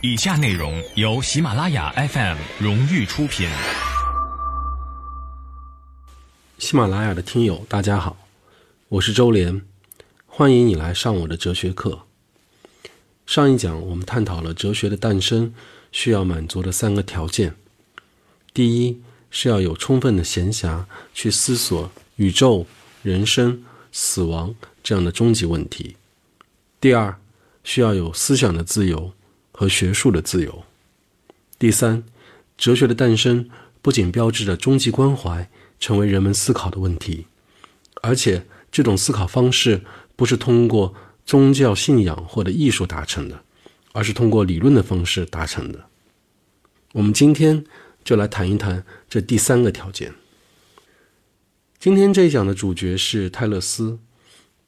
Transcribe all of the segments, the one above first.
以下内容由喜马拉雅 FM 荣誉出品。喜马拉雅的听友，大家好，我是周连，欢迎你来上我的哲学课。上一讲我们探讨了哲学的诞生需要满足的三个条件：第一是要有充分的闲暇去思索宇宙、人生、死亡这样的终极问题；第二需要有思想的自由和学术的自由；第三，哲学的诞生不仅标志着终极关怀。成为人们思考的问题，而且这种思考方式不是通过宗教信仰或者艺术达成的，而是通过理论的方式达成的。我们今天就来谈一谈这第三个条件。今天这一讲的主角是泰勒斯，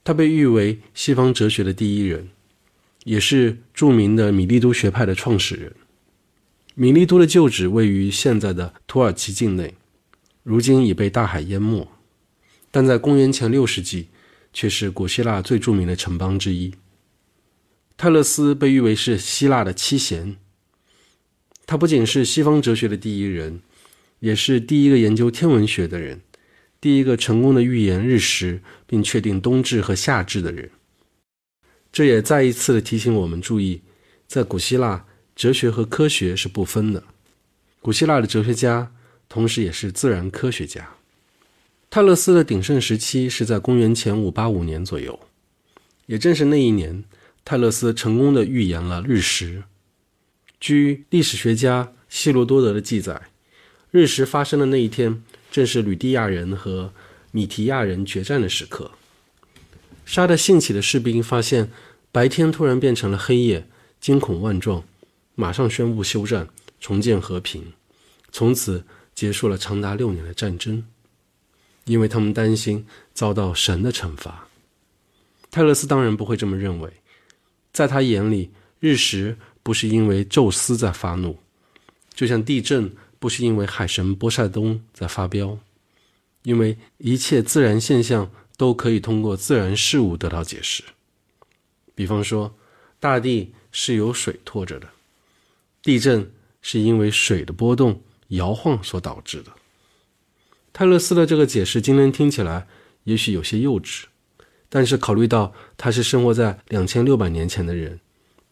他被誉为西方哲学的第一人，也是著名的米利都学派的创始人。米利都的旧址位于现在的土耳其境内。如今已被大海淹没，但在公元前六世纪，却是古希腊最著名的城邦之一。泰勒斯被誉为是希腊的七贤，他不仅是西方哲学的第一人，也是第一个研究天文学的人，第一个成功的预言日食并确定冬至和夏至的人。这也再一次的提醒我们注意，在古希腊，哲学和科学是不分的。古希腊的哲学家。同时，也是自然科学家。泰勒斯的鼎盛时期是在公元前五八五年左右。也正是那一年，泰勒斯成功的预言了日食。据历史学家希罗多德的记载，日食发生的那一天，正是吕地亚人和米提亚人决战的时刻。杀得兴起的士兵发现白天突然变成了黑夜，惊恐万状，马上宣布休战，重建和平。从此。结束了长达六年的战争，因为他们担心遭到神的惩罚。泰勒斯当然不会这么认为，在他眼里，日食不是因为宙斯在发怒，就像地震不是因为海神波塞冬在发飙，因为一切自然现象都可以通过自然事物得到解释。比方说，大地是由水托着的，地震是因为水的波动。摇晃所导致的。泰勒斯的这个解释今天听起来也许有些幼稚，但是考虑到他是生活在两千六百年前的人，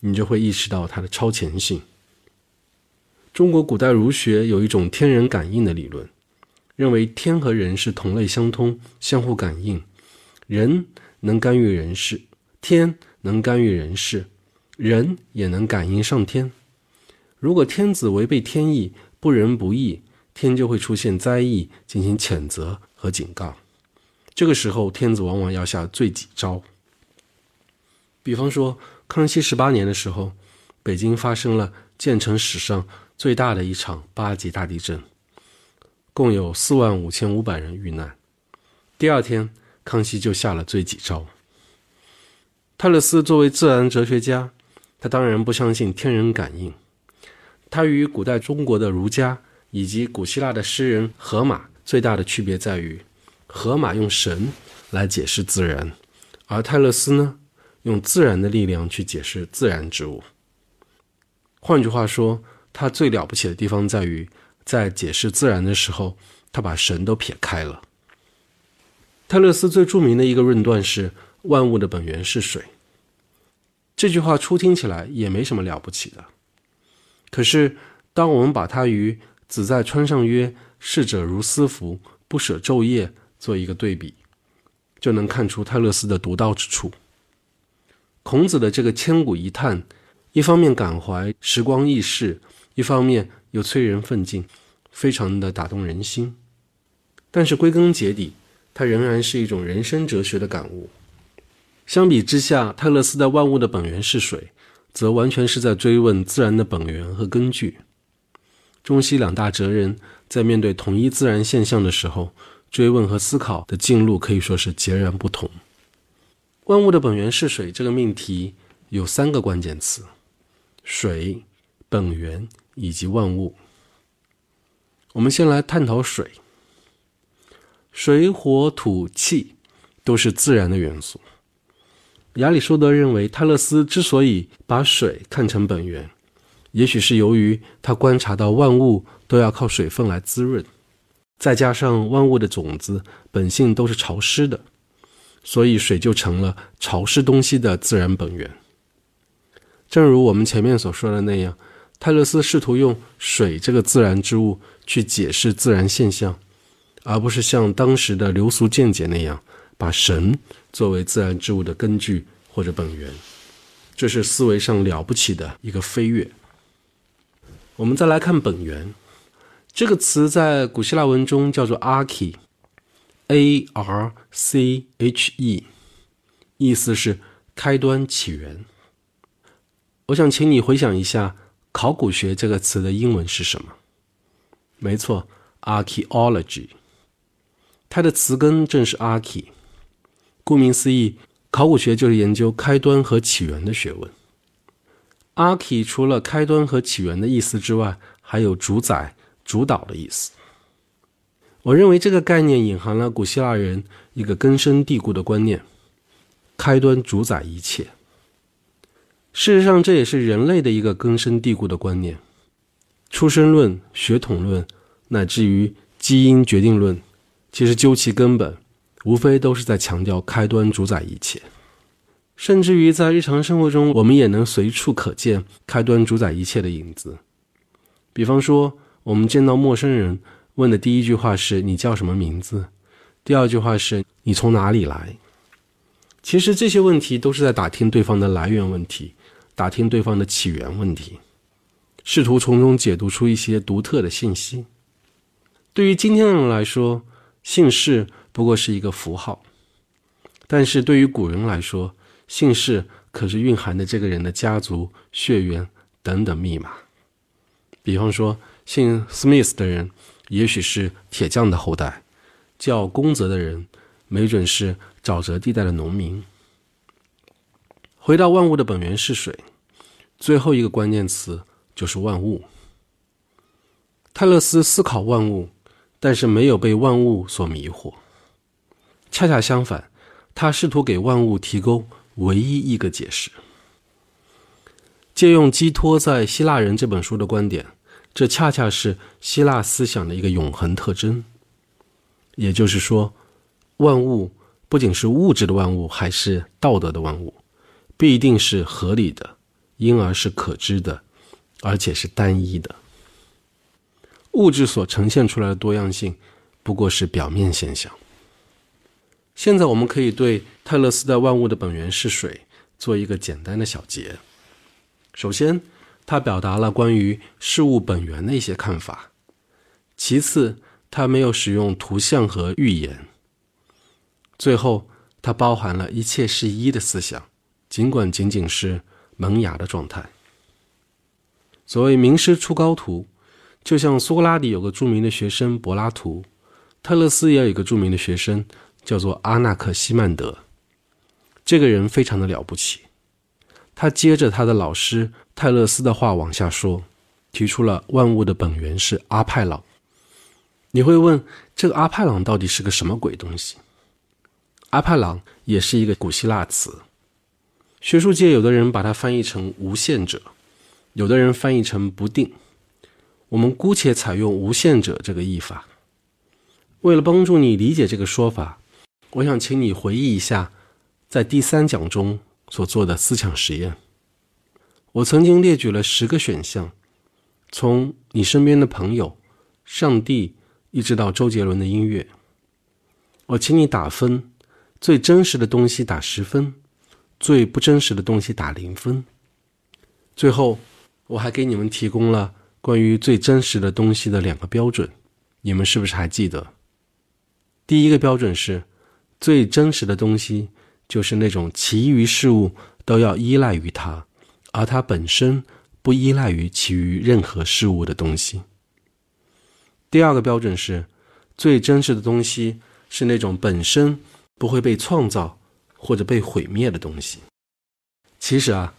你就会意识到他的超前性。中国古代儒学有一种天人感应的理论，认为天和人是同类相通，相互感应，人能干预人事，天能干预人事，人也能感应上天。如果天子违背天意，不仁不义，天就会出现灾异，进行谴责和警告。这个时候，天子往往要下罪己诏。比方说，康熙十八年的时候，北京发生了建成史上最大的一场八级大地震，共有四万五千五百人遇难。第二天，康熙就下了罪己诏。泰勒斯作为自然哲学家，他当然不相信天人感应。他与古代中国的儒家以及古希腊的诗人荷马最大的区别在于，荷马用神来解释自然，而泰勒斯呢，用自然的力量去解释自然之物。换句话说，他最了不起的地方在于，在解释自然的时候，他把神都撇开了。泰勒斯最著名的一个论断是“万物的本源是水”，这句话初听起来也没什么了不起的。可是，当我们把它与“子在川上曰：逝者如斯夫，不舍昼夜”做一个对比，就能看出泰勒斯的独到之处。孔子的这个千古一叹，一方面感怀时光易逝，一方面又催人奋进，非常的打动人心。但是归根结底，它仍然是一种人生哲学的感悟。相比之下，泰勒斯的“万物的本源是水”。则完全是在追问自然的本源和根据。中西两大哲人在面对统一自然现象的时候，追问和思考的径路可以说是截然不同。万物的本源是水这个命题有三个关键词：水、本源以及万物。我们先来探讨水。水、火、土、气都是自然的元素。亚里士多德认为，泰勒斯之所以把水看成本源，也许是由于他观察到万物都要靠水分来滋润，再加上万物的种子本性都是潮湿的，所以水就成了潮湿东西的自然本源。正如我们前面所说的那样，泰勒斯试图用水这个自然之物去解释自然现象，而不是像当时的流俗见解那样把神作为自然之物的根据或者本源。这是思维上了不起的一个飞跃。我们再来看“本源”这个词，在古希腊文中叫做 “arche”，a r c h e，意思是开端、起源。我想请你回想一下，“考古学”这个词的英文是什么？没错，archaeology。它的词根正是 “arche”。顾名思义，考古学就是研究开端和起源的学问。arche 除了开端和起源的意思之外，还有主宰、主导的意思。我认为这个概念隐含了古希腊人一个根深蒂固的观念：开端主宰一切。事实上，这也是人类的一个根深蒂固的观念。出生论、血统论，乃至于基因决定论，其实究其根本，无非都是在强调开端主宰一切。甚至于在日常生活中，我们也能随处可见开端主宰一切的影子。比方说，我们见到陌生人，问的第一句话是“你叫什么名字”，第二句话是“你从哪里来”。其实这些问题都是在打听对方的来源问题，打听对方的起源问题，试图从中解读出一些独特的信息。对于今天的人来说，姓氏不过是一个符号，但是对于古人来说，姓氏可是蕴含着这个人的家族血缘等等密码。比方说，姓 Smith 的人也许是铁匠的后代，叫宫泽的人没准是沼泽地带的农民。回到万物的本源是水，最后一个关键词就是万物。泰勒斯思考万物，但是没有被万物所迷惑，恰恰相反，他试图给万物提供。唯一一个解释，借用基托在希腊人这本书的观点，这恰恰是希腊思想的一个永恒特征。也就是说，万物不仅是物质的万物，还是道德的万物，必定是合理的，因而是可知的，而且是单一的。物质所呈现出来的多样性，不过是表面现象。现在我们可以对泰勒斯的“万物的本源是水”做一个简单的小结。首先，他表达了关于事物本源的一些看法；其次，他没有使用图像和寓言；最后，他包含了一切是一的思想，尽管仅仅是萌芽的状态。所谓名师出高徒，就像苏格拉底有个著名的学生柏拉图，泰勒斯也有一个著名的学生。叫做阿纳克西曼德，这个人非常的了不起。他接着他的老师泰勒斯的话往下说，提出了万物的本源是阿派朗。你会问，这个阿派朗到底是个什么鬼东西？阿派朗也是一个古希腊词，学术界有的人把它翻译成无限者，有的人翻译成不定。我们姑且采用无限者这个译法。为了帮助你理解这个说法。我想请你回忆一下，在第三讲中所做的思想实验。我曾经列举了十个选项，从你身边的朋友、上帝，一直到周杰伦的音乐。我请你打分，最真实的东西打十分，最不真实的东西打零分。最后，我还给你们提供了关于最真实的东西的两个标准，你们是不是还记得？第一个标准是。最真实的东西，就是那种其余事物都要依赖于它，而它本身不依赖于其余任何事物的东西。第二个标准是，最真实的东西是那种本身不会被创造或者被毁灭的东西。其实啊，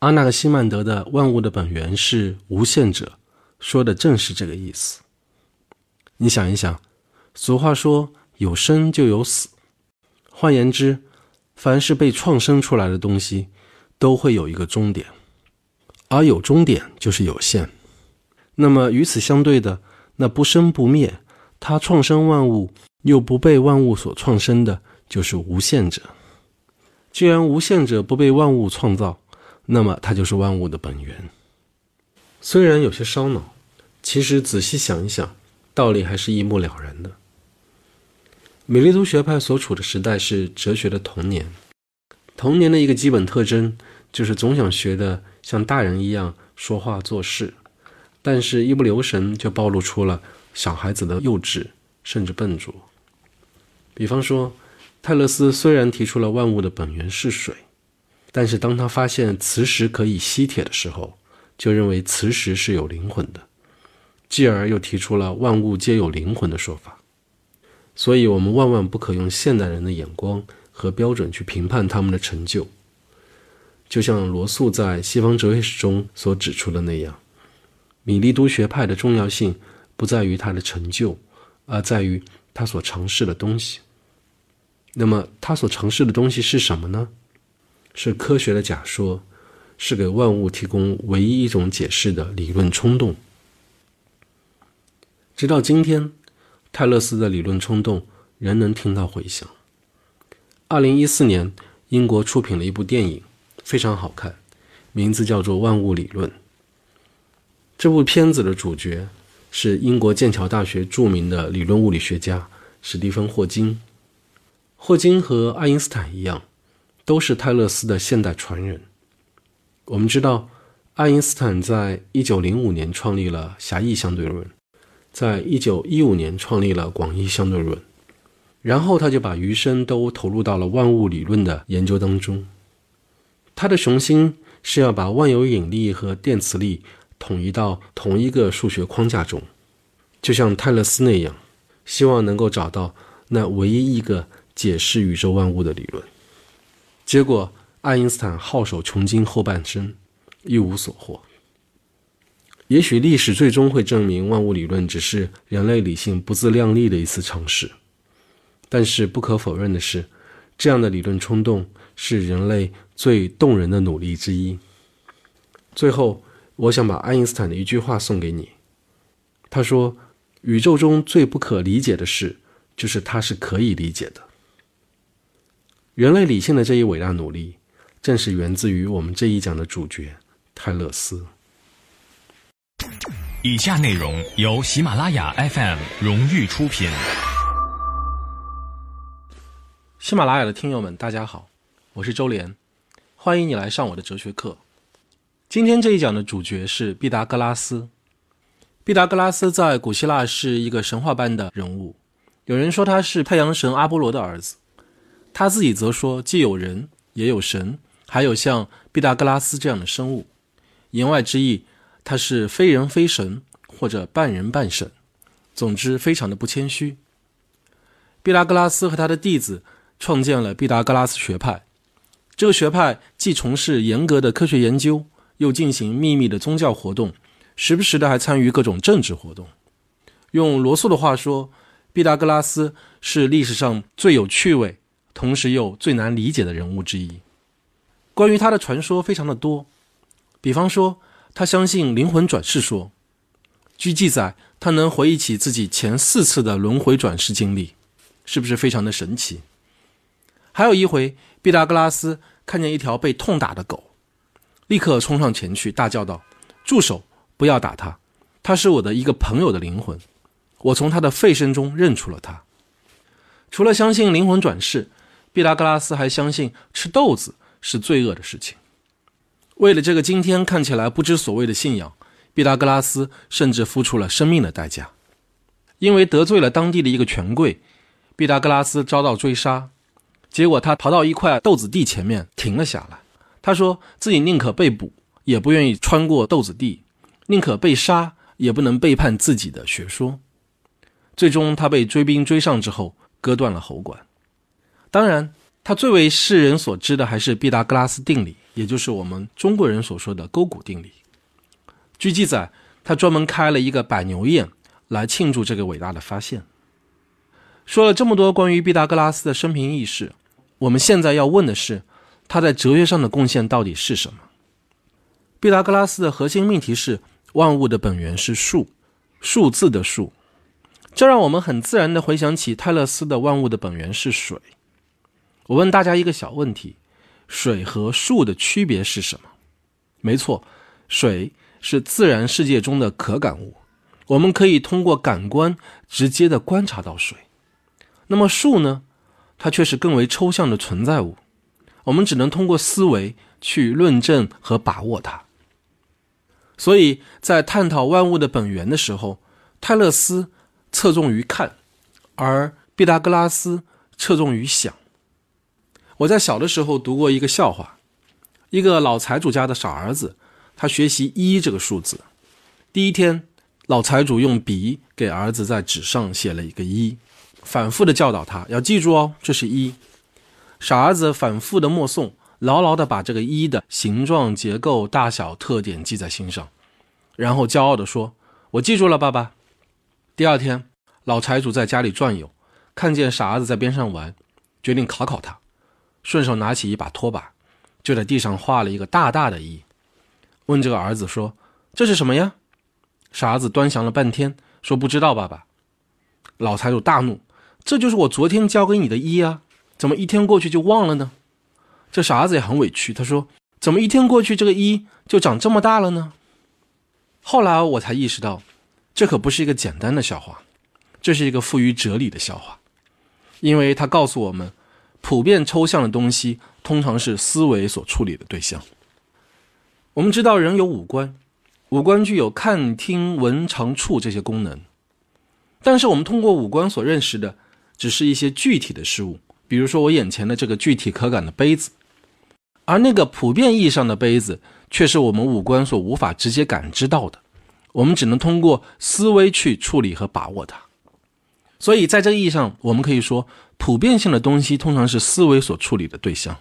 阿纳克西曼德的“万物的本源是无限者”，说的正是这个意思。你想一想，俗话说“有生就有死”。换言之，凡是被创生出来的东西，都会有一个终点，而有终点就是有限。那么与此相对的，那不生不灭，它创生万物又不被万物所创生的，就是无限者。既然无限者不被万物创造，那么它就是万物的本源。虽然有些烧脑，其实仔细想一想，道理还是一目了然的。米利都学派所处的时代是哲学的童年，童年的一个基本特征就是总想学的像大人一样说话做事，但是一不留神就暴露出了小孩子的幼稚甚至笨拙。比方说，泰勒斯虽然提出了万物的本源是水，但是当他发现磁石可以吸铁的时候，就认为磁石是有灵魂的，继而又提出了万物皆有灵魂的说法。所以，我们万万不可用现代人的眼光和标准去评判他们的成就。就像罗素在《西方哲学史》中所指出的那样，米利都学派的重要性不在于他的成就，而在于他所尝试的东西。那么，他所尝试的东西是什么呢？是科学的假说。是给万物提供唯一一种解释的理论冲动。直到今天，泰勒斯的理论冲动仍能听到回响。二零一四年，英国出品了一部电影，非常好看，名字叫做《万物理论》。这部片子的主角是英国剑桥大学著名的理论物理学家史蒂芬·霍金。霍金和爱因斯坦一样，都是泰勒斯的现代传人。我们知道，爱因斯坦在一九零五年创立了狭义相对论，在一九一五年创立了广义相对论，然后他就把余生都投入到了万物理论的研究当中。他的雄心是要把万有引力和电磁力统一到同一个数学框架中，就像泰勒斯那样，希望能够找到那唯一一个解释宇宙万物的理论。结果。爱因斯坦耗手穷经后半生，一无所获。也许历史最终会证明万物理论只是人类理性不自量力的一次尝试，但是不可否认的是，这样的理论冲动是人类最动人的努力之一。最后，我想把爱因斯坦的一句话送给你。他说：“宇宙中最不可理解的事，就是它是可以理解的。”人类理性的这一伟大努力。正是源自于我们这一讲的主角泰勒斯。以下内容由喜马拉雅 FM 荣誉出品。喜马拉雅的听友们，大家好，我是周连，欢迎你来上我的哲学课。今天这一讲的主角是毕达哥拉斯。毕达哥拉斯在古希腊是一个神话般的人物，有人说他是太阳神阿波罗的儿子，他自己则说既有人也有神。还有像毕达哥拉斯这样的生物，言外之意，他是非人非神，或者半人半神。总之，非常的不谦虚。毕达哥拉斯和他的弟子创建了毕达哥拉斯学派。这个学派既从事严格的科学研究，又进行秘密的宗教活动，时不时的还参与各种政治活动。用罗素的话说，毕达哥拉斯是历史上最有趣味，同时又最难理解的人物之一。关于他的传说非常的多，比方说他相信灵魂转世说，据记载他能回忆起自己前四次的轮回转世经历，是不是非常的神奇？还有一回，毕达哥拉斯看见一条被痛打的狗，立刻冲上前去大叫道：“住手！不要打它，他是我的一个朋友的灵魂，我从他的肺声中认出了他。”除了相信灵魂转世，毕达哥拉斯还相信吃豆子。是罪恶的事情。为了这个今天看起来不知所谓的信仰，毕达哥拉斯甚至付出了生命的代价。因为得罪了当地的一个权贵，毕达哥拉斯遭到追杀。结果他逃到一块豆子地前面停了下来。他说自己宁可被捕，也不愿意穿过豆子地；宁可被杀，也不能背叛自己的学说。最终，他被追兵追上之后，割断了喉管。当然。他最为世人所知的还是毕达哥拉斯定理，也就是我们中国人所说的勾股定理。据记载，他专门开了一个百牛宴来庆祝这个伟大的发现。说了这么多关于毕达哥拉斯的生平轶事，我们现在要问的是，他在哲学上的贡献到底是什么？毕达哥拉斯的核心命题是万物的本源是数，数字的数。这让我们很自然地回想起泰勒斯的万物的本源是水。我问大家一个小问题：水和树的区别是什么？没错，水是自然世界中的可感物，我们可以通过感官直接的观察到水。那么树呢？它却是更为抽象的存在物，我们只能通过思维去论证和把握它。所以在探讨万物的本源的时候，泰勒斯侧重于看，而毕达哥拉斯侧重于想。我在小的时候读过一个笑话：一个老财主家的傻儿子，他学习一这个数字。第一天，老财主用笔给儿子在纸上写了一个一，反复的教导他要记住哦，这是一。傻儿子反复的默诵。牢牢的把这个一的形状、结构、大小、特点记在心上，然后骄傲的说：“我记住了，爸爸。”第二天，老财主在家里转悠，看见傻儿子在边上玩，决定考考他，顺手拿起一把拖把，就在地上画了一个大大的“一”，问这个儿子说：“这是什么呀？”傻儿子端详了半天，说：“不知道，爸爸。”老财主大怒：“这就是我昨天教给你的‘一’啊，怎么一天过去就忘了呢？”这傻子也很委屈，他说：“怎么一天过去，这个一就长这么大了呢？”后来我才意识到，这可不是一个简单的笑话，这是一个富于哲理的笑话，因为它告诉我们，普遍抽象的东西通常是思维所处理的对象。我们知道人有五官，五官具有看、听、闻、尝、触这些功能，但是我们通过五官所认识的，只是一些具体的事物，比如说我眼前的这个具体可感的杯子。而那个普遍意义上的杯子，却是我们五官所无法直接感知到的，我们只能通过思维去处理和把握它。所以，在这个意义上，我们可以说，普遍性的东西通常是思维所处理的对象。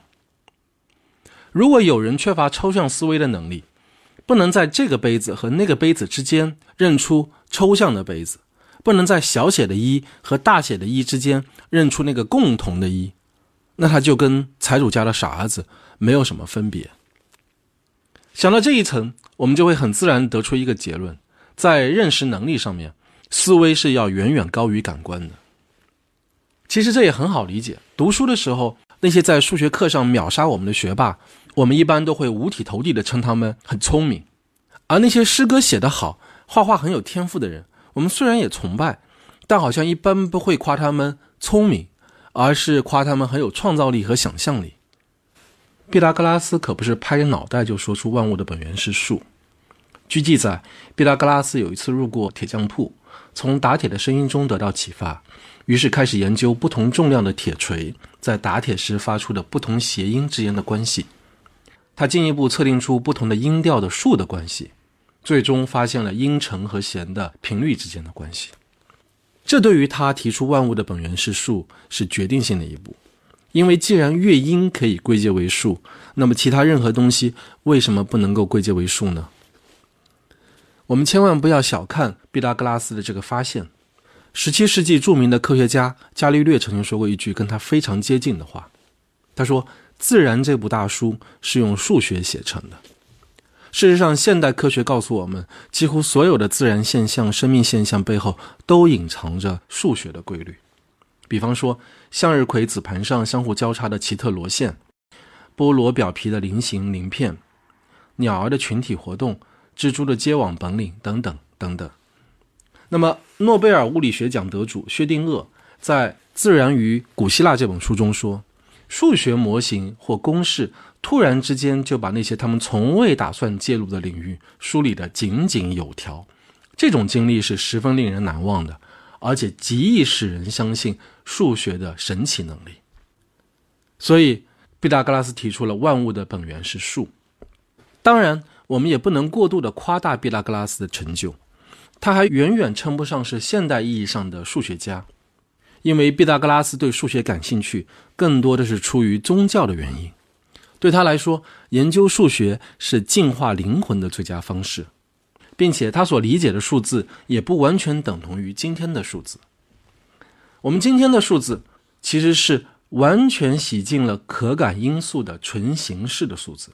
如果有人缺乏抽象思维的能力，不能在这个杯子和那个杯子之间认出抽象的杯子，不能在小写的一和大写的一之间认出那个共同的一，那他就跟财主家的傻儿子。没有什么分别。想到这一层，我们就会很自然得出一个结论：在认识能力上面，思维是要远远高于感官的。其实这也很好理解。读书的时候，那些在数学课上秒杀我们的学霸，我们一般都会五体投地的称他们很聪明；而那些诗歌写得好、画画很有天赋的人，我们虽然也崇拜，但好像一般不会夸他们聪明，而是夸他们很有创造力和想象力。毕达哥拉斯可不是拍着脑袋就说出万物的本源是数。据记载，毕达哥拉斯有一次路过铁匠铺，从打铁的声音中得到启发，于是开始研究不同重量的铁锤在打铁时发出的不同谐音之间的关系。他进一步测定出不同的音调的数的关系，最终发现了音程和弦的频率之间的关系。这对于他提出万物的本源是数是决定性的一步。因为既然乐音可以归结为数，那么其他任何东西为什么不能够归结为数呢？我们千万不要小看毕达哥拉斯的这个发现。十七世纪著名的科学家伽利略曾经说过一句跟他非常接近的话，他说：“自然这部大书是用数学写成的。”事实上，现代科学告诉我们，几乎所有的自然现象、生命现象背后都隐藏着数学的规律。比方说，向日葵籽盘上相互交叉的奇特螺线，菠萝表皮的菱形鳞片，鸟儿的群体活动，蜘蛛的结网本领等等等等。那么，诺贝尔物理学奖得主薛定谔在《自然与古希腊》这本书中说，数学模型或公式突然之间就把那些他们从未打算介入的领域梳理得井井有条，这种经历是十分令人难忘的。而且极易使人相信数学的神奇能力，所以毕达哥拉斯提出了万物的本源是数。当然，我们也不能过度的夸大毕达哥拉斯的成就，他还远远称不上是现代意义上的数学家，因为毕达哥拉斯对数学感兴趣，更多的是出于宗教的原因。对他来说，研究数学是净化灵魂的最佳方式。并且他所理解的数字也不完全等同于今天的数字。我们今天的数字其实是完全洗净了可感因素的纯形式的数字。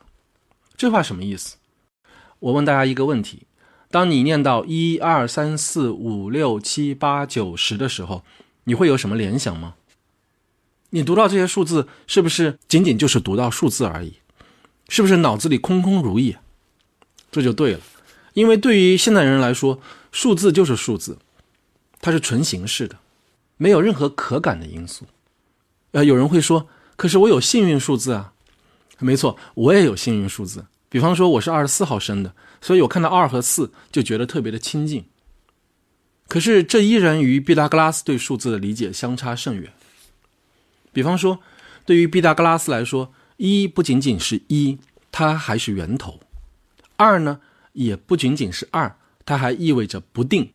这话什么意思？我问大家一个问题：当你念到一二三四五六七八九十的时候，你会有什么联想吗？你读到这些数字，是不是仅仅就是读到数字而已？是不是脑子里空空如也？这就对了，因为对于现代人来说，数字就是数字，它是纯形式的，没有任何可感的因素。呃，有人会说，可是我有幸运数字啊。没错，我也有幸运数字。比方说，我是二十四号生的，所以我看到二和四就觉得特别的亲近。可是，这依然与毕达哥拉斯对数字的理解相差甚远。比方说，对于毕达哥拉斯来说，一不仅仅是一，它还是源头；二呢，也不仅仅是二，它还意味着不定。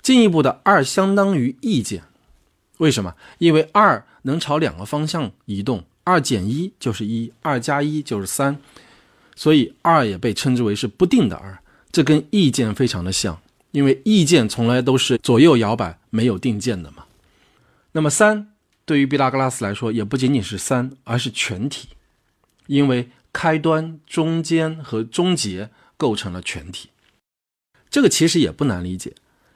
进一步的，二相当于意见。为什么？因为二能朝两个方向移动，二减一就是一，二加一就是三，所以二也被称之为是不定的二。这跟意见非常的像，因为意见从来都是左右摇摆，没有定见的嘛。那么三。对于毕达哥拉斯来说，也不仅仅是三，而是全体，因为开端、中间和终结构成了全体。这个其实也不难理解，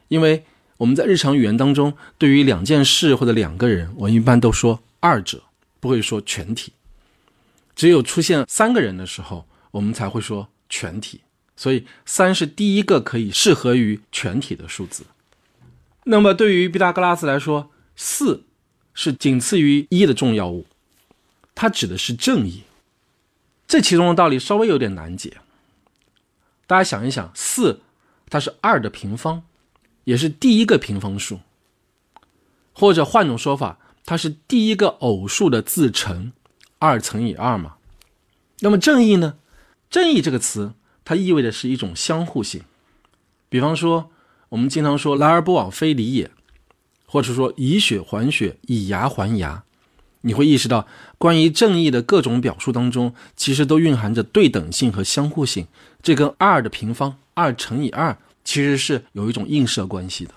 因为我们在日常语言当中，对于两件事或者两个人，我一般都说二者，不会说全体。只有出现三个人的时候，我们才会说全体。所以三是第一个可以适合于全体的数字。那么对于毕达哥拉斯来说，四。是仅次于一的重要物，它指的是正义。这其中的道理稍微有点难解。大家想一想，四它是二的平方，也是第一个平方数，或者换种说法，它是第一个偶数的自乘，二乘以二嘛。那么正义呢？正义这个词，它意味着是一种相互性。比方说，我们经常说“来而不往非礼也”。或者说以血还血，以牙还牙，你会意识到，关于正义的各种表述当中，其实都蕴含着对等性和相互性。这跟二的平方，二乘以二，其实是有一种映射关系的。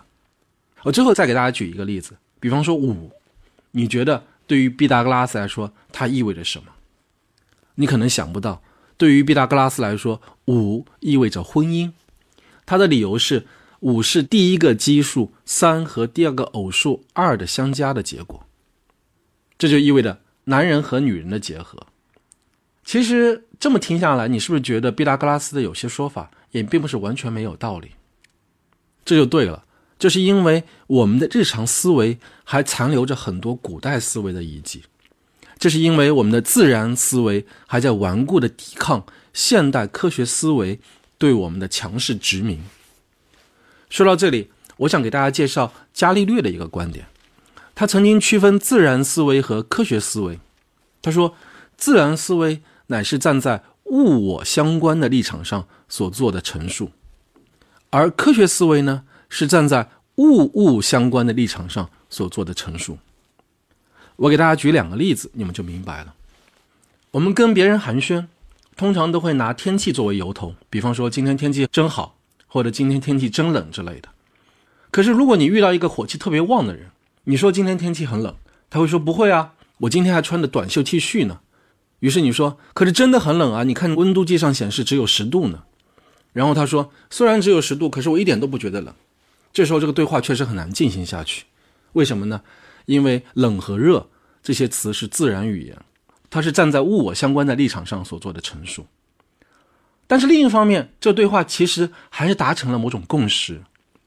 我最后再给大家举一个例子，比方说五，你觉得对于毕达哥拉斯来说，它意味着什么？你可能想不到，对于毕达哥拉斯来说，五意味着婚姻。他的理由是。五是第一个奇数三和第二个偶数二的相加的结果，这就意味着男人和女人的结合。其实这么听下来，你是不是觉得毕达哥拉斯的有些说法也并不是完全没有道理？这就对了，就是因为我们的日常思维还残留着很多古代思维的遗迹，这是因为我们的自然思维还在顽固的抵抗现代科学思维对我们的强势殖民。说到这里，我想给大家介绍伽利略的一个观点。他曾经区分自然思维和科学思维。他说，自然思维乃是站在物我相关的立场上所做的陈述，而科学思维呢，是站在物物相关的立场上所做的陈述。我给大家举两个例子，你们就明白了。我们跟别人寒暄，通常都会拿天气作为由头，比方说今天天气真好。或者今天天气真冷之类的，可是如果你遇到一个火气特别旺的人，你说今天天气很冷，他会说不会啊，我今天还穿着短袖 T 恤呢。于是你说，可是真的很冷啊，你看温度计上显示只有十度呢。然后他说，虽然只有十度，可是我一点都不觉得冷。这时候这个对话确实很难进行下去，为什么呢？因为冷和热这些词是自然语言，它是站在物我相关的立场上所做的陈述。但是另一方面，这对话其实还是达成了某种共识，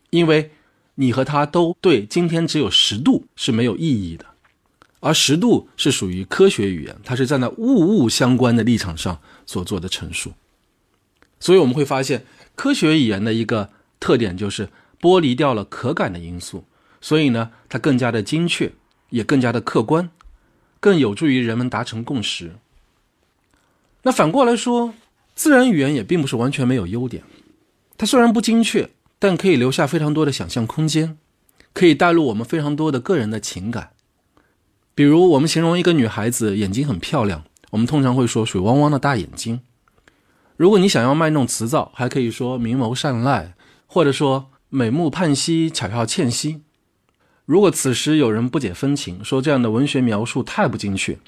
因为你和他都对今天只有十度是没有意义的，而十度是属于科学语言，它是站在物物相关的立场上所做的陈述。所以我们会发现，科学语言的一个特点就是剥离掉了可感的因素，所以呢，它更加的精确，也更加的客观，更有助于人们达成共识。那反过来说。自然语言也并不是完全没有优点，它虽然不精确，但可以留下非常多的想象空间，可以带入我们非常多的个人的情感。比如，我们形容一个女孩子眼睛很漂亮，我们通常会说水汪汪的大眼睛。如果你想要卖弄辞藻，还可以说明眸善睐，或者说美目盼兮，巧笑倩兮。如果此时有人不解风情，说这样的文学描述太不精确，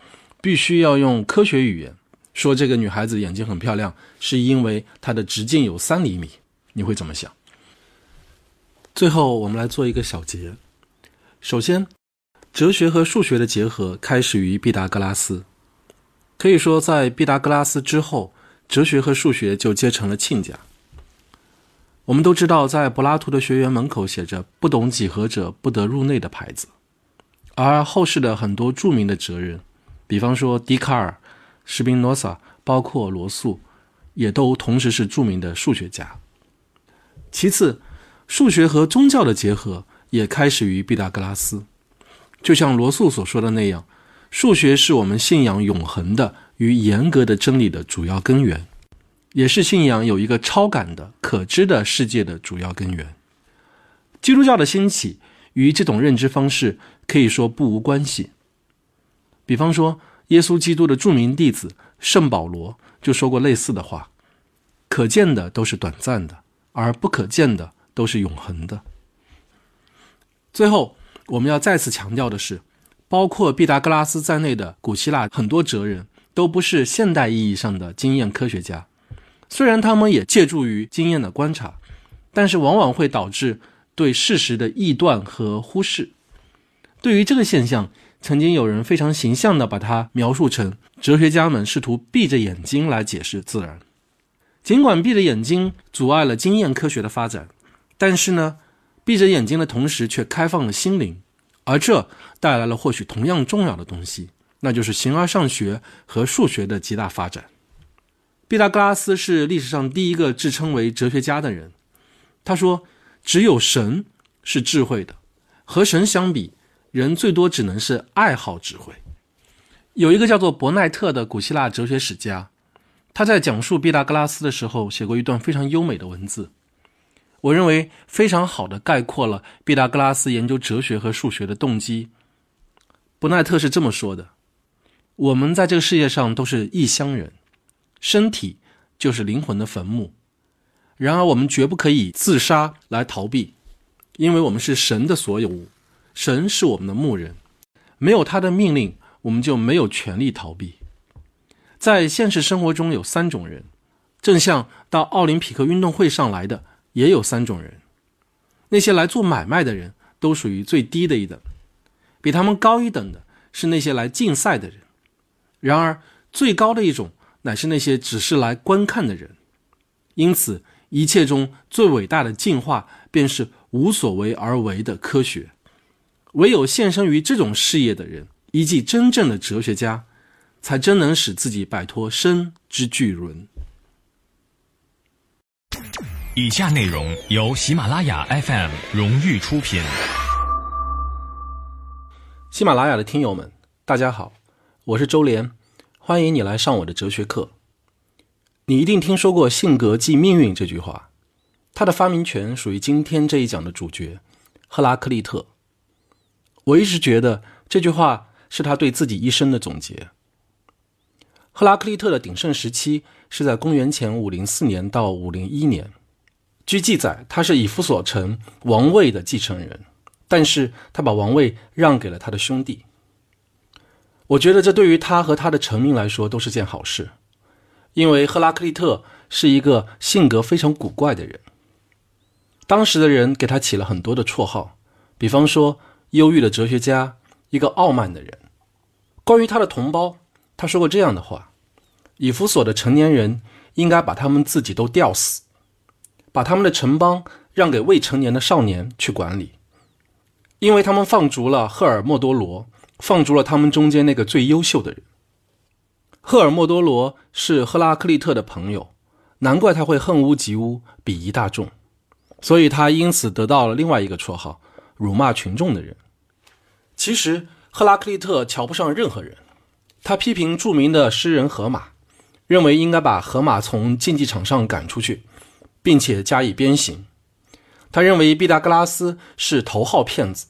必须要用科学语言。说这个女孩子眼睛很漂亮，是因为她的直径有三厘米，你会怎么想？最后，我们来做一个小结。首先，哲学和数学的结合开始于毕达哥拉斯，可以说在毕达哥拉斯之后，哲学和数学就结成了亲家。我们都知道，在柏拉图的学园门口写着“不懂几何者不得入内”的牌子，而后世的很多著名的哲人，比方说笛卡尔、斯宾诺萨，包括罗素，也都同时是著名的数学家。其次，数学和宗教的结合也开始于毕达哥拉斯，就像罗素所说的那样，数学是我们信仰永恒的与严格的真理的主要根源。也是信仰有一个超感的、可知的世界的主要根源。基督教的兴起与这种认知方式可以说不无关系。比方说，耶稣基督的著名弟子圣保罗就说过类似的话：“可见的都是短暂的，而不可见的都是永恒的。”最后，我们要再次强调的是，包括毕达哥拉斯在内的古希腊很多哲人都不是现代意义上的经验科学家。虽然他们也借助于经验的观察，但是往往会导致对事实的臆断和忽视。对于这个现象，曾经有人非常形象地把它描述成：哲学家们试图闭着眼睛来解释自然。尽管闭着眼睛阻碍了经验科学的发展，但是呢，闭着眼睛的同时却开放了心灵，而这带来了或许同样重要的东西，那就是形而上学和数学的极大发展。毕达哥拉斯是历史上第一个自称为哲学家的人。他说：“只有神是智慧的，和神相比，人最多只能是爱好智慧。”有一个叫做伯奈特的古希腊哲学史家，他在讲述毕达哥拉斯的时候写过一段非常优美的文字，我认为非常好的概括了毕达哥拉斯研究哲学和数学的动机。伯奈特是这么说的：“我们在这个世界上都是异乡人。”身体就是灵魂的坟墓，然而我们绝不可以自杀来逃避，因为我们是神的所有物，神是我们的牧人，没有他的命令，我们就没有权利逃避。在现实生活中有三种人，正像到奥林匹克运动会上来的也有三种人，那些来做买卖的人都属于最低的一等，比他们高一等的是那些来竞赛的人，然而最高的一种。乃是那些只是来观看的人，因此一切中最伟大的进化，便是无所为而为的科学。唯有献身于这种事业的人，以及真正的哲学家，才真能使自己摆脱身之巨轮。以下内容由喜马拉雅 FM 荣誉出品。喜马拉雅的听友们，大家好，我是周连。欢迎你来上我的哲学课。你一定听说过“性格即命运”这句话，它的发明权属于今天这一讲的主角赫拉克利特。我一直觉得这句话是他对自己一生的总结。赫拉克利特的鼎盛时期是在公元前五零四年到五零一年。据记载，他是以弗所城王位的继承人，但是他把王位让给了他的兄弟。我觉得这对于他和他的臣民来说都是件好事，因为赫拉克利特是一个性格非常古怪的人。当时的人给他起了很多的绰号，比方说“忧郁的哲学家”，一个傲慢的人。关于他的同胞，他说过这样的话：“以弗所的成年人应该把他们自己都吊死，把他们的城邦让给未成年的少年去管理，因为他们放逐了赫尔墨多罗。”放逐了他们中间那个最优秀的人。赫尔墨多罗是赫拉克利特的朋友，难怪他会恨屋及乌，鄙夷大众，所以他因此得到了另外一个绰号——辱骂群众的人。其实，赫拉克利特瞧不上任何人，他批评著名的诗人荷马，认为应该把荷马从竞技场上赶出去，并且加以鞭刑。他认为毕达哥拉斯是头号骗子，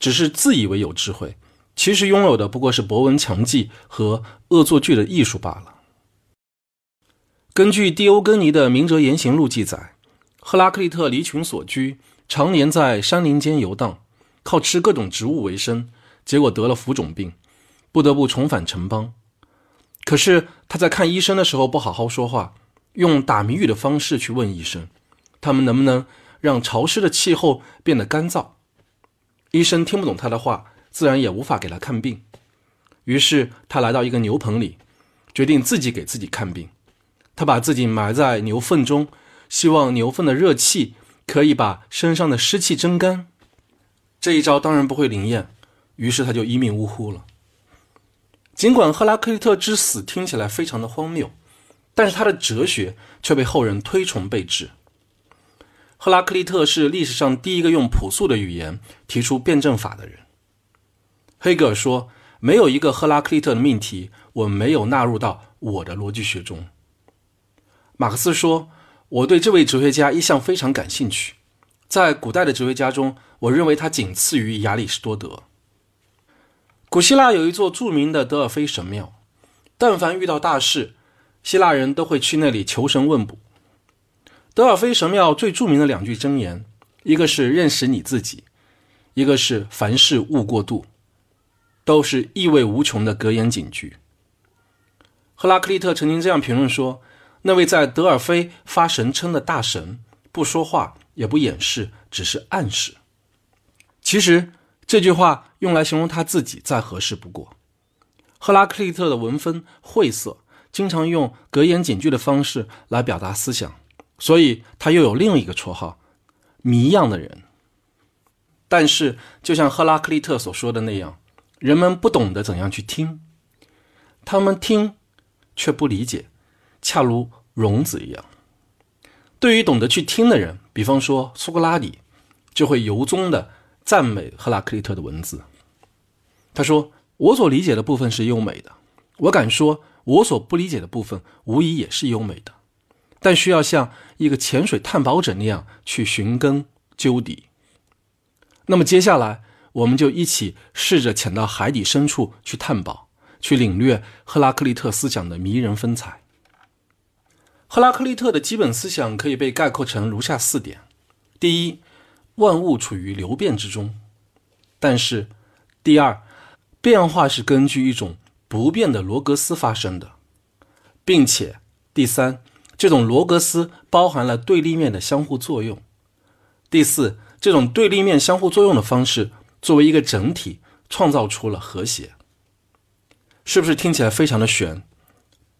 只是自以为有智慧。其实拥有的不过是博闻强记和恶作剧的艺术罢了。根据蒂欧根尼的《明哲言行录》记载，赫拉克利特离群所居，常年在山林间游荡，靠吃各种植物为生，结果得了浮肿病，不得不重返城邦。可是他在看医生的时候不好好说话，用打谜语的方式去问医生，他们能不能让潮湿的气候变得干燥？医生听不懂他的话，自然也无法给他看病。于是他来到一个牛棚里，决定自己给自己看病。他把自己埋在牛粪中，希望牛粪的热气可以把身上的湿气蒸干。这一招当然不会灵验，于是他就一命呜呼了。尽管赫拉克利特之死听起来非常的荒谬，但是他的哲学却被后人推崇备至。赫拉克利特是历史上第一个用朴素的语言提出辩证法的人。黑格尔说。没有一个赫拉克利特的命题，我没有纳入到我的逻辑学中。马克思说：“我对这位哲学家一向非常感兴趣，在古代的哲学家中，我认为他仅次于亚里士多德。”古希腊有一座著名的德尔菲神庙，但凡遇到大事，希腊人都会去那里求神问卜。德尔菲神庙最著名的两句箴言，一个是“认识你自己”，一个是“凡事勿过度”。都是意味无穷的格言警句。赫拉克利特曾经这样评论说：“那位在德尔菲发神称的大神，不说话也不掩饰，只是暗示。”其实这句话用来形容他自己再合适不过。赫拉克利特的文风晦涩，经常用格言警句的方式来表达思想，所以他又有另一个绰号——谜一样的人。但是，就像赫拉克利特所说的那样。人们不懂得怎样去听，他们听却不理解，恰如聋子一样。对于懂得去听的人，比方说苏格拉底，就会由衷的赞美赫拉克利特的文字。他说：“我所理解的部分是优美的，我敢说，我所不理解的部分无疑也是优美的，但需要像一个潜水探宝者那样去寻根究底。”那么接下来。我们就一起试着潜到海底深处去探宝，去领略赫拉克利特思想的迷人风采。赫拉克利特的基本思想可以被概括成如下四点：第一，万物处于流变之中；但是，第二，变化是根据一种不变的罗格斯发生的，并且，第三，这种罗格斯包含了对立面的相互作用；第四，这种对立面相互作用的方式。作为一个整体，创造出了和谐，是不是听起来非常的玄？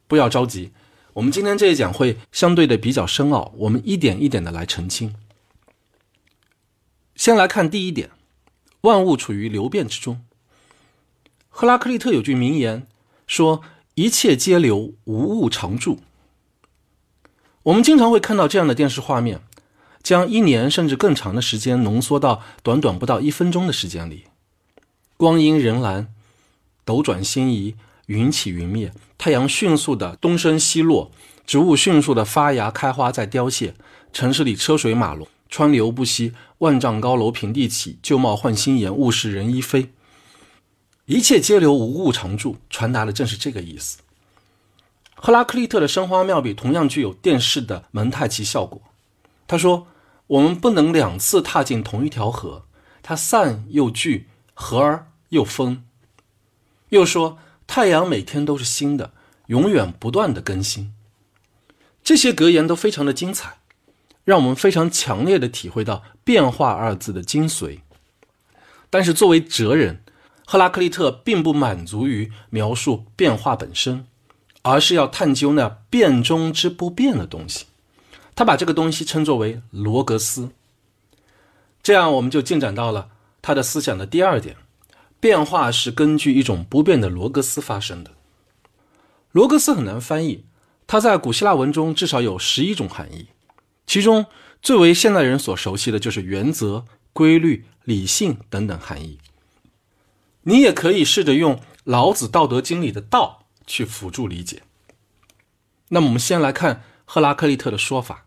不要着急，我们今天这一讲会相对的比较深奥，我们一点一点的来澄清。先来看第一点，万物处于流变之中。赫拉克利特有句名言说：“一切皆流，无物常驻。”我们经常会看到这样的电视画面。将一年甚至更长的时间浓缩到短短不到一分钟的时间里，光阴荏苒，斗转星移，云起云灭，太阳迅速的东升西落，植物迅速的发芽开花再凋谢，城市里车水马龙，川流不息，万丈高楼平地起，旧貌换新颜，物是人亦非，一切皆流，无物常驻，传达的正是这个意思。赫拉克利特的生花妙笔同样具有电视的蒙太奇效果，他说。我们不能两次踏进同一条河，它散又聚，合而又分。又说，太阳每天都是新的，永远不断的更新。这些格言都非常的精彩，让我们非常强烈的体会到“变化”二字的精髓。但是，作为哲人，赫拉克利特并不满足于描述变化本身，而是要探究那变中之不变的东西。他把这个东西称作为罗格斯，这样我们就进展到了他的思想的第二点：变化是根据一种不变的罗格斯发生的。罗格斯很难翻译，它在古希腊文中至少有十一种含义，其中最为现代人所熟悉的就是原则、规律、理性等等含义。你也可以试着用老子《道德经》里的“道”去辅助理解。那么，我们先来看赫拉克利特的说法。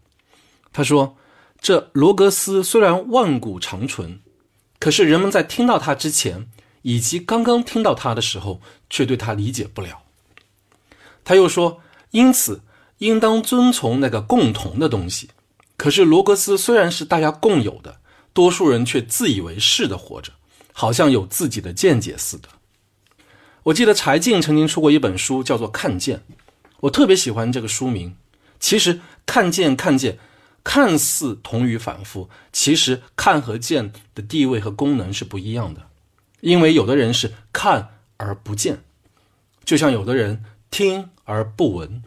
他说：“这罗格斯虽然万古长存，可是人们在听到他之前，以及刚刚听到他的时候，却对他理解不了。”他又说：“因此，应当遵从那个共同的东西。可是罗格斯虽然是大家共有的，多数人却自以为是的活着，好像有自己的见解似的。我记得柴静曾经出过一本书，叫做《看见》，我特别喜欢这个书名。其实“看见”“看见”看似同于反复，其实“看”和“见”的地位和功能是不一样的。因为有的人是看而不见，就像有的人听而不闻。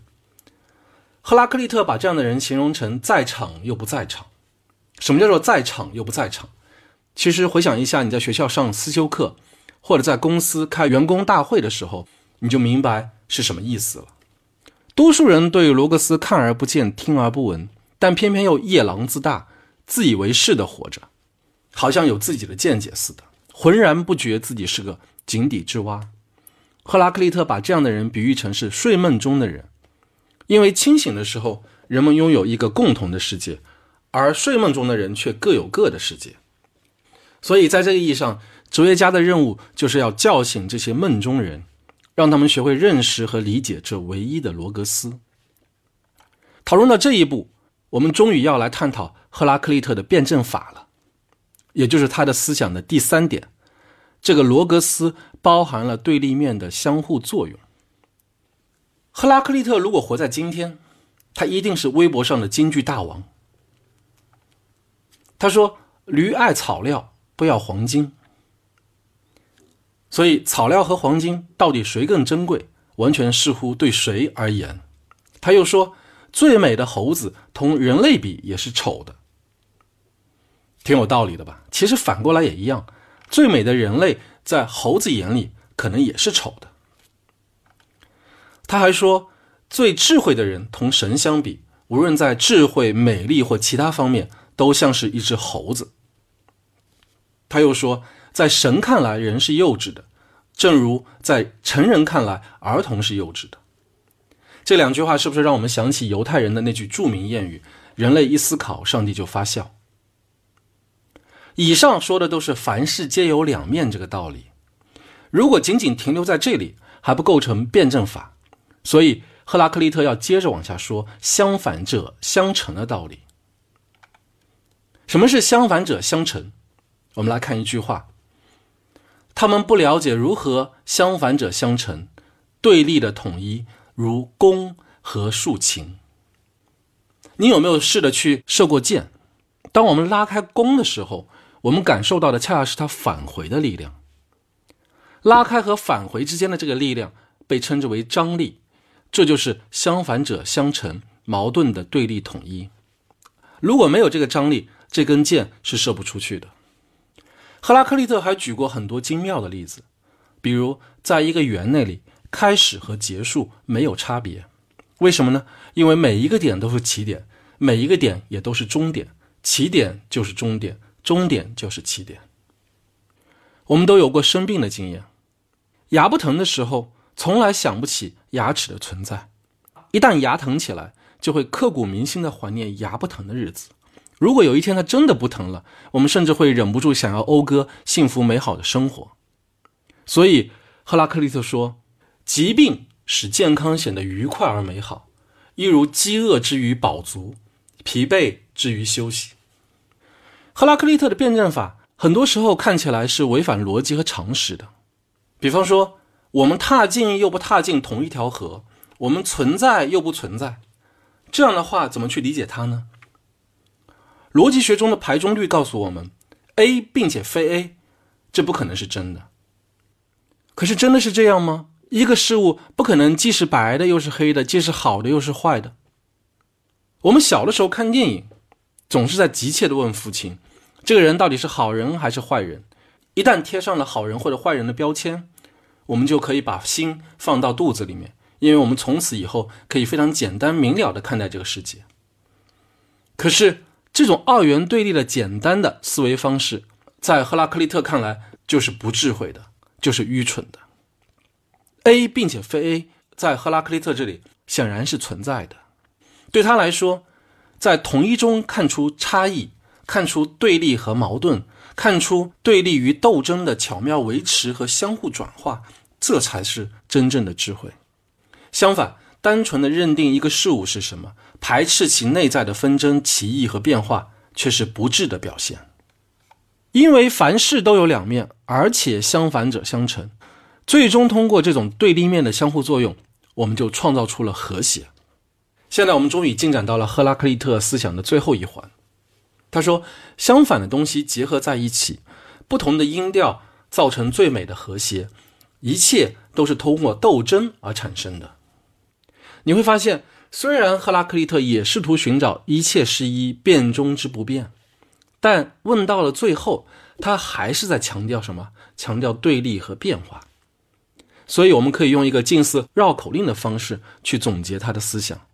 赫拉克利特把这样的人形容成在场又不在场。什么叫做在场又不在场？其实回想一下，你在学校上思修课。或者在公司开员工大会的时候，你就明白是什么意思了。多数人对罗格斯看而不见、听而不闻，但偏偏又夜郎自大、自以为是的活着，好像有自己的见解似的，浑然不觉自己是个井底之蛙。赫拉克利特把这样的人比喻成是睡梦中的人，因为清醒的时候人们拥有一个共同的世界，而睡梦中的人却各有各的世界。所以在这个意义上。哲学家的任务就是要叫醒这些梦中人，让他们学会认识和理解这唯一的罗格斯。讨论到这一步，我们终于要来探讨赫拉克利特的辩证法了，也就是他的思想的第三点：这个罗格斯包含了对立面的相互作用。赫拉克利特如果活在今天，他一定是微博上的京剧大王。他说：“驴爱草料，不要黄金。”所以，草料和黄金到底谁更珍贵，完全视乎对谁而言。他又说，最美的猴子同人类比也是丑的，挺有道理的吧？其实反过来也一样，最美的人类在猴子眼里可能也是丑的。他还说，最智慧的人同神相比，无论在智慧、美丽或其他方面，都像是一只猴子。他又说。在神看来，人是幼稚的；正如在成人看来，儿童是幼稚的。这两句话是不是让我们想起犹太人的那句著名谚语：“人类一思考，上帝就发笑。”以上说的都是凡事皆有两面这个道理。如果仅仅停留在这里，还不构成辩证法。所以，赫拉克利特要接着往下说相反者相成的道理。什么是相反者相成？我们来看一句话。他们不了解如何相反者相成，对立的统一，如弓和竖琴。你有没有试着去射过箭？当我们拉开弓的时候，我们感受到的恰恰是它返回的力量。拉开和返回之间的这个力量被称之为张力，这就是相反者相成、矛盾的对立统一。如果没有这个张力，这根箭是射不出去的。赫拉克利特还举过很多精妙的例子，比如在一个圆那里，开始和结束没有差别，为什么呢？因为每一个点都是起点，每一个点也都是终点，起点就是终点，终点就是起点。我们都有过生病的经验，牙不疼的时候，从来想不起牙齿的存在，一旦牙疼起来，就会刻骨铭心的怀念牙不疼的日子。如果有一天它真的不疼了，我们甚至会忍不住想要讴歌幸福美好的生活。所以，赫拉克利特说：“疾病使健康显得愉快而美好，一如饥饿之于饱足，疲惫之于休息。”赫拉克利特的辩证法很多时候看起来是违反逻辑和常识的。比方说，我们踏进又不踏进同一条河，我们存在又不存在，这样的话怎么去理解它呢？逻辑学中的排中律告诉我们，A 并且非 A，这不可能是真的。可是真的是这样吗？一个事物不可能既是白的又是黑的，既是好的又是坏的。我们小的时候看电影，总是在急切的问父亲：这个人到底是好人还是坏人？一旦贴上了好人或者坏人的标签，我们就可以把心放到肚子里面，因为我们从此以后可以非常简单明了的看待这个世界。可是。这种二元对立的简单的思维方式，在赫拉克利特看来就是不智慧的，就是愚蠢的。A 并且非 A，在赫拉克利特这里显然是存在的。对他来说，在统一中看出差异，看出对立和矛盾，看出对立与斗争的巧妙维持和相互转化，这才是真正的智慧。相反，单纯的认定一个事物是什么。排斥其内在的纷争、歧义和变化，却是不智的表现。因为凡事都有两面，而且相反者相成，最终通过这种对立面的相互作用，我们就创造出了和谐。现在我们终于进展到了赫拉克利特思想的最后一环。他说，相反的东西结合在一起，不同的音调造成最美的和谐，一切都是通过斗争而产生的。你会发现，虽然赫拉克利特也试图寻找一切是一，变中之不变，但问到了最后，他还是在强调什么？强调对立和变化。所以，我们可以用一个近似绕口令的方式去总结他的思想：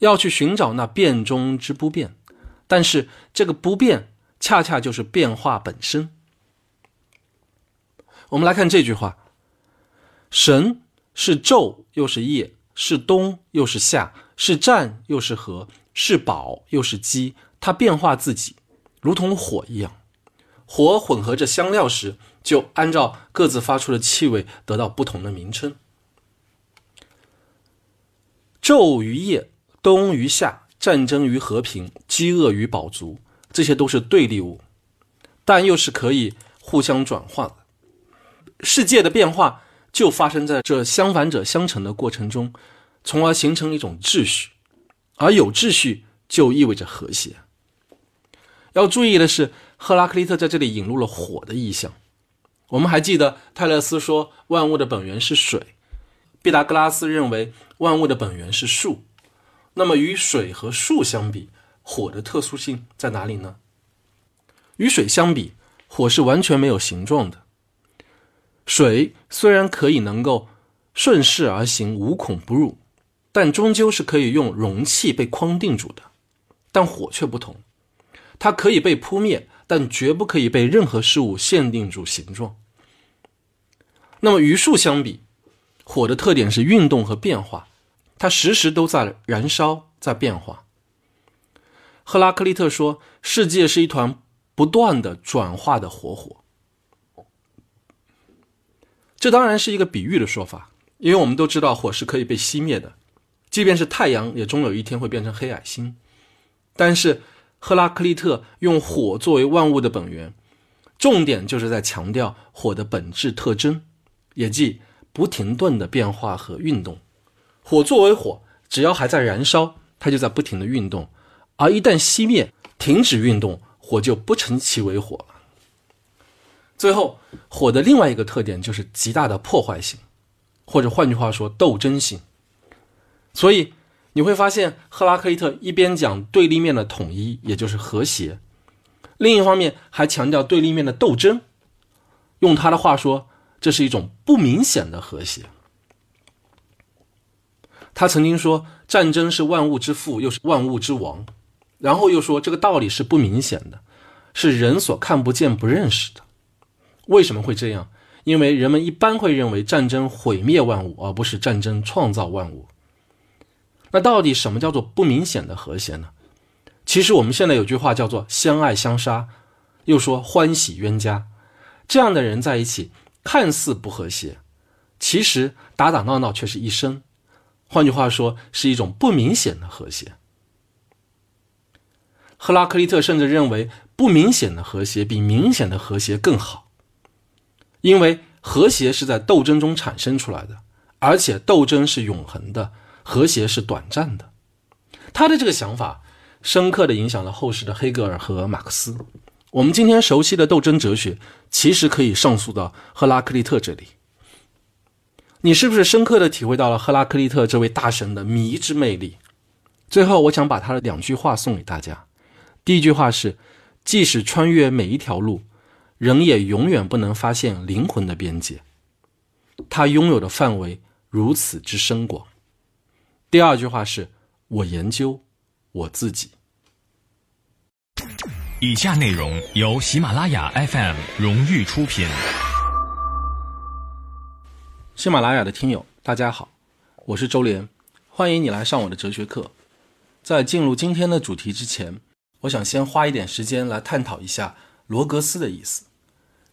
要去寻找那变中之不变，但是这个不变恰恰就是变化本身。我们来看这句话：神是昼又是夜，是冬又是夏，是战又是和，是宝又是饥，它变化自己，如同火一样。火混合着香料时。就按照各自发出的气味得到不同的名称。昼与夜，冬与夏，战争与和平，饥饿与饱足，这些都是对立物，但又是可以互相转化的。世界的变化就发生在这相反者相成的过程中，从而形成一种秩序，而有秩序就意味着和谐。要注意的是，赫拉克利特在这里引入了火的意象。我们还记得泰勒斯说万物的本源是水，毕达哥拉斯认为万物的本源是树。那么与水和树相比，火的特殊性在哪里呢？与水相比，火是完全没有形状的。水虽然可以能够顺势而行，无孔不入，但终究是可以用容器被框定住的。但火却不同，它可以被扑灭。但绝不可以被任何事物限定住形状。那么与树相比，火的特点是运动和变化，它时时都在燃烧，在变化。赫拉克利特说：“世界是一团不断的转化的活火。”这当然是一个比喻的说法，因为我们都知道火是可以被熄灭的，即便是太阳也终有一天会变成黑矮星。但是。赫拉克利特用火作为万物的本源，重点就是在强调火的本质特征，也即不停顿的变化和运动。火作为火，只要还在燃烧，它就在不停的运动；而一旦熄灭、停止运动，火就不成其为火了。最后，火的另外一个特点就是极大的破坏性，或者换句话说，斗争性。所以。你会发现，赫拉克利特一边讲对立面的统一，也就是和谐，另一方面还强调对立面的斗争。用他的话说，这是一种不明显的和谐。他曾经说，战争是万物之父，又是万物之王。然后又说，这个道理是不明显的，是人所看不见、不认识的。为什么会这样？因为人们一般会认为战争毁灭万物，而不是战争创造万物。那到底什么叫做不明显的和谐呢？其实我们现在有句话叫做“相爱相杀”，又说“欢喜冤家”，这样的人在一起看似不和谐，其实打打闹闹却是一生。换句话说，是一种不明显的和谐。赫拉克利特甚至认为，不明显的和谐比明显的和谐更好，因为和谐是在斗争中产生出来的，而且斗争是永恒的。和谐是短暂的，他的这个想法深刻的影响了后世的黑格尔和马克思。我们今天熟悉的斗争哲学，其实可以上溯到赫拉克利特这里。你是不是深刻的体会到了赫拉克利特这位大神的迷之魅力？最后，我想把他的两句话送给大家。第一句话是：即使穿越每一条路，人也永远不能发现灵魂的边界。他拥有的范围如此之深广。第二句话是：我研究我自己。以下内容由喜马拉雅 FM 荣誉出品。喜马拉雅的听友，大家好，我是周连，欢迎你来上我的哲学课。在进入今天的主题之前，我想先花一点时间来探讨一下“罗格斯”的意思。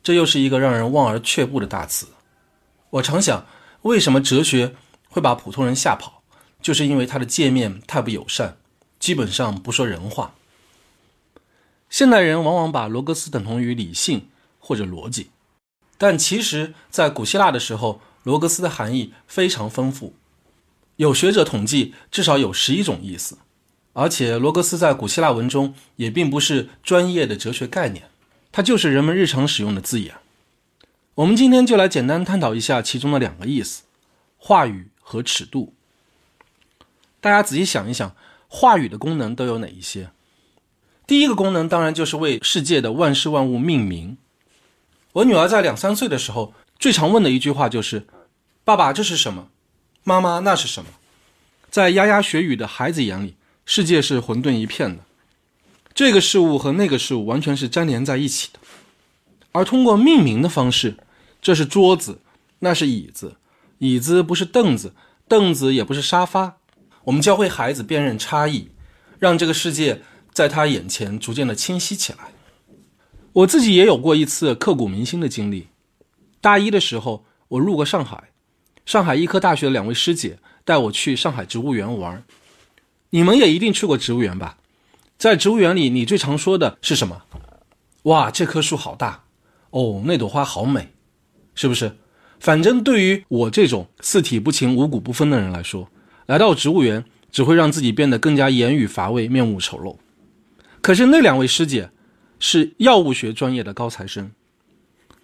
这又是一个让人望而却步的大词。我常想，为什么哲学会把普通人吓跑？就是因为它的界面太不友善，基本上不说人话。现代人往往把罗格斯等同于理性或者逻辑，但其实，在古希腊的时候，罗格斯的含义非常丰富。有学者统计，至少有十一种意思。而且，罗格斯在古希腊文中也并不是专业的哲学概念，它就是人们日常使用的字眼。我们今天就来简单探讨一下其中的两个意思：话语和尺度。大家仔细想一想，话语的功能都有哪一些？第一个功能当然就是为世界的万事万物命名。我女儿在两三岁的时候，最常问的一句话就是：“爸爸，这是什么？妈妈，那是什么？”在牙牙学语的孩子眼里。世界是混沌一片的，这个事物和那个事物完全是粘连在一起的。而通过命名的方式，这是桌子，那是椅子，椅子不是凳子，凳子也不是沙发。我们教会孩子辨认差异，让这个世界在他眼前逐渐的清晰起来。我自己也有过一次刻骨铭心的经历。大一的时候，我路过上海，上海医科大学的两位师姐带我去上海植物园玩。你们也一定去过植物园吧？在植物园里，你最常说的是什么？哇，这棵树好大！哦，那朵花好美，是不是？反正对于我这种四体不勤、五谷不分的人来说，来到植物园只会让自己变得更加言语乏味、面目丑陋。可是那两位师姐是药物学专业的高材生，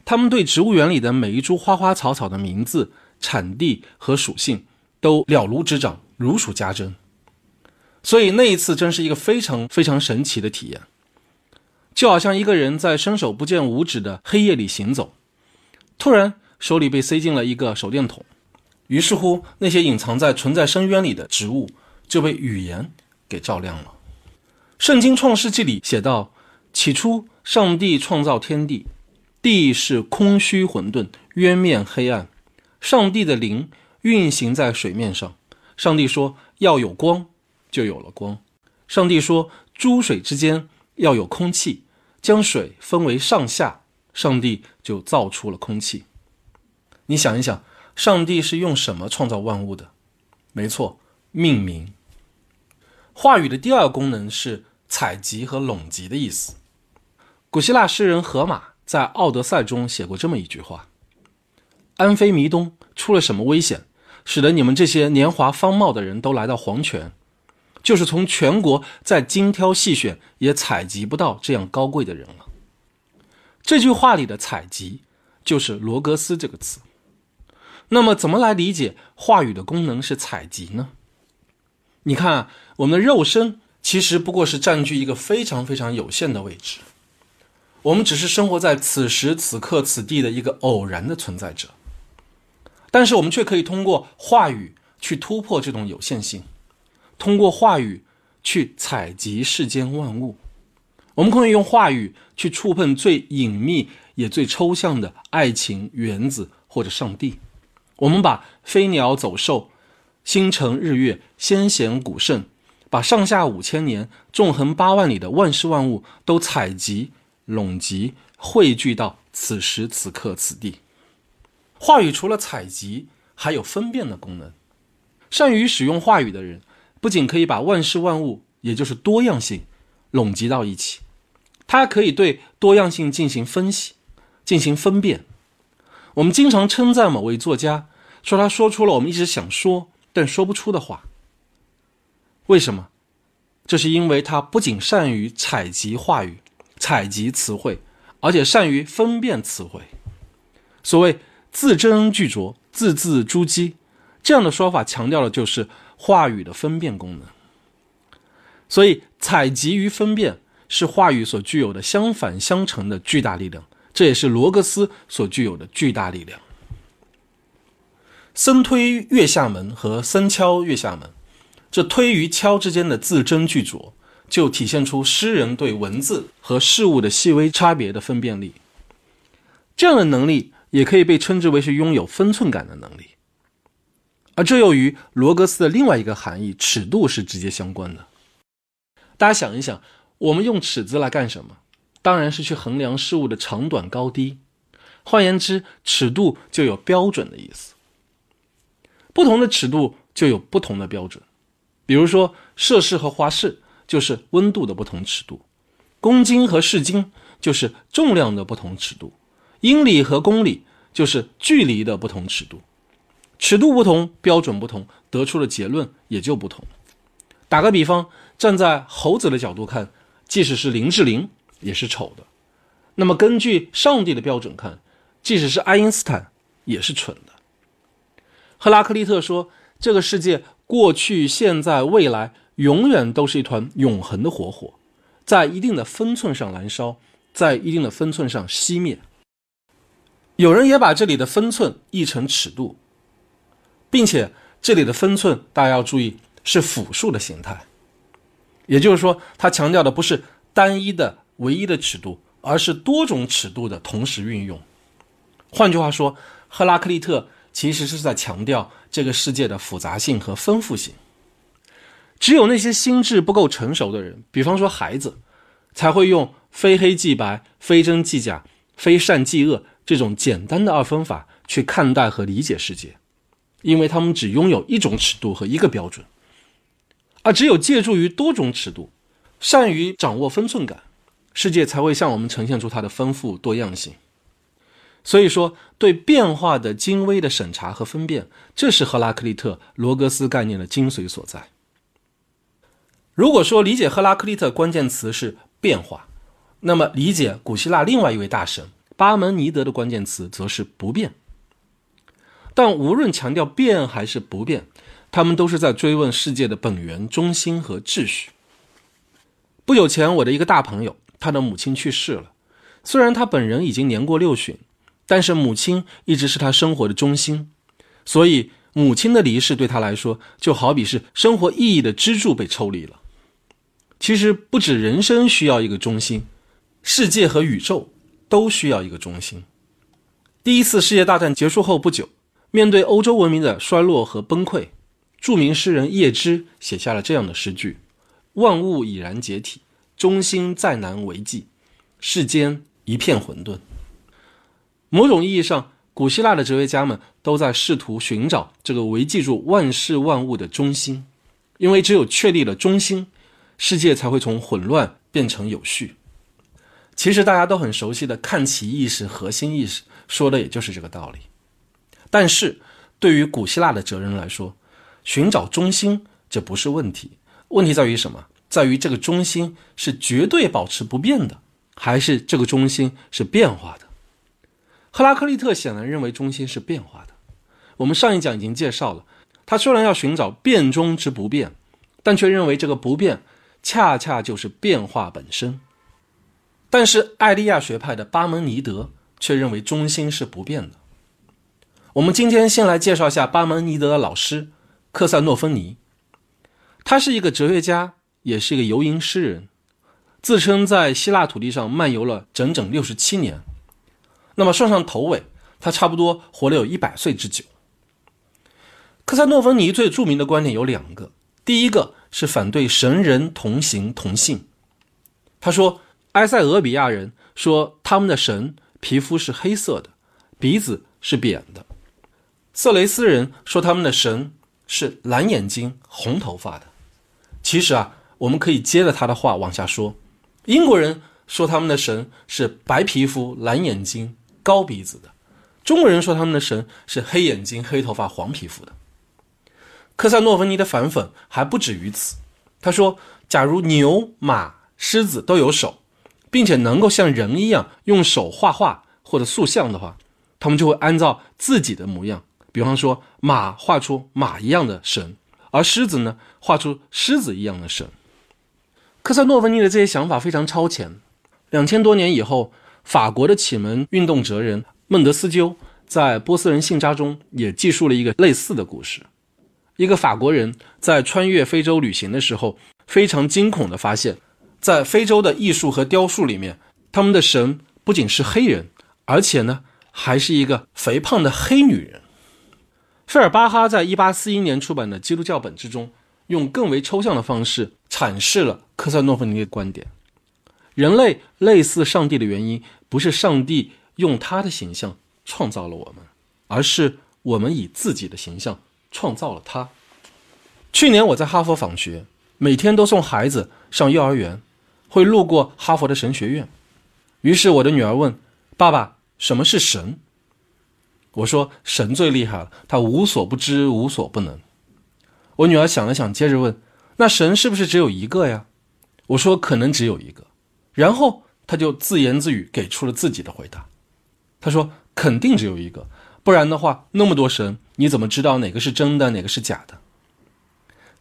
他们对植物园里的每一株花花草草的名字、产地和属性都了如指掌、如数家珍。所以那一次真是一个非常非常神奇的体验，就好像一个人在伸手不见五指的黑夜里行走，突然手里被塞进了一个手电筒，于是乎那些隐藏在存在深渊里的植物就被语言给照亮了。圣经创世纪里写道：“起初上帝创造天地，地是空虚混沌，渊面黑暗，上帝的灵运行在水面上。上帝说要有光。”就有了光。上帝说：“诸水之间要有空气，将水分为上下。”上帝就造出了空气。你想一想，上帝是用什么创造万物的？没错，命名。话语的第二功能是采集和拢集的意思。古希腊诗人荷马在《奥德赛》中写过这么一句话：“安非弥东出了什么危险，使得你们这些年华方茂的人都来到黄泉？”就是从全国再精挑细选，也采集不到这样高贵的人了。这句话里的“采集”就是“罗格斯”这个词。那么，怎么来理解话语的功能是采集呢？你看，我们的肉身其实不过是占据一个非常非常有限的位置，我们只是生活在此时此刻此地的一个偶然的存在者。但是，我们却可以通过话语去突破这种有限性。通过话语去采集世间万物，我们可以用话语去触碰最隐秘也最抽象的爱情、原子或者上帝。我们把飞鸟走兽、星辰日月、先贤古圣，把上下五千年、纵横八万里的万事万物都采集、拢集、汇聚到此时此刻此地。话语除了采集，还有分辨的功能。善于使用话语的人。不仅可以把万事万物，也就是多样性，拢集到一起，它可以对多样性进行分析，进行分辨。我们经常称赞某位作家，说他说出了我们一直想说但说不出的话。为什么？这是因为他不仅善于采集话语、采集词汇，而且善于分辨词汇。所谓字斟句酌、字字珠玑，这样的说法强调的就是。话语的分辨功能，所以采集与分辨是话语所具有的相反相成的巨大力量，这也是罗格斯所具有的巨大力量。僧推月下门和僧敲月下门，这推与敲之间的字斟句酌，就体现出诗人对文字和事物的细微差别的分辨力。这样的能力也可以被称之为是拥有分寸感的能力。而这又与罗格斯的另外一个含义——尺度是直接相关的。大家想一想，我们用尺子来干什么？当然是去衡量事物的长短高低。换言之，尺度就有标准的意思。不同的尺度就有不同的标准。比如说，摄氏和华氏就是温度的不同尺度，公斤和市斤就是重量的不同尺度，英里和公里就是距离的不同尺度，尺度不同，标准不同，得出的结论也就不同。打个比方，站在猴子的角度看，即使是林志玲也是丑的；那么根据上帝的标准看，即使是爱因斯坦也是蠢的。赫拉克利特说：“这个世界过去、现在、未来，永远都是一团永恒的活火，在一定的分寸上燃烧，在一定的分寸上熄灭。”有人也把这里的分寸译成尺度，并且这里的分寸大家要注意是复数的形态，也就是说，他强调的不是单一的、唯一的尺度，而是多种尺度的同时运用。换句话说，赫拉克利特。其实是在强调这个世界的复杂性和丰富性。只有那些心智不够成熟的人，比方说孩子，才会用非黑即白、非真即假、非善即恶这种简单的二分法去看待和理解世界，因为他们只拥有一种尺度和一个标准。而只有借助于多种尺度，善于掌握分寸感，世界才会向我们呈现出它的丰富多样性。所以说，对变化的精微的审查和分辨，这是赫拉克利特罗格斯概念的精髓所在。如果说理解赫拉克利特关键词是变化，那么理解古希腊另外一位大神巴门尼德的关键词则是不变。但无论强调变还是不变，他们都是在追问世界的本源、中心和秩序。不久前，我的一个大朋友，他的母亲去世了，虽然他本人已经年过六旬。但是母亲一直是他生活的中心，所以母亲的离世对他来说就好比是生活意义的支柱被抽离了。其实不止人生需要一个中心，世界和宇宙都需要一个中心。第一次世界大战结束后不久，面对欧洲文明的衰落和崩溃，著名诗人叶芝写下了这样的诗句：“万物已然解体，中心再难为继，世间一片混沌。”某种意义上，古希腊的哲学家们都在试图寻找这个维系住万事万物的中心，因为只有确立了中心，世界才会从混乱变成有序。其实大家都很熟悉的看齐意识、核心意识，说的也就是这个道理。但是对于古希腊的哲人来说，寻找中心这不是问题，问题在于什么？在于这个中心是绝对保持不变的，还是这个中心是变化的？赫拉克利特显然认为中心是变化的。我们上一讲已经介绍了，他虽然要寻找变中之不变，但却认为这个不变恰恰就是变化本身。但是艾利亚学派的巴门尼德却认为中心是不变的。我们今天先来介绍一下巴门尼德的老师克塞诺芬尼，他是一个哲学家，也是一个游吟诗人，自称在希腊土地上漫游了整整六十七年。那么算上头尾，他差不多活了有一百岁之久。克塞诺芬尼最著名的观点有两个，第一个是反对神人同形同性。他说，埃塞俄比亚人说他们的神皮肤是黑色的，鼻子是扁的；色雷斯人说他们的神是蓝眼睛、红头发的。其实啊，我们可以接着他的话往下说，英国人说他们的神是白皮肤、蓝眼睛。高鼻子的中国人说他们的神是黑眼睛、黑头发、黄皮肤的。克塞诺芬尼的反讽还不止于此。他说，假如牛、马、狮子都有手，并且能够像人一样用手画画或者塑像的话，他们就会按照自己的模样，比方说马画出马一样的神，而狮子呢画出狮子一样的神。克塞诺芬尼的这些想法非常超前。两千多年以后。法国的启蒙运动哲人孟德斯鸠在《波斯人信札》中也记述了一个类似的故事：一个法国人在穿越非洲旅行的时候，非常惊恐地发现，在非洲的艺术和雕塑里面，他们的神不仅是黑人，而且呢，还是一个肥胖的黑女人。费尔巴哈在1841年出版的《基督教本质》中，用更为抽象的方式阐释了科塞诺夫尼的观点。人类类似上帝的原因，不是上帝用他的形象创造了我们，而是我们以自己的形象创造了他。去年我在哈佛访学，每天都送孩子上幼儿园，会路过哈佛的神学院。于是我的女儿问：“爸爸，什么是神？我说神最厉害了，他无所不知，无所不能。我女儿想了想，接着问：“那神是不是只有一个呀？”我说：“可能只有一个。”然后他就自言自语给出了自己的回答。他说：“肯定只有一个，不然的话，那么多神，你怎么知道哪个是真的，哪个是假的？”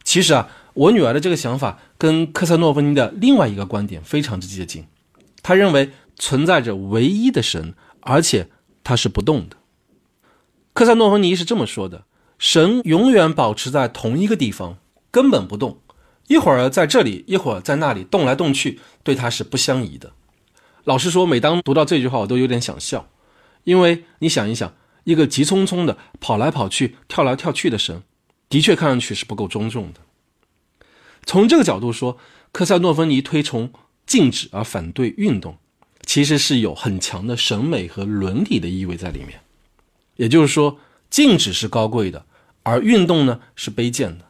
其实啊，我女儿的这个想法跟科萨诺夫尼的另外一个观点非常之接近。他认为存在着唯一的神，而且他是不动的。克萨诺芬尼是这么说的：神永远保持在同一个地方，根本不动，一会儿在这里，一会儿在那里，动来动去，对他是不相宜的。老实说，每当读到这句话，我都有点想笑，因为你想一想，一个急匆匆的跑来跑去、跳来跳去的神，的确看上去是不够庄重的。从这个角度说，科萨诺芬尼推崇静止而反对运动，其实是有很强的审美和伦理的意味在里面。也就是说，静止是高贵的，而运动呢是卑贱的。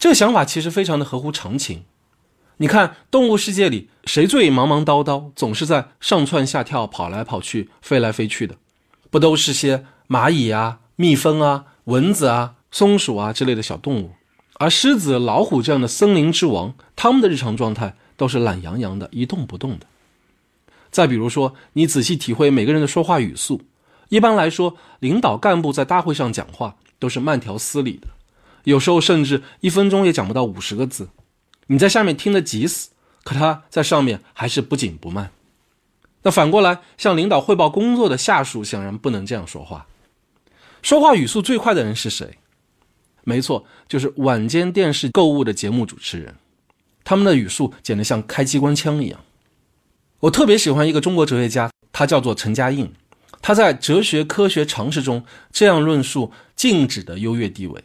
这个想法其实非常的合乎常情。你看，动物世界里谁最忙忙叨叨，总是在上蹿下跳、跑来跑去、飞来飞去的？不都是些蚂蚁啊、蜜蜂啊、蚊子啊、松鼠啊之类的小动物？而狮子、老虎这样的森林之王，他们的日常状态都是懒洋洋的，一动不动的。再比如说，你仔细体会每个人的说话语速。一般来说，领导干部在大会上讲话都是慢条斯理的，有时候甚至一分钟也讲不到五十个字。你在下面听得急死，可他在上面还是不紧不慢。那反过来，向领导汇报工作的下属显然不能这样说话。说话语速最快的人是谁？没错，就是晚间电视购物的节目主持人。他们的语速简直像开机关枪一样。我特别喜欢一个中国哲学家，他叫做陈嘉映。他在《哲学科学常识》中这样论述静止的优越地位：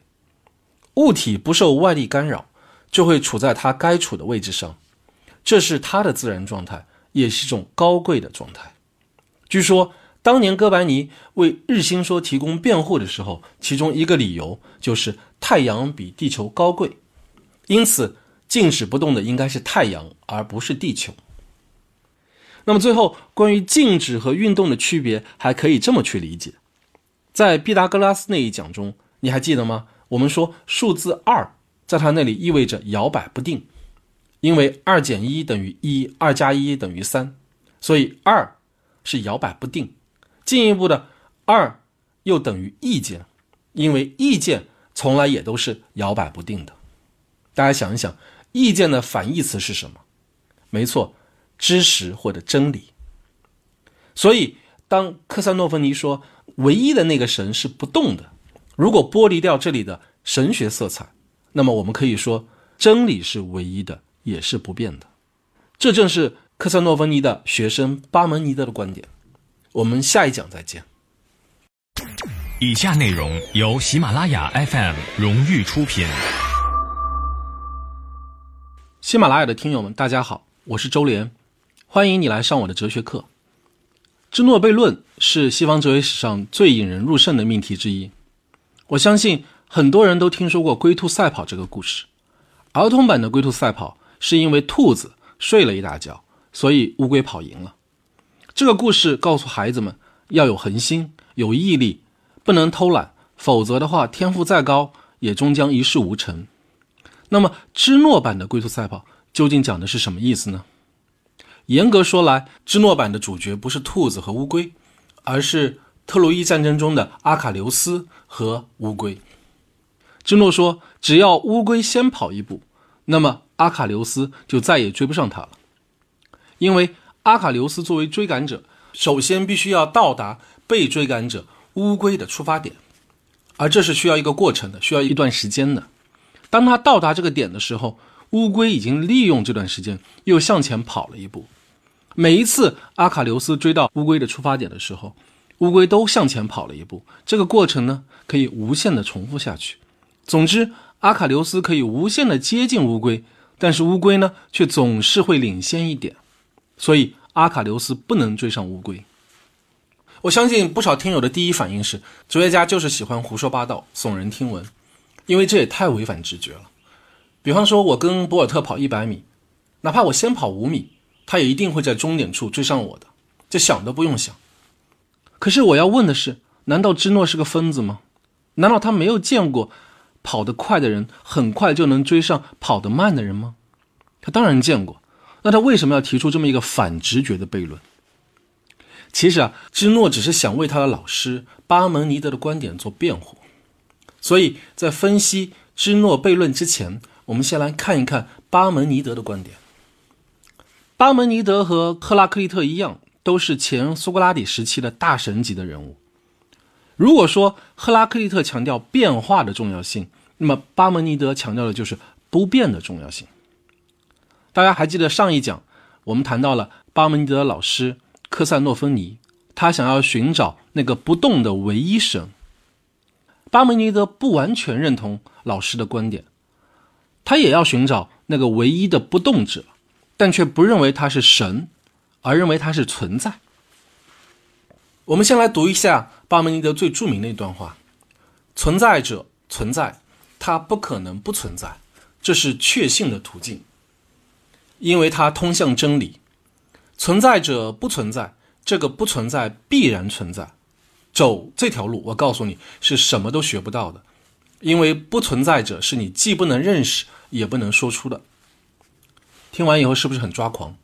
物体不受外力干扰，就会处在它该处的位置上，这是它的自然状态，也是一种高贵的状态。据说当年哥白尼为日心说提供辩护的时候，其中一个理由就是太阳比地球高贵，因此静止不动的应该是太阳，而不是地球。那么最后，关于静止和运动的区别，还可以这么去理解：在毕达哥拉斯那一讲中，你还记得吗？我们说数字二在他那里意味着摇摆不定，因为二减一等于一，二加一等于三，所以二是摇摆不定。进一步的，二又等于意见，因为意见从来也都是摇摆不定的。大家想一想，意见的反义词是什么？没错。知识或者真理，所以当科萨诺芬尼说唯一的那个神是不动的，如果剥离掉这里的神学色彩，那么我们可以说真理是唯一的，也是不变的。这正是克萨诺芬尼的学生巴门尼德的观点。我们下一讲再见。以下内容由喜马拉雅 FM 荣誉出品。喜马拉雅的听友们，大家好，我是周连。欢迎你来上我的哲学课。芝诺悖论是西方哲学史上最引人入胜的命题之一。我相信很多人都听说过龟兔赛跑这个故事。儿童版的龟兔赛跑是因为兔子睡了一大觉，所以乌龟跑赢了。这个故事告诉孩子们要有恒心、有毅力，不能偷懒，否则的话，天赋再高也终将一事无成。那么，芝诺版的龟兔赛跑究竟讲的是什么意思呢？严格说来，芝诺版的主角不是兔子和乌龟，而是特洛伊战争中的阿卡琉斯和乌龟。芝诺说：“只要乌龟先跑一步，那么阿卡琉斯就再也追不上他了。因为阿卡琉斯作为追赶者，首先必须要到达被追赶者乌龟的出发点，而这是需要一个过程的，需要一段时间的。当他到达这个点的时候，乌龟已经利用这段时间又向前跑了一步。”每一次阿卡琉斯追到乌龟的出发点的时候，乌龟都向前跑了一步。这个过程呢，可以无限的重复下去。总之，阿卡琉斯可以无限的接近乌龟，但是乌龟呢，却总是会领先一点。所以，阿卡琉斯不能追上乌龟。我相信不少听友的第一反应是，哲学家就是喜欢胡说八道、耸人听闻，因为这也太违反直觉了。比方说，我跟博尔特跑一百米，哪怕我先跑五米。他也一定会在终点处追上我的，这想都不用想。可是我要问的是，难道芝诺是个疯子吗？难道他没有见过跑得快的人很快就能追上跑得慢的人吗？他当然见过。那他为什么要提出这么一个反直觉的悖论？其实啊，芝诺只是想为他的老师巴门尼德的观点做辩护。所以在分析芝诺悖论之前，我们先来看一看巴门尼德的观点。巴门尼德和克拉克利特一样，都是前苏格拉底时期的大神级的人物。如果说赫拉克利特强调变化的重要性，那么巴门尼德强调的就是不变的重要性。大家还记得上一讲我们谈到了巴门尼德老师科塞诺芬尼，他想要寻找那个不动的唯一神。巴门尼德不完全认同老师的观点，他也要寻找那个唯一的不动者，但却不认为他是神，而认为它是存在。我们先来读一下巴门尼德最著名的一段话：“存在者存在，它不可能不存在，这是确信的途径。”因为它通向真理，存在者不存在，这个不存在必然存在。走这条路，我告诉你是什么都学不到的，因为不存在者是你既不能认识也不能说出的。听完以后是不是很抓狂？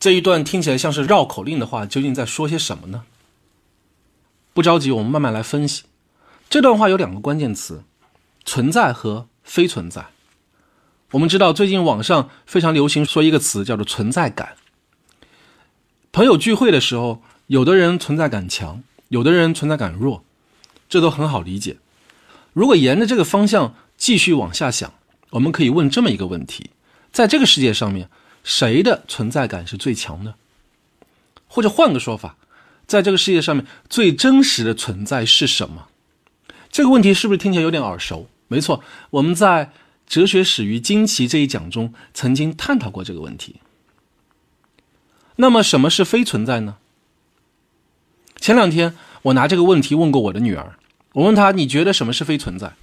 这一段听起来像是绕口令的话，究竟在说些什么呢？不着急，我们慢慢来分析。这段话有两个关键词：存在和非存在。我们知道，最近网上非常流行说一个词，叫做存在感。朋友聚会的时候，有的人存在感强，有的人存在感弱，这都很好理解。如果沿着这个方向继续往下想，我们可以问这么一个问题：在这个世界上面，谁的存在感是最强的？或者换个说法，在这个世界上面最真实的存在是什么？这个问题是不是听起来有点耳熟？没错，我们在。哲学始于惊奇这一讲中曾经探讨过这个问题。那么，什么是非存在呢？前两天我拿这个问题问过我的女儿，我问她：“你觉得什么是非存在？”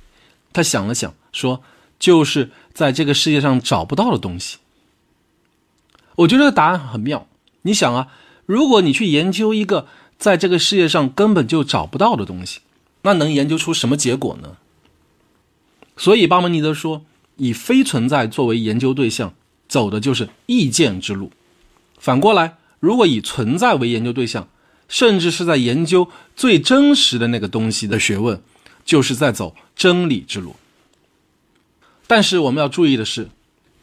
她想了想，说：“就是在这个世界上找不到的东西。”我觉得这个答案很妙。你想啊，如果你去研究一个在这个世界上根本就找不到的东西，那能研究出什么结果呢？所以巴门尼德说。以非存在作为研究对象，走的就是意见之路。反过来，如果以存在为研究对象，甚至是在研究最真实的那个东西的学问，就是在走真理之路。但是我们要注意的是，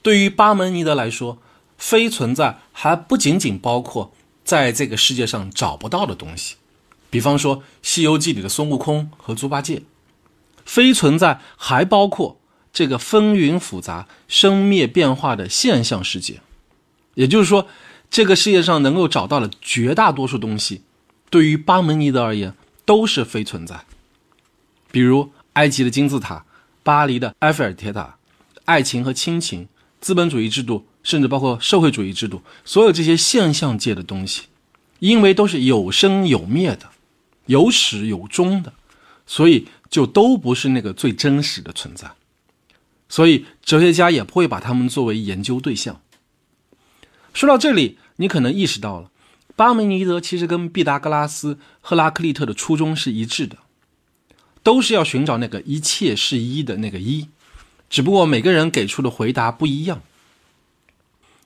对于巴门尼德来说，非存在还不仅仅包括在这个世界上找不到的东西，比方说《西游记》里的孙悟空和猪八戒。非存在还包括。这个风云复杂、生灭变化的现象世界，也就是说，这个世界上能够找到的绝大多数东西，对于巴门尼德而言都是非存在。比如埃及的金字塔、巴黎的埃菲尔铁塔、爱情和亲情、资本主义制度，甚至包括社会主义制度，所有这些现象界的东西，因为都是有生有灭的、有始有终的，所以就都不是那个最真实的存在。所以，哲学家也不会把他们作为研究对象。说到这里，你可能意识到了，巴门尼德其实跟毕达哥拉斯、赫拉克利特的初衷是一致的，都是要寻找那个一切是一的那个一，只不过每个人给出的回答不一样。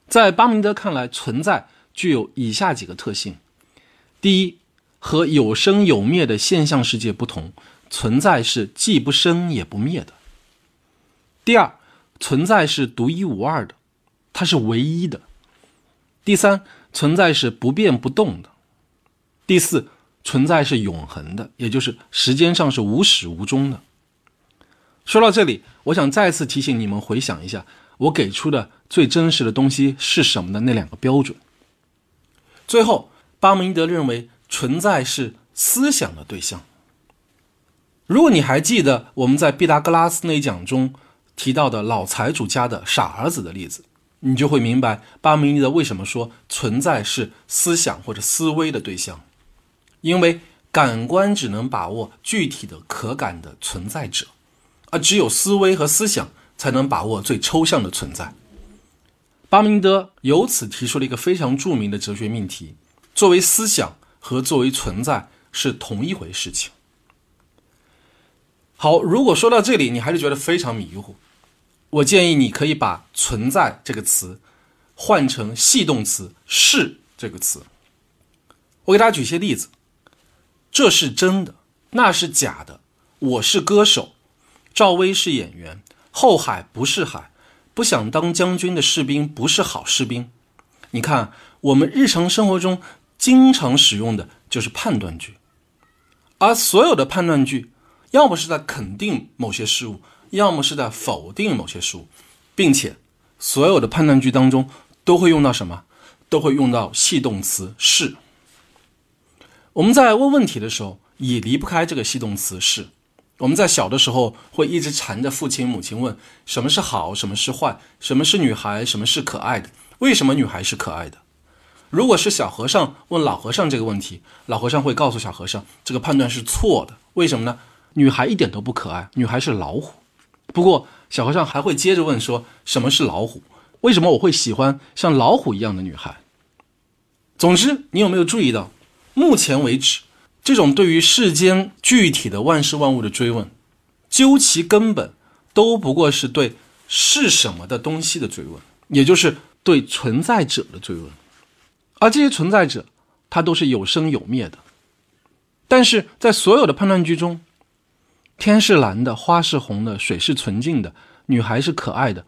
在巴明德看来，存在具有以下几个特性：第一，和有生有灭的现象世界不同，存在是既不生也不灭的。第二，存在是独一无二的，它是唯一的。第三，存在是不变不动的。第四，存在是永恒的，也就是时间上是无始无终的。说到这里，我想再次提醒你们回想一下我给出的最真实的东西是什么的那两个标准。最后，巴门尼德认为存在是思想的对象。如果你还记得我们在毕达哥拉斯那一讲中。提到的老财主家的傻儿子的例子，你就会明白巴门尼德为什么说存在是思想或者思维的对象，因为感官只能把握具体的可感的存在者，而只有思维和思想才能把握最抽象的存在。巴门尼德由此提出了一个非常著名的哲学命题：作为思想和作为存在，是同一回事情。好，如果说到这里你还是觉得非常迷糊，我建议你可以把“存在”这个词换成系动词“是”这个词。我给大家举一些例子：这是真的，那是假的。我是歌手，赵薇是演员，后海不是海，不想当将军的士兵不是好士兵。你看，我们日常生活中经常使用的就是判断句，而所有的判断句，要么是在肯定某些事物，要么是在否定某些事物，并且所有的判断句当中都会用到什么？都会用到系动词是。我们在问问题的时候也离不开这个系动词是。我们在小的时候会一直缠着父亲母亲问：什么是好，什么是坏，什么是女孩，什么是可爱的？为什么女孩是可爱的？如果是小和尚问老和尚这个问题，老和尚会告诉小和尚，这个判断是错的。为什么呢？女孩一点都不可爱，女孩是老虎。不过小和尚还会接着问说：什么是老虎？为什么我会喜欢像老虎一样的女孩？总之，你有没有注意到，目前为止？这种对于世间具体的万事万物的追问，究其根本，都不过是对是什么的东西的追问，也就是对存在者的追问。而这些存在者，它都是有生有灭的。但是在所有的判断句中，天是蓝的，花是红的，水是纯净的，女孩是可爱的，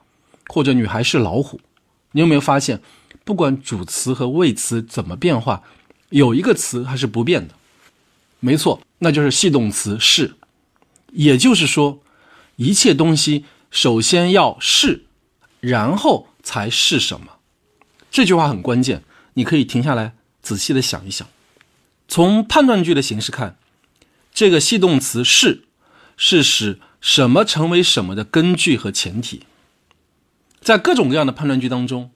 或者女孩是老虎，你有没有发现，不管主词和谓词怎么变化，有一个词还是不变的？没错，那就是系动词是，也就是说，一切东西首先要是，然后才是什么。这句话很关键，你可以停下来仔细的想一想。从判断句的形式看，这个系动词是，是使什么成为什么的根据和前提。在各种各样的判断句当中，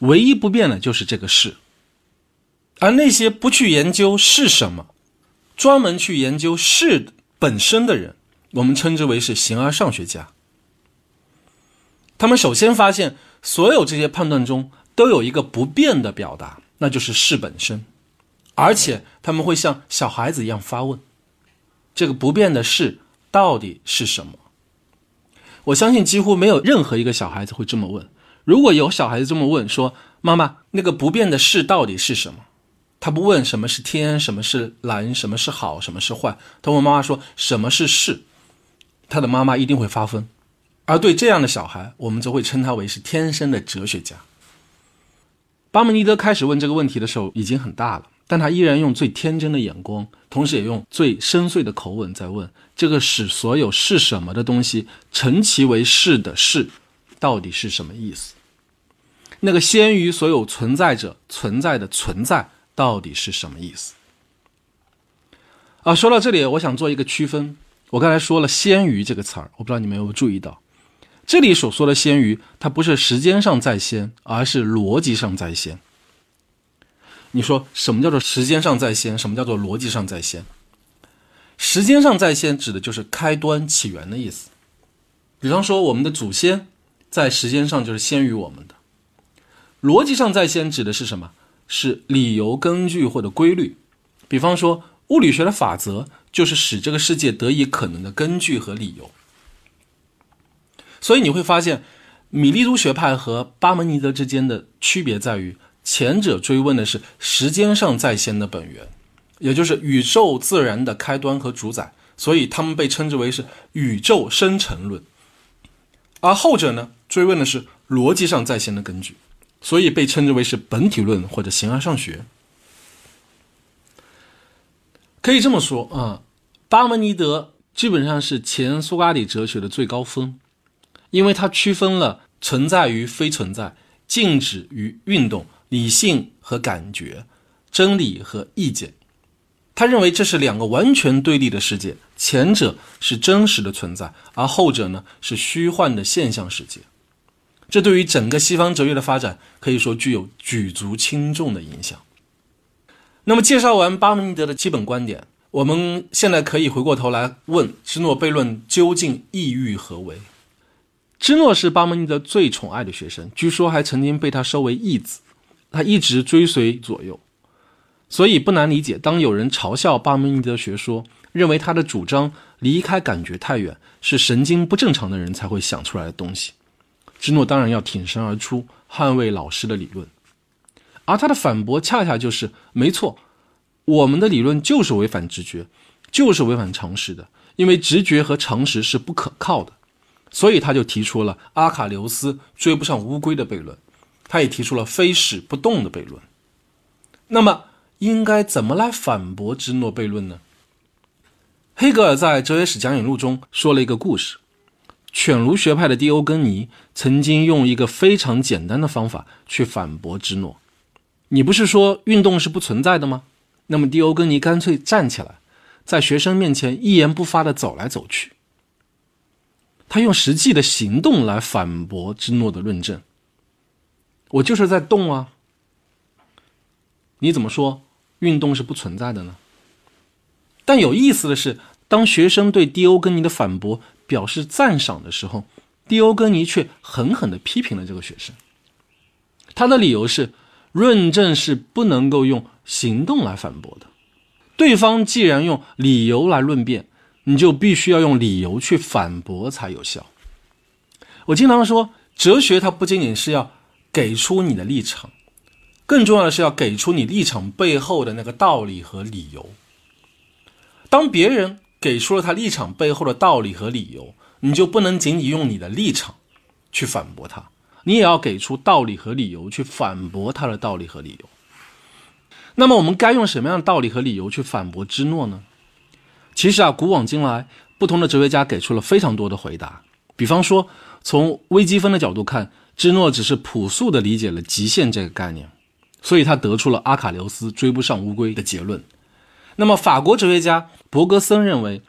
唯一不变的就是这个是，而那些不去研究是什么。专门去研究事本身的人，我们称之为是形而上学家。他们首先发现，所有这些判断中都有一个不变的表达，那就是事本身。而且他们会像小孩子一样发问：这个不变的事到底是什么？我相信几乎没有任何一个小孩子会这么问。如果有小孩子这么问，说：“妈妈，那个不变的事到底是什么？”他不问什么是天，什么是蓝，什么是好，什么是坏。他问妈妈说什么是是，他的妈妈一定会发疯。而对这样的小孩，我们则会称他为是天生的哲学家。巴门尼德开始问这个问题的时候已经很大了，但他依然用最天真的眼光，同时也用最深邃的口吻在问：这个使所有是什么的东西成其为是的是，到底是什么意思？那个先于所有存在者存在的存在。到底是什么意思？啊，说到这里，我想做一个区分。我刚才说了“先于”这个词儿，我不知道你们有没有注意到，这里所说的“先于”，它不是时间上在先，而是逻辑上在先。你说什么叫做时间上在先？什么叫做逻辑上在先？时间上在先指的就是开端、起源的意思。比方说，我们的祖先在时间上就是先于我们的。逻辑上在先指的是什么？是理由、根据或者规律，比方说物理学的法则就是使这个世界得以可能的根据和理由。所以你会发现，米利都学派和巴门尼德之间的区别在于，前者追问的是时间上在先的本源，也就是宇宙自然的开端和主宰，所以他们被称之为是宇宙生成论；而后者呢，追问的是逻辑上在先的根据。所以被称之为是本体论或者形而上学。可以这么说啊，巴门尼德基本上是前苏格拉底哲学的最高峰，因为他区分了存在与非存在、静止与运动、理性和感觉、真理和意见。他认为这是两个完全对立的世界，前者是真实的存在，而后者呢是虚幻的现象世界。这对于整个西方哲学的发展可以说具有举足轻重的影响。那么，介绍完巴门尼德的基本观点，我们现在可以回过头来问芝诺悖论究竟意欲何为？芝诺是巴门尼德最宠爱的学生，据说还曾经被他收为义子，他一直追随左右。所以不难理解，当有人嘲笑巴门尼德学说，认为他的主张离开感觉太远，是神经不正常的人才会想出来的东西。芝诺当然要挺身而出，捍卫老师的理论，而他的反驳恰恰就是没错，我们的理论就是违反直觉，就是违反常识的，因为直觉和常识是不可靠的，所以他就提出了阿卡琉斯追不上乌龟的悖论，他也提出了非始不动的悖论。那么，应该怎么来反驳芝诺悖论呢？黑格尔在《哲学史讲演录》中说了一个故事：犬儒学派的狄欧根尼曾经用一个非常简单的方法去反驳芝诺。你不是说运动是不存在的吗？那么狄欧根尼干脆站起来，在学生面前一言不发地走来走去。他用实际的行动来反驳芝诺的论证。我就是在动啊！你怎么说？运动是不存在的呢。但有意思的是，当学生对狄欧根尼的反驳表示赞赏的时候，迪欧根尼却狠狠地批评了这个学生。他的理由是，论证是不能够用行动来反驳的。对方既然用理由来论辩，你就必须要用理由去反驳才有效。我经常说，哲学它不仅仅是要给出你的立场。更重要的是要给出你立场背后的那个道理和理由。当别人给出了他立场背后的道理和理由，你就不能仅仅用你的立场去反驳他，你也要给出道理和理由去反驳他的道理和理由。那么我们该用什么样的道理和理由去反驳芝诺呢？其实啊，古往今来，不同的哲学家给出了非常多的回答。比方说，从微积分的角度看，芝诺只是朴素的理解了极限这个概念。所以他得出了阿卡琉斯追不上乌龟的结论。那么，法国哲学家伯格森认为，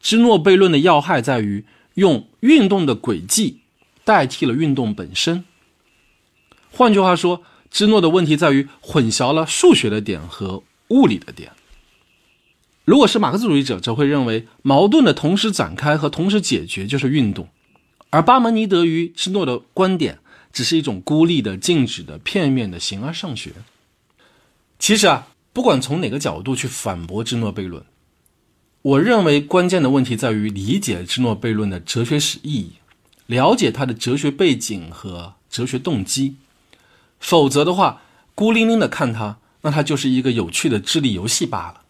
芝诺悖论的要害在于用运动的轨迹代替了运动本身。换句话说，芝诺的问题在于混淆了数学的点和物理的点。如果是马克思主义者，则会认为矛盾的同时展开和同时解决就是运动，而巴门尼德与芝诺的观点。只是一种孤立的、静止的、片面的形而上学。其实啊，不管从哪个角度去反驳芝诺悖论，我认为关键的问题在于理解芝诺悖论的哲学史意义，了解它的哲学背景和哲学动机。否则的话，孤零零的看它，那它就是一个有趣的智力游戏罢了。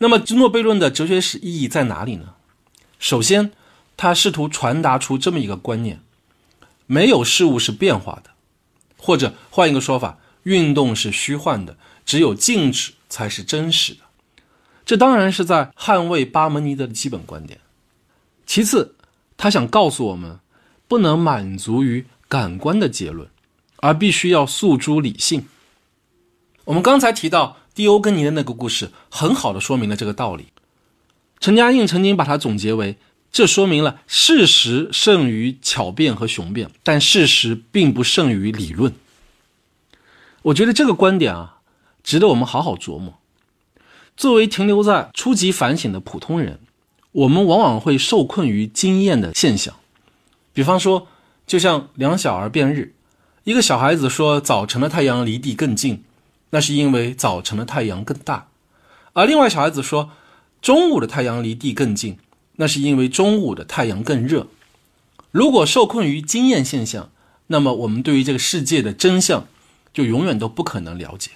那么，芝诺悖论的哲学史意义在哪里呢？首先，它试图传达出这么一个观念。没有事物是变化的，或者换一个说法，运动是虚幻的，只有静止才是真实的。这当然是在捍卫巴门尼德的基本观点。其次，他想告诉我们，不能满足于感官的结论，而必须要诉诸理性。我们刚才提到蒂欧根尼的那个故事，很好的说明了这个道理。陈嘉映曾经把它总结为。这说明了事实胜于巧辩和雄辩，但事实并不胜于理论。我觉得这个观点啊，值得我们好好琢磨。作为停留在初级反省的普通人，我们往往会受困于经验的现象。比方说，就像两小儿辩日，一个小孩子说早晨的太阳离地更近，那是因为早晨的太阳更大；而另外小孩子说中午的太阳离地更近。那是因为中午的太阳更热。如果受困于经验现象，那么我们对于这个世界的真相就永远都不可能了解。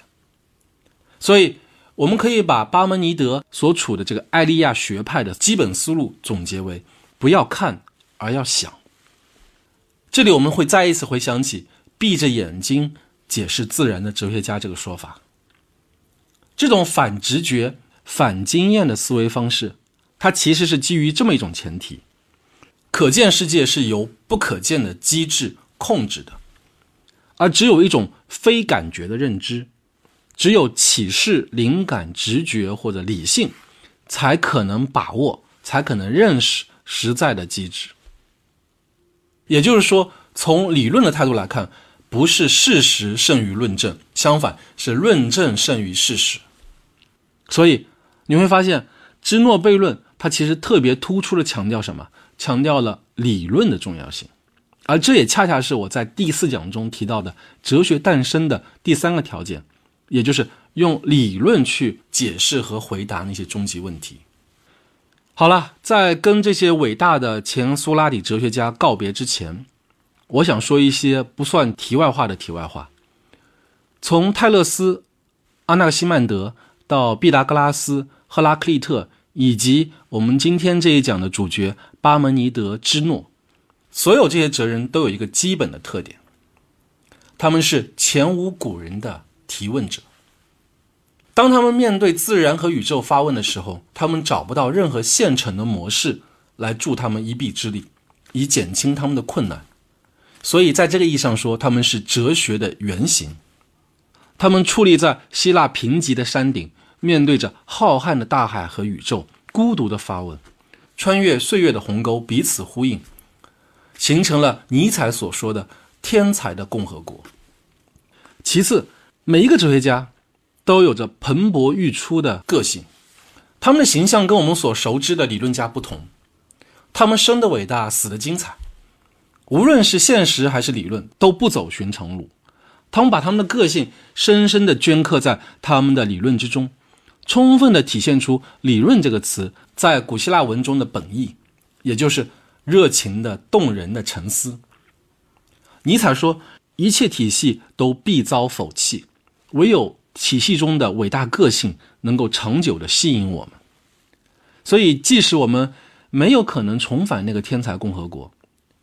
所以，我们可以把巴门尼德所处的这个艾利亚学派的基本思路总结为：不要看，而要想。这里我们会再一次回想起“闭着眼睛解释自然的哲学家”这个说法。这种反直觉、反经验的思维方式。它其实是基于这么一种前提：可见世界是由不可见的机制控制的，而只有一种非感觉的认知，只有启示、灵感、直觉或者理性，才可能把握，才可能认识实在的机制。也就是说，从理论的态度来看，不是事实胜于论证，相反是论证胜于事实。所以你会发现，芝诺悖论。它其实特别突出的强调什么？强调了理论的重要性，而这也恰恰是我在第四讲中提到的哲学诞生的第三个条件：也就是用理论去解释和回答那些终极问题。好了，在跟这些伟大的前苏拉底哲学家告别之前，我想说一些不算题外话的题外话。从泰勒斯、阿纳克西曼德到毕达哥拉斯、赫拉克利特，以及我们今天这一讲的主角巴门尼德之诺，所有这些哲人都有一个基本的特点，他们是前无古人的提问者。当他们面对自然和宇宙发问的时候，他们找不到任何现成的模式来助他们一臂之力，以减轻他们的困难。所以，在这个意义上说，他们是哲学的原型。他们矗立在希腊贫瘠的山顶，面对着浩瀚的大海和宇宙，孤独的发问，穿越岁月的鸿沟，彼此呼应，形成了尼采所说的“天才的共和国”。其次，每一个哲学家都有着蓬勃欲出的个性，他们的形象跟我们所熟知的理论家不同，他们生的伟大，死的精彩，无论是现实还是理论，都不走寻常路。他们把他们的个性深深地镌刻在他们的理论之中，充分地体现出“理论”这个词在古希腊文中的本意，也就是热情的、动人的沉思。尼采说：“一切体系都必遭否弃，唯有体系中的伟大个性能够长久地吸引我们。”所以，即使我们没有可能重返那个天才共和国，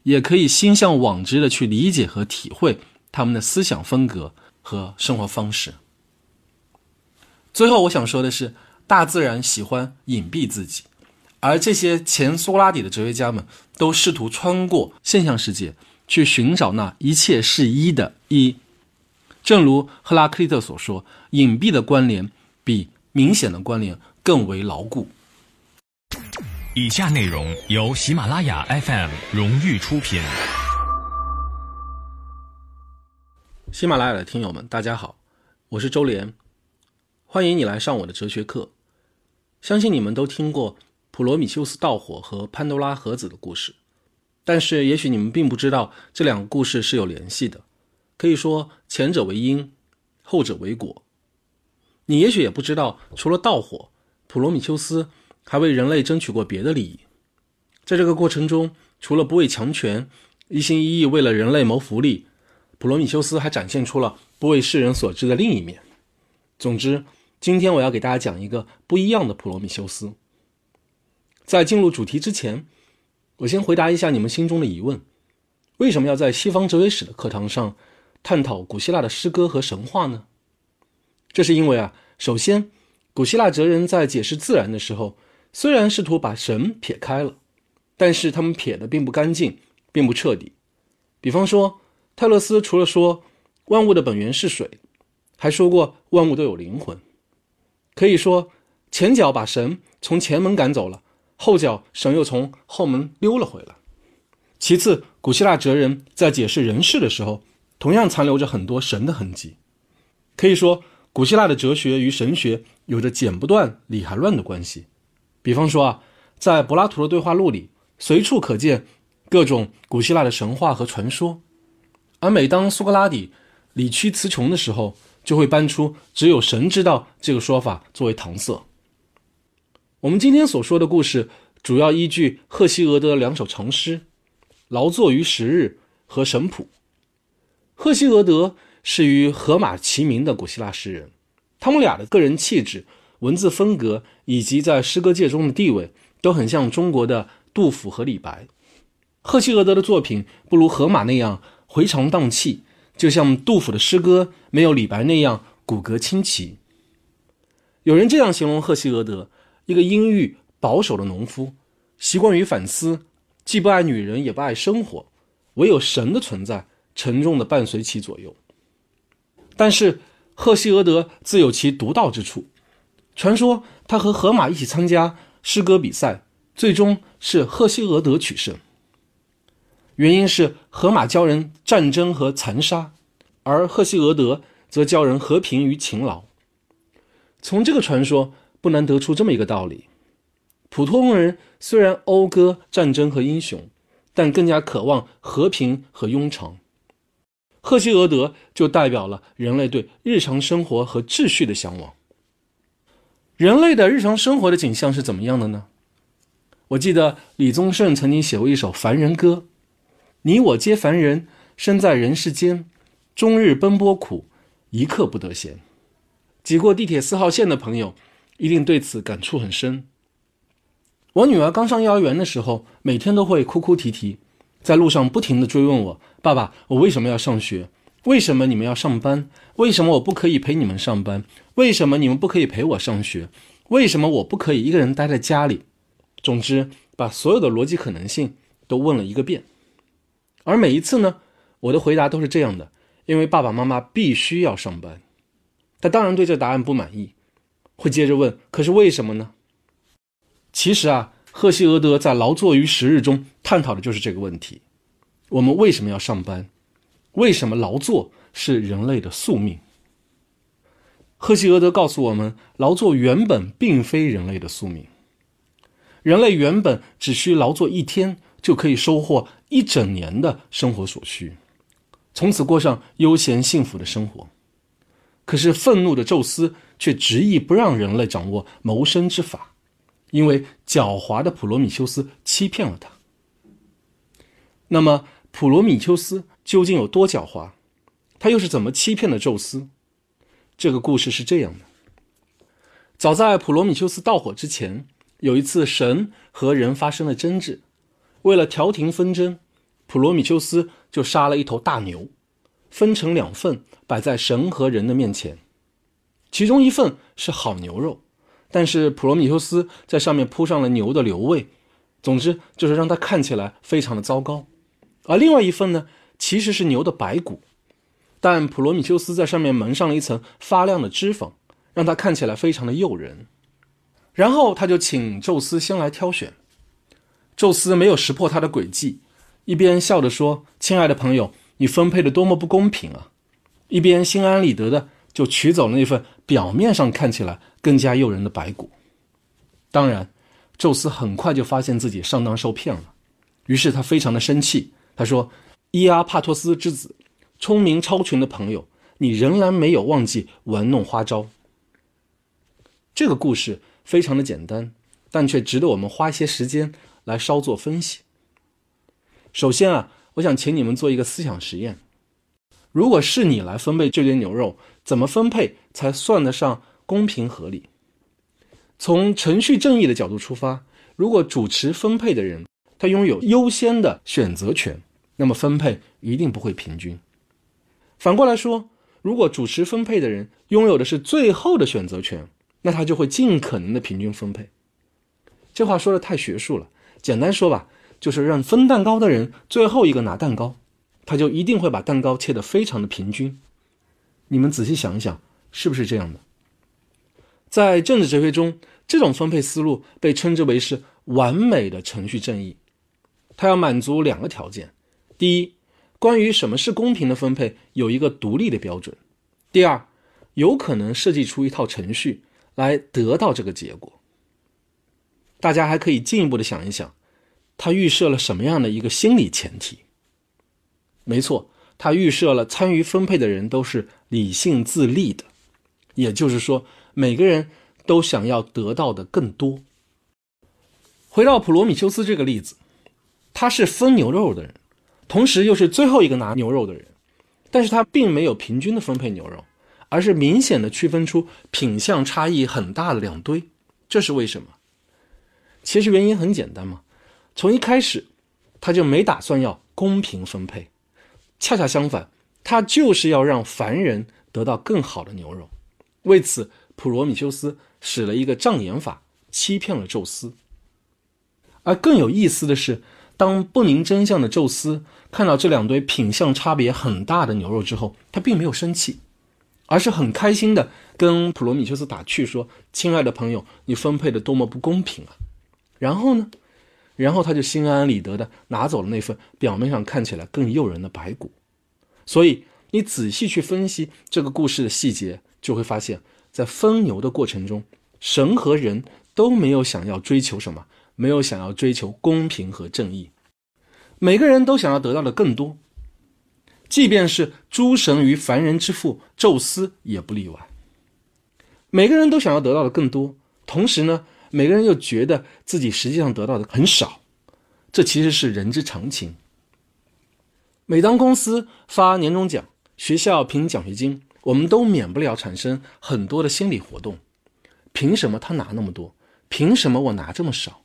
也可以心向往之地去理解和体会。他们的思想风格和生活方式。最后，我想说的是，大自然喜欢隐蔽自己，而这些前苏格拉底的哲学家们都试图穿过现象世界，去寻找那一切是一的一。正如赫拉克利特所说：“隐蔽的关联比明显的关联更为牢固。”以下内容由喜马拉雅 FM 荣誉出品。喜马拉雅的听友们，大家好，我是周连，欢迎你来上我的哲学课。相信你们都听过普罗米修斯盗火和潘多拉盒子的故事，但是也许你们并不知道这两个故事是有联系的，可以说前者为因，后者为果。你也许也不知道，除了盗火，普罗米修斯还为人类争取过别的利益。在这个过程中，除了不畏强权，一心一意为了人类谋福利。普罗米修斯还展现出了不为世人所知的另一面。总之，今天我要给大家讲一个不一样的普罗米修斯。在进入主题之前，我先回答一下你们心中的疑问：为什么要在西方哲学史的课堂上探讨古希腊的诗歌和神话呢？这是因为啊，首先，古希腊哲人在解释自然的时候，虽然试图把神撇开了，但是他们撇的并不干净，并不彻底。比方说。泰勒斯除了说万物的本源是水，还说过万物都有灵魂。可以说，前脚把神从前门赶走了，后脚神又从后门溜了回来。其次，古希腊哲人在解释人事的时候，同样残留着很多神的痕迹。可以说，古希腊的哲学与神学有着剪不断、理还乱的关系。比方说啊，在柏拉图的对话录里，随处可见各种古希腊的神话和传说。而每当苏格拉底理屈词穷的时候，就会搬出“只有神知道”这个说法作为搪塞。我们今天所说的故事，主要依据赫西俄德两首长诗《劳作于十日》和《神谱》。赫西俄德是与荷马齐名的古希腊诗人，他们俩的个人气质、文字风格以及在诗歌界中的地位，都很像中国的杜甫和李白。赫西俄德的作品不如荷马那样。回肠荡气，就像杜甫的诗歌没有李白那样骨骼清奇。有人这样形容赫西俄德：一个阴郁保守的农夫，习惯于反思，既不爱女人，也不爱生活，唯有神的存在沉重地伴随其左右。但是赫西俄德自有其独到之处。传说他和荷马一起参加诗歌比赛，最终是赫西俄德取胜。原因是荷马教人战争和残杀，而赫西俄德则教人和平与勤劳。从这个传说不难得出这么一个道理：普通人虽然讴歌战争和英雄，但更加渴望和平和庸常。赫西俄德就代表了人类对日常生活和秩序的向往。人类的日常生活的景象是怎么样的呢？我记得李宗盛曾经写过一首《凡人歌》：“你我皆凡人，生在人世间，终日奔波苦，一刻不得闲。”挤过地铁四号线的朋友一定对此感触很深。我女儿刚上幼儿园的时候，每天都会哭哭啼啼，在路上不停地追问我：“爸爸，我为什么要上学？为什么你们要上班？为什么我不可以陪你们上班？为什么你们不可以陪我上学？为什么我不可以一个人待在家里？”总之，把所有的逻辑可能性都问了一个遍。而每一次呢，我的回答都是这样的：因为爸爸妈妈必须要上班。他当然对这答案不满意，会接着问：“可是为什么呢？”其实啊，赫西俄德在《劳作于十日》中探讨的就是这个问题：我们为什么要上班？为什么劳作是人类的宿命？赫西俄德告诉我们，劳作原本并非人类的宿命。人类原本只需劳作一天，就可以收获一整年的生活所需，从此过上悠闲幸福的生活。可是愤怒的宙斯却执意不让人类掌握谋生之法。因为狡猾的普罗米修斯欺骗了他。那么，普罗米修斯究竟有多狡猾？他又是怎么欺骗的宙斯？这个故事是这样的：早在普罗米修斯盗火之前，有一次神和人发生了争执，为了调停纷争，普罗米修斯就杀了一头大牛，分成两份摆在神和人的面前，其中一份是好牛肉。但是普罗米修斯在上面铺上了牛的瘤胃，总之就是让它看起来非常的糟糕。而另外一份呢，其实是牛的白骨，但普罗米修斯在上面蒙上了一层发亮的脂肪，让它看起来非常的诱人。然后他就请宙斯先来挑选，宙斯没有识破他的诡计，一边笑着说：“亲爱的朋友，你分配的多么不公平啊！”一边心安理得的就取走了那份表面上看起来。更加诱人的白骨。当然，宙斯很快就发现自己上当受骗了，于是他非常的生气。他说：“伊阿帕托斯之子，聪明超群的朋友，你仍然没有忘记玩弄花招。”这个故事非常的简单，但却值得我们花一些时间来稍作分析。首先啊，我想请你们做一个思想实验：如果是你来分配这堆牛肉，怎么分配才算得上？公平合理。从程序正义的角度出发，如果主持分配的人他拥有优先的选择权，那么分配一定不会平均。反过来说，如果主持分配的人拥有的是最后的选择权，那他就会尽可能的平均分配。这话说的太学术了，简单说吧，就是让分蛋糕的人最后一个拿蛋糕，他就一定会把蛋糕切得非常的平均。你们仔细想一想，是不是这样的？在政治哲学中，这种分配思路被称之为是完美的程序正义。它要满足两个条件：第一，关于什么是公平的分配有一个独立的标准；第二，有可能设计出一套程序来得到这个结果。大家还可以进一步的想一想，它预设了什么样的一个心理前提？没错，它预设了参与分配的人都是理性自立的，也就是说。每个人都想要得到的更多。回到普罗米修斯这个例子，他是分牛肉的人，同时又是最后一个拿牛肉的人，但是他并没有平均的分配牛肉，而是明显的区分出品相差异很大的两堆。这是为什么？其实原因很简单嘛，从一开始他就没打算要公平分配，恰恰相反，他就是要让凡人得到更好的牛肉。为此。普罗米修斯使了一个障眼法，欺骗了宙斯。而更有意思的是，当不明真相的宙斯看到这两堆品相差别很大的牛肉之后，他并没有生气，而是很开心的跟普罗米修斯打趣说：“亲爱的朋友，你分配的多么不公平啊！”然后呢，然后他就心安理得的拿走了那份表面上看起来更诱人的白骨。所以，你仔细去分析这个故事的细节，就会发现。在分牛的过程中，神和人都没有想要追求什么，没有想要追求公平和正义，每个人都想要得到的更多。即便是诸神与凡人之父宙斯也不例外。每个人都想要得到的更多，同时呢，每个人又觉得自己实际上得到的很少，这其实是人之常情。每当公司发年终奖，学校评奖学金，我们都免不了产生很多的心理活动：凭什么他拿那么多？凭什么我拿这么少？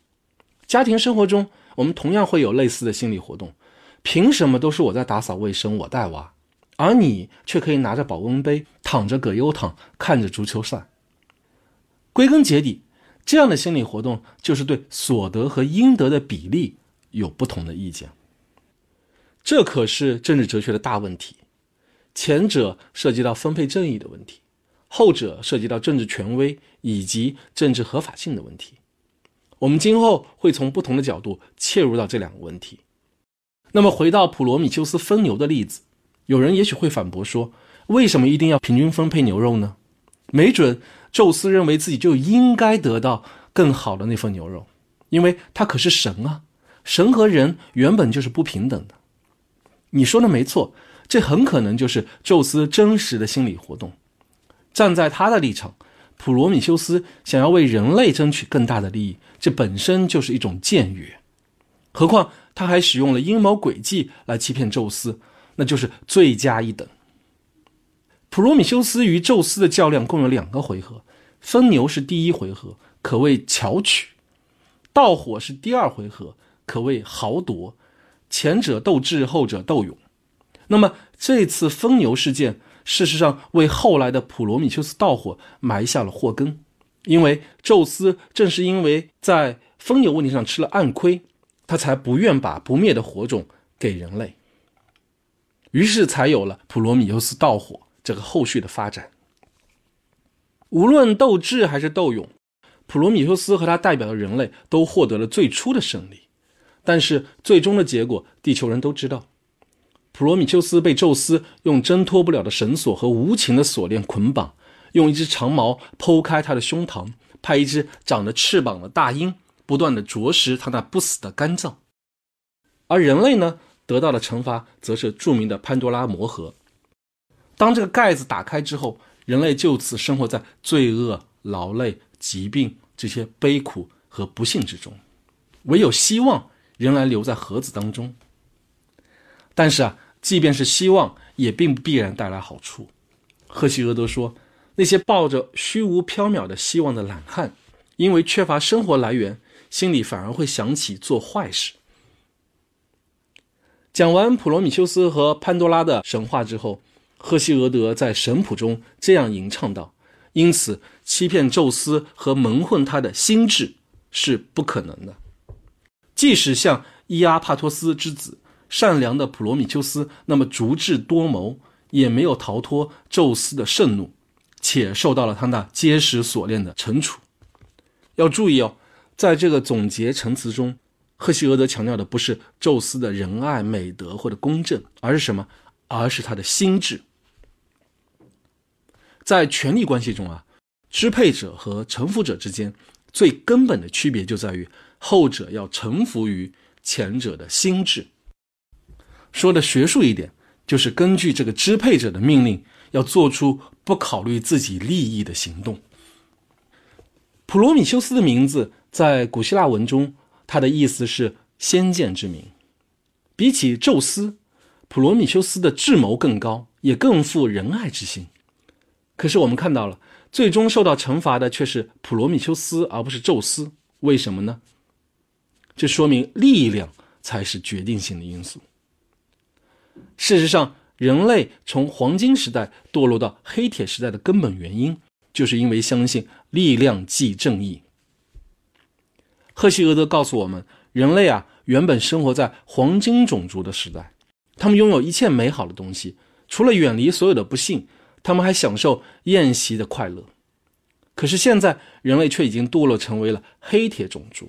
家庭生活中，我们同样会有类似的心理活动：凭什么都是我在打扫卫生，我带娃，而你却可以拿着保温杯，躺着葛优躺，看着足球赛？归根结底，这样的心理活动就是对所得和应得的比例有不同的意见。这可是政治哲学的大问题。前者涉及到分配正义的问题，后者涉及到政治权威以及政治合法性的问题。我们今后会从不同的角度切入到这两个问题。那么，回到普罗米修斯分牛的例子，有人也许会反驳说：为什么一定要平均分配牛肉呢？没准。宙斯认为自己就应该得到更好的那份牛肉，因为他可是神啊！神和人原本就是不平等的。你说的没错，这很可能就是宙斯真实的心理活动。站在他的立场，普罗米修斯想要为人类争取更大的利益，这本身就是一种僭越。何况他还使用了阴谋诡计来欺骗宙斯，那就是罪加一等。普罗米修斯与宙斯的较量共有两个回合，分牛是第一回合，可谓巧取；盗火是第二回合，可谓豪夺。前者斗智，后者斗勇。那么这次分牛事件，事实上为后来的普罗米修斯盗火埋下了祸根，因为宙斯正是因为在分牛问题上吃了暗亏，他才不愿把不灭的火种给人类，于是才有了普罗米修斯盗火。这个后续的发展，无论斗智还是斗勇，普罗米修斯和他代表的人类都获得了最初的胜利。但是最终的结果，地球人都知道，普罗米修斯被宙斯用挣脱不了的绳索和无情的锁链捆绑，用一只长矛剖开他的胸膛，派一只长着翅膀的大鹰不断的啄食他那不死的肝脏。而人类呢，得到的惩罚则是著名的潘多拉魔盒。当这个盖子打开之后，人类就此生活在罪恶、劳累、疾病这些悲苦和不幸之中，唯有希望仍然留在盒子当中。但是啊，即便是希望，也并不必然带来好处。赫西俄德说，那些抱着虚无缥缈的希望的懒汉，因为缺乏生活来源，心里反而会想起做坏事。讲完普罗米修斯和潘多拉的神话之后。赫西俄德在神谱中这样吟唱道：“因此，欺骗宙斯和蒙混他的心智是不可能的。即使像伊阿帕托斯之子、善良的普罗米修斯那么足智多谋，也没有逃脱宙斯的盛怒，且受到了他那结实锁链的惩处。要注意哦，在这个总结陈词中，赫西俄德强调的不是宙斯的仁爱、美德或者公正，而是什么？而是他的心智。”在权力关系中啊，支配者和臣服者之间最根本的区别就在于，后者要臣服于前者的心智。说的学术一点，就是根据这个支配者的命令，要做出不考虑自己利益的行动。普罗米修斯的名字在古希腊文中，它的意思是先见之明。比起宙斯，普罗米修斯的智谋更高，也更富仁爱之心。可是我们看到了，最终受到惩罚的却是普罗米修斯，而不是宙斯。为什么呢？这说明力量才是决定性的因素。事实上，人类从黄金时代堕落到黑铁时代的根本原因，就是因为相信力量即正义。赫西俄德告诉我们，人类啊，原本生活在黄金种族的时代，他们拥有一切美好的东西，除了远离所有的不幸。他们还享受宴席的快乐，可是现在人类却已经堕落成为了黑铁种族，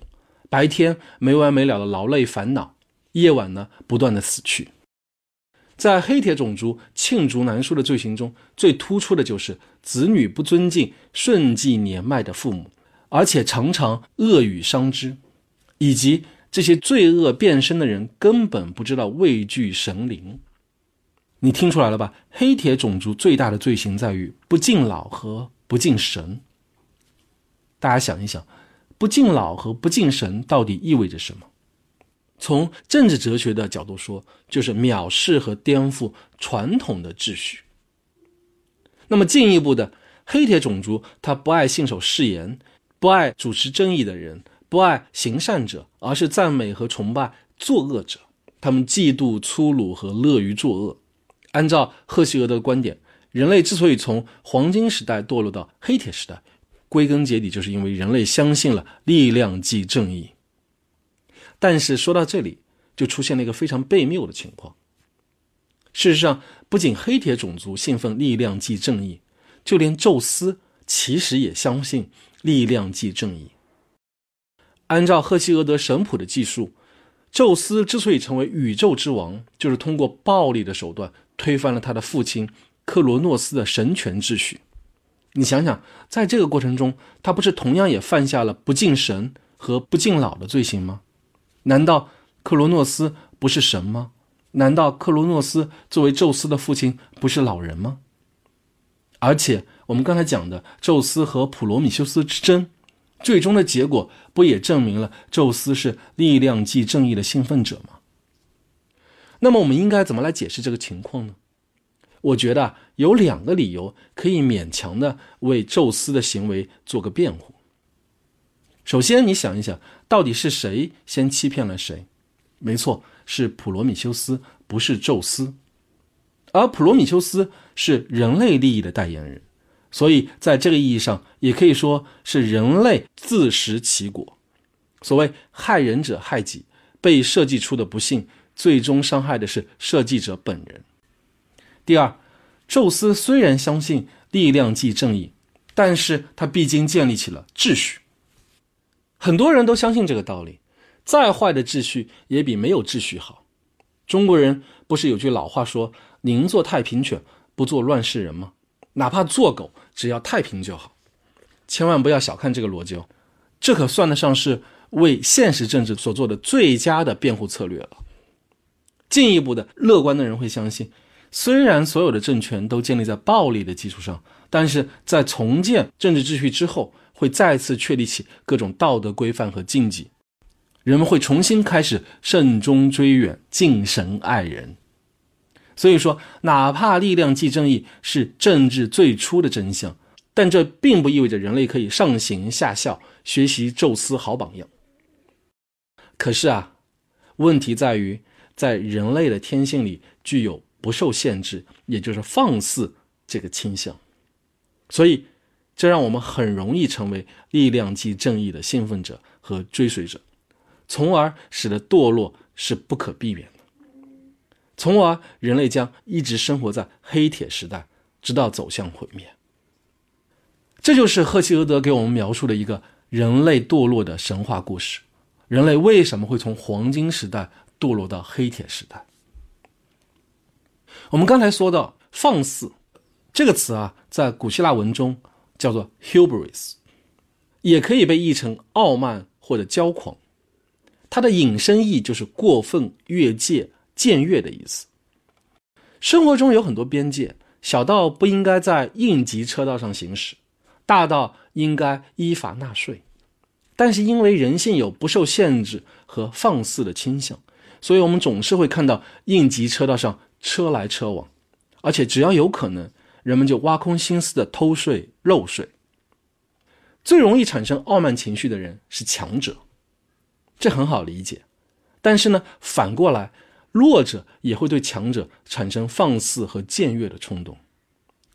白天没完没了的劳累烦恼，夜晚呢不断的死去。在黑铁种族罄竹难书的罪行中，最突出的就是子女不尊敬顺继年迈的父母，而且常常恶语伤之，以及这些罪恶变身的人根本不知道畏惧神灵。你听出来了吧？黑铁种族最大的罪行在于不敬老和不敬神。大家想一想，不敬老和不敬神到底意味着什么？从政治哲学的角度说，就是藐视和颠覆传统的秩序。那么进一步的，黑铁种族他不爱信守誓言，不爱主持正义的人，不爱行善者，而是赞美和崇拜作恶者。他们嫉妒粗鲁和乐于作恶。按照赫西俄的观点，人类之所以从黄金时代堕落到黑铁时代，归根结底就是因为人类相信了力量即正义。但是说到这里，就出现了一个非常悖谬的情况。事实上，不仅黑铁种族信奉力量即正义，就连宙斯其实也相信力量即正义。按照赫西俄德神谱的记述，宙斯之所以成为宇宙之王，就是通过暴力的手段。推翻了他的父亲克罗诺斯的神权秩序。你想想，在这个过程中，他不是同样也犯下了不敬神和不敬老的罪行吗？难道克罗诺斯不是神吗？难道克罗诺斯作为宙斯的父亲不是老人吗？而且，我们刚才讲的宙斯和普罗米修斯之争，最终的结果不也证明了宙斯是力量即正义的兴奋者吗？那么我们应该怎么来解释这个情况呢？我觉得有两个理由可以勉强的为宙斯的行为做个辩护。首先，你想一想，到底是谁先欺骗了谁？没错，是普罗米修斯，不是宙斯。而普罗米修斯是人类利益的代言人，所以在这个意义上，也可以说是人类自食其果。所谓害人者害己，被设计出的不幸。最终伤害的是设计者本人。第二，宙斯虽然相信力量即正义，但是他毕竟建立起了秩序。很多人都相信这个道理，再坏的秩序也比没有秩序好。中国人不是有句老话说“宁做太平犬，不做乱世人”吗？哪怕做狗，只要太平就好。千万不要小看这个逻辑哦，这可算得上是为现实政治所做的最佳的辩护策略了。进一步的，乐观的人会相信，虽然所有的政权都建立在暴力的基础上，但是在重建政治秩序之后，会再次确立起各种道德规范和禁忌，人们会重新开始慎终追远、敬神爱人。所以说，哪怕力量即正义是政治最初的真相，但这并不意味着人类可以上行下效，学习宙斯好榜样。可是啊，问题在于。在人类的天性里具有不受限制，也就是放肆这个倾向，所以这让我们很容易成为力量即正义的兴奋者和追随者，从而使得堕落是不可避免的，从而人类将一直生活在黑铁时代，直到走向毁灭。这就是赫西俄德给我们描述的一个人类堕落的神话故事。人类为什么会从黄金时代？堕落到黑铁时代。我们刚才说到“放肆”这个词啊，在古希腊文中叫做 hubris，也可以被译成傲慢或者骄狂。它的引申义就是过分越界、僭越的意思。生活中有很多边界，小到不应该在应急车道上行驶，大到应该依法纳税。但是因为人性有不受限制和放肆的倾向。所以，我们总是会看到应急车道上车来车往，而且只要有可能，人们就挖空心思的偷税漏税。最容易产生傲慢情绪的人是强者，这很好理解。但是呢，反过来，弱者也会对强者产生放肆和僭越的冲动。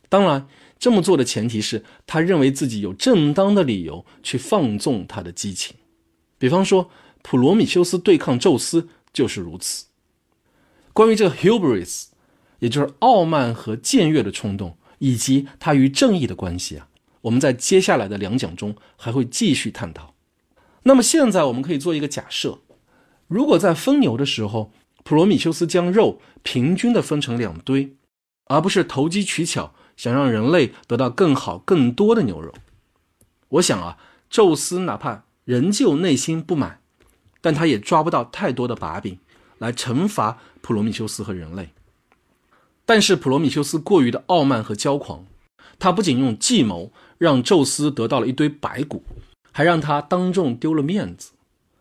当然，这么做的前提是他认为自己有正当的理由去放纵他的激情。比方说，普罗米修斯对抗宙斯。就是如此。关于这个 hubris，也就是傲慢和僭越的冲动，以及它与正义的关系啊，我们在接下来的两讲中还会继续探讨。那么现在我们可以做一个假设：如果在分牛的时候，普罗米修斯将肉平均的分成两堆，而不是投机取巧，想让人类得到更好、更多的牛肉，我想啊，宙斯哪怕仍旧内心不满。但他也抓不到太多的把柄来惩罚普罗米修斯和人类。但是普罗米修斯过于的傲慢和骄狂，他不仅用计谋让宙斯得到了一堆白骨，还让他当众丢了面子。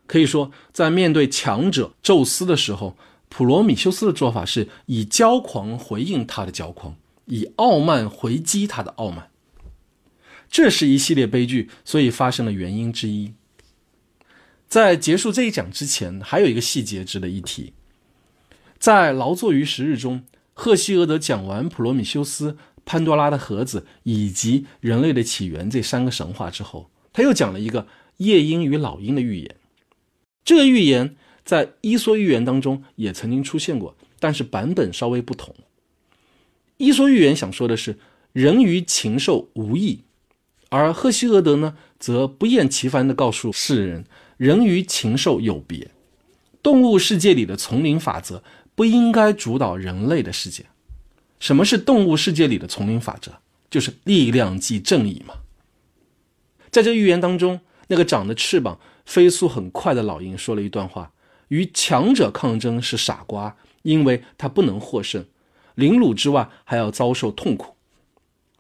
可以说，在面对强者宙斯的时候，普罗米修斯的做法是以骄狂回应他的骄狂，以傲慢回击他的傲慢。这是一系列悲剧所以发生的原因之一。在结束这一讲之前，还有一个细节值得一提，在劳作于时日中。赫西俄德讲完普罗米修斯、潘多拉的盒子以及人类的起源这三个神话之后，他又讲了一个夜莺与老鹰的寓言。这个寓言在伊索寓言当中也曾经出现过，但是版本稍微不同。伊索寓言想说的是人与禽兽无异，而赫西俄德呢，则不厌其烦地告诉世人人与禽兽有别，动物世界里的丛林法则。不应该主导人类的世界。什么是动物世界里的丛林法则？就是力量即正义嘛。在这寓言当中，那个长着翅膀、飞速很快的老鹰说了一段话：与强者抗争是傻瓜，因为他不能获胜，凌辱之外还要遭受痛苦。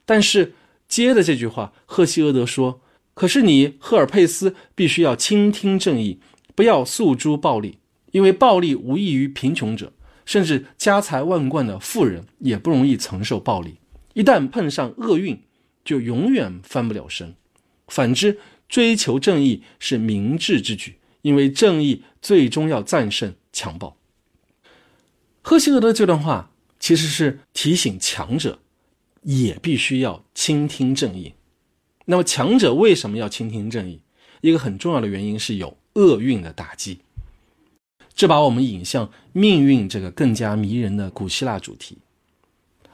但是接的这句话，赫西俄德说：“可是你赫尔佩斯必须要倾听正义，不要诉诸暴力，因为暴力无异于贫穷者。”甚至家财万贯的富人也不容易承受暴力，一旦碰上厄运，就永远翻不了身。反之，追求正义是明智之举，因为正义最终要战胜强暴。赫西俄德这段话其实是提醒强者也必须要倾听正义。那么，强者为什么要倾听正义？一个很重要的原因是有厄运的打击。这把我们引向命运这个更加迷人的古希腊主题。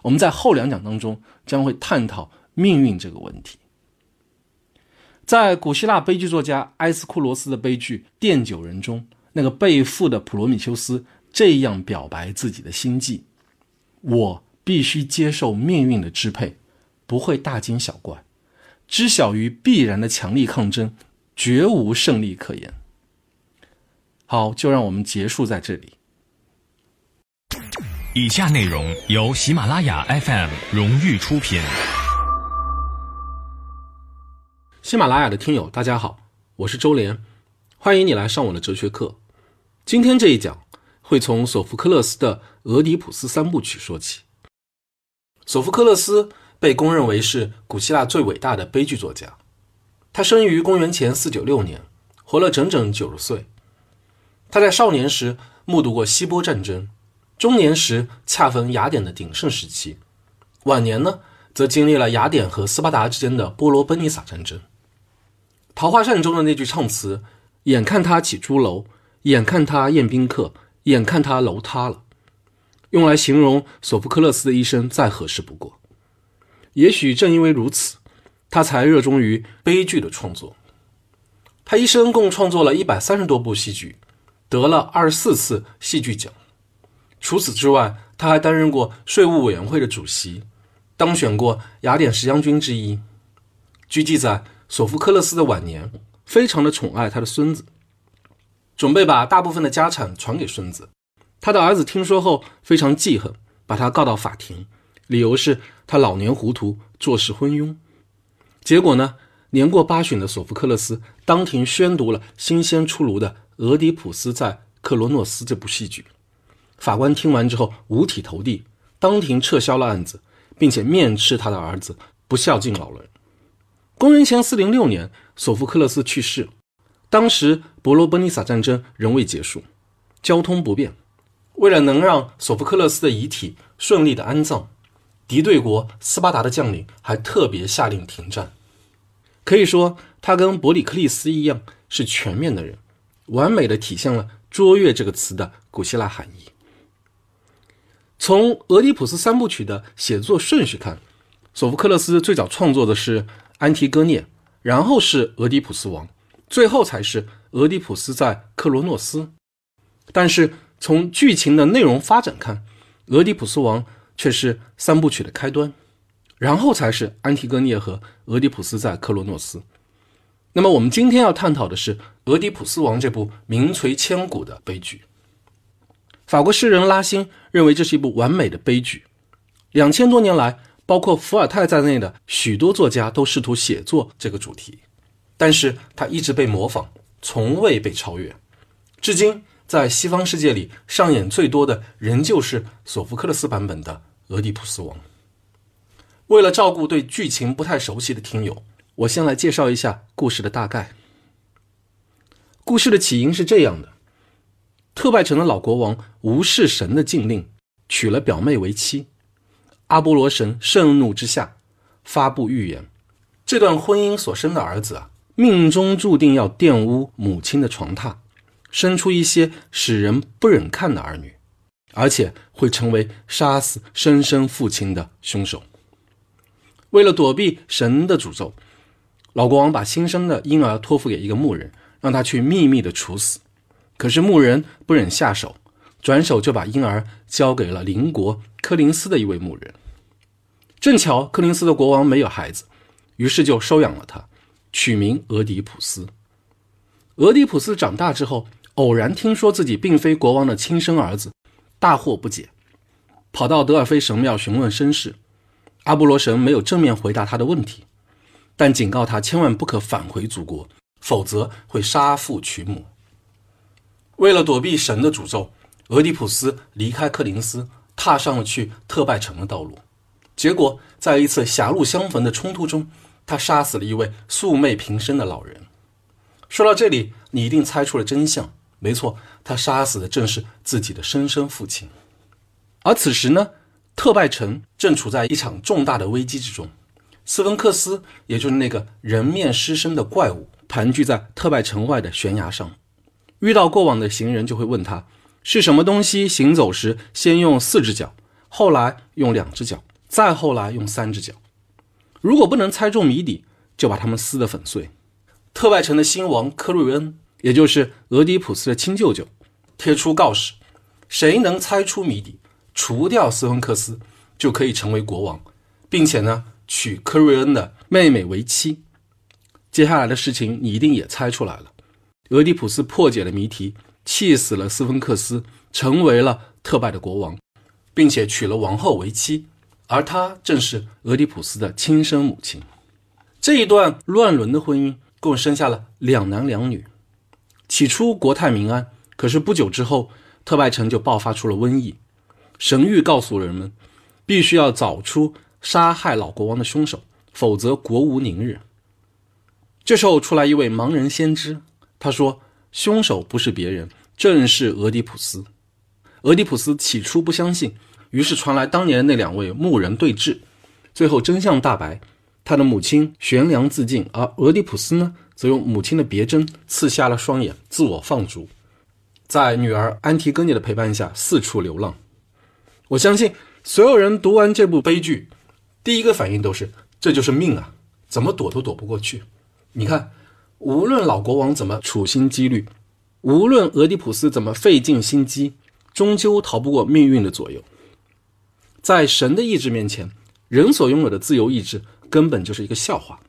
我们在后两讲当中将会探讨命运这个问题。在古希腊悲剧作家埃斯库罗斯的悲剧《奠酒人》中，那个被缚的普罗米修斯这样表白自己的心迹：“我必须接受命运的支配，不会大惊小怪，知晓于必然的强力抗争，绝无胜利可言。”好，就让我们结束在这里。以下内容由喜马拉雅 FM 荣誉出品。喜马拉雅的听友，大家好，我是周连，欢迎你来上我的哲学课。今天这一讲会从索福克勒斯的《俄狄浦斯三部曲》说起。索福克勒斯被公认为是古希腊最伟大的悲剧作家，他生于公元前四九六年，活了整整九十岁。他在少年时目睹过希波战争，中年时恰逢雅典的鼎盛时期，晚年呢则经历了雅典和斯巴达之间的波罗奔尼撒战争。《桃花扇》中的那句唱词：“眼看他起朱楼，眼看他宴宾客，眼看他楼塌了”，用来形容索福克勒斯的一生再合适不过。也许正因为如此，他才热衷于悲剧的创作。他一生共创作了一百三十多部戏剧。得了二十四次戏剧奖。除此之外，他还担任过税务委员会的主席，当选过雅典十将军之一。据记载，索福克勒斯的晚年非常的宠爱他的孙子，准备把大部分的家产传给孙子。他的儿子听说后非常记恨，把他告到法庭，理由是他老年糊涂，做事昏庸。结果呢，年过八旬的索福克勒斯当庭宣读了新鲜出炉的。《俄狄浦斯在克罗诺斯》这部戏剧，法官听完之后五体投地，当庭撤销了案子，并且面斥他的儿子不孝敬老人。公元前四零六年，索福克勒斯去世，当时伯罗奔尼撒战争仍未结束，交通不便。为了能让索福克勒斯的遗体顺利的安葬，敌对国斯巴达的将领还特别下令停战。可以说，他跟伯里克利斯一样，是全面的人。完美的体现了“卓越”这个词的古希腊含义。从《俄狄浦斯三部曲》的写作顺序看，索福克勒斯最早创作的是《安提戈涅》，然后是《俄狄浦斯王》，最后才是《俄狄浦斯在克罗诺斯》。但是从剧情的内容发展看，《俄狄浦斯王》却是三部曲的开端，然后才是《安提戈涅》和《俄狄浦斯在克罗诺斯》。那么，我们今天要探讨的是《俄狄浦斯王》这部名垂千古的悲剧。法国诗人拉辛认为这是一部完美的悲剧，两千多年来，包括伏尔泰在内的许多作家都试图写作这个主题，但是他一直被模仿，从未被超越。至今，在西方世界里上演最多的仍旧是索福克勒斯版本的《俄狄浦斯王》。为了照顾对剧情不太熟悉的听友，我先来介绍一下故事的大概。故事的起因是这样的：特拜城的老国王无视神的禁令，娶了表妹为妻。阿波罗神盛怒之下，发布预言：这段婚姻所生的儿子啊，命中注定要玷污母亲的床榻，生出一些使人不忍看的儿女，而且会成为杀死生身父亲的凶手。为了躲避神的诅咒，老国王把新生的婴儿托付给一个牧人。让他去秘密的处死，可是牧人不忍下手，转手就把婴儿交给了邻国柯林斯的一位牧人。正巧柯林斯的国王没有孩子，于是就收养了他，取名俄狄浦斯。俄狄浦斯长大之后，偶然听说自己并非国王的亲生儿子，大惑不解，跑到德尔菲神庙询问身世。阿波罗神没有正面回答他的问题，但警告他千万不可返回祖国。否则会杀父娶母。为了躲避神的诅咒，俄狄浦斯离开克林斯，踏上了去特拜城的道路。结果，在一次狭路相逢的冲突中，他杀死了一位素昧平生的老人。说到这里，你一定猜出了真相。没错，他杀死的正是自己的生身父亲。而此时呢，特拜城正处在一场重大的危机之中。斯芬克斯，也就是那个人面狮身的怪物。盘踞在特拜城外的悬崖上，遇到过往的行人就会问他是什么东西行走时先用四只脚，后来用两只脚，再后来用三只脚。如果不能猜中谜底，就把他们撕得粉碎。特拜城的新王科瑞恩，也就是俄狄浦斯的亲舅舅，贴出告示：谁能猜出谜底，除掉斯芬克斯，就可以成为国王，并且呢娶科瑞恩的妹妹为妻。接下来的事情你一定也猜出来了，俄狄浦斯破解了谜题，气死了斯芬克斯，成为了特拜的国王，并且娶了王后为妻，而她正是俄狄浦斯的亲生母亲。这一段乱伦的婚姻共生下了两男两女。起初国泰民安，可是不久之后，特拜城就爆发出了瘟疫。神谕告诉人们，必须要找出杀害老国王的凶手，否则国无宁日。这时候出来一位盲人先知，他说：“凶手不是别人，正是俄狄浦斯。”俄狄浦斯起初不相信，于是传来当年那两位牧人对峙，最后真相大白，他的母亲悬梁自尽，而俄狄浦斯呢，则用母亲的别针刺瞎了双眼，自我放逐，在女儿安提戈涅的陪伴下四处流浪。我相信所有人读完这部悲剧，第一个反应都是：这就是命啊，怎么躲都躲不过去。你看，无论老国王怎么处心积虑，无论俄狄浦斯怎么费尽心机，终究逃不过命运的左右。在神的意志面前，人所拥有的自由意志根本就是一个笑话。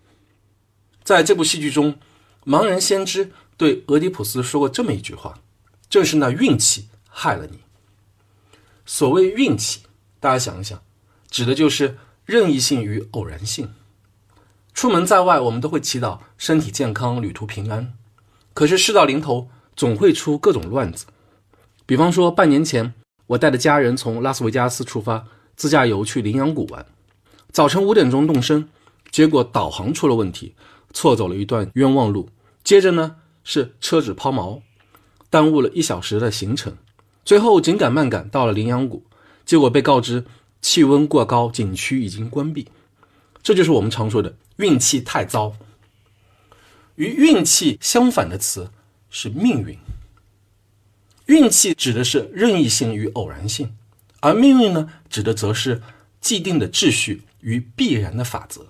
在这部戏剧中，盲人先知对俄狄浦斯说过这么一句话：“正是那运气害了你。”所谓运气，大家想一想，指的就是任意性与偶然性。出门在外，我们都会祈祷身体健康、旅途平安。可是事到临头，总会出各种乱子。比方说，半年前，我带着家人从拉斯维加斯出发，自驾游去羚羊谷玩。早晨五点钟动身，结果导航出了问题，错走了一段冤枉路。接着呢，是车子抛锚，耽误了一小时的行程。最后紧赶慢赶到了羚羊谷，结果被告知气温过高，景区已经关闭。这就是我们常说的。运气太糟，与运气相反的词是命运。运气指的是任意性与偶然性，而命运呢，指的则是既定的秩序与必然的法则。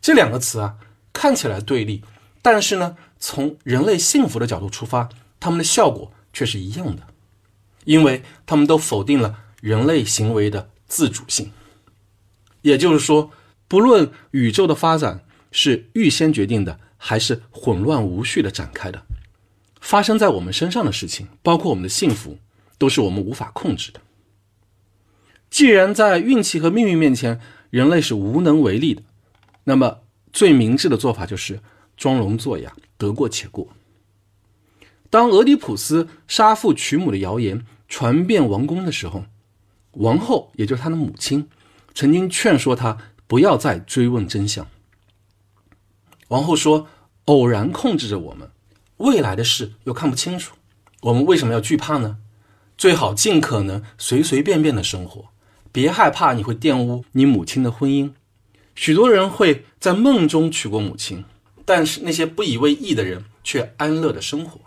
这两个词啊，看起来对立，但是呢，从人类幸福的角度出发，它们的效果却是一样的，因为它们都否定了人类行为的自主性。也就是说。不论宇宙的发展是预先决定的，还是混乱无序的展开的，发生在我们身上的事情，包括我们的幸福，都是我们无法控制的。既然在运气和命运面前，人类是无能为力的，那么最明智的做法就是装聋作哑，得过且过。当俄狄浦斯杀父娶母的谣言传遍王宫的时候，王后也就是他的母亲，曾经劝说他不要再追问真相。王后说：“偶然控制着我们，未来的事又看不清楚，我们为什么要惧怕呢？最好尽可能随随便便的生活，别害怕你会玷污你母亲的婚姻。许多人会在梦中娶过母亲，但是那些不以为意的人却安乐的生活。”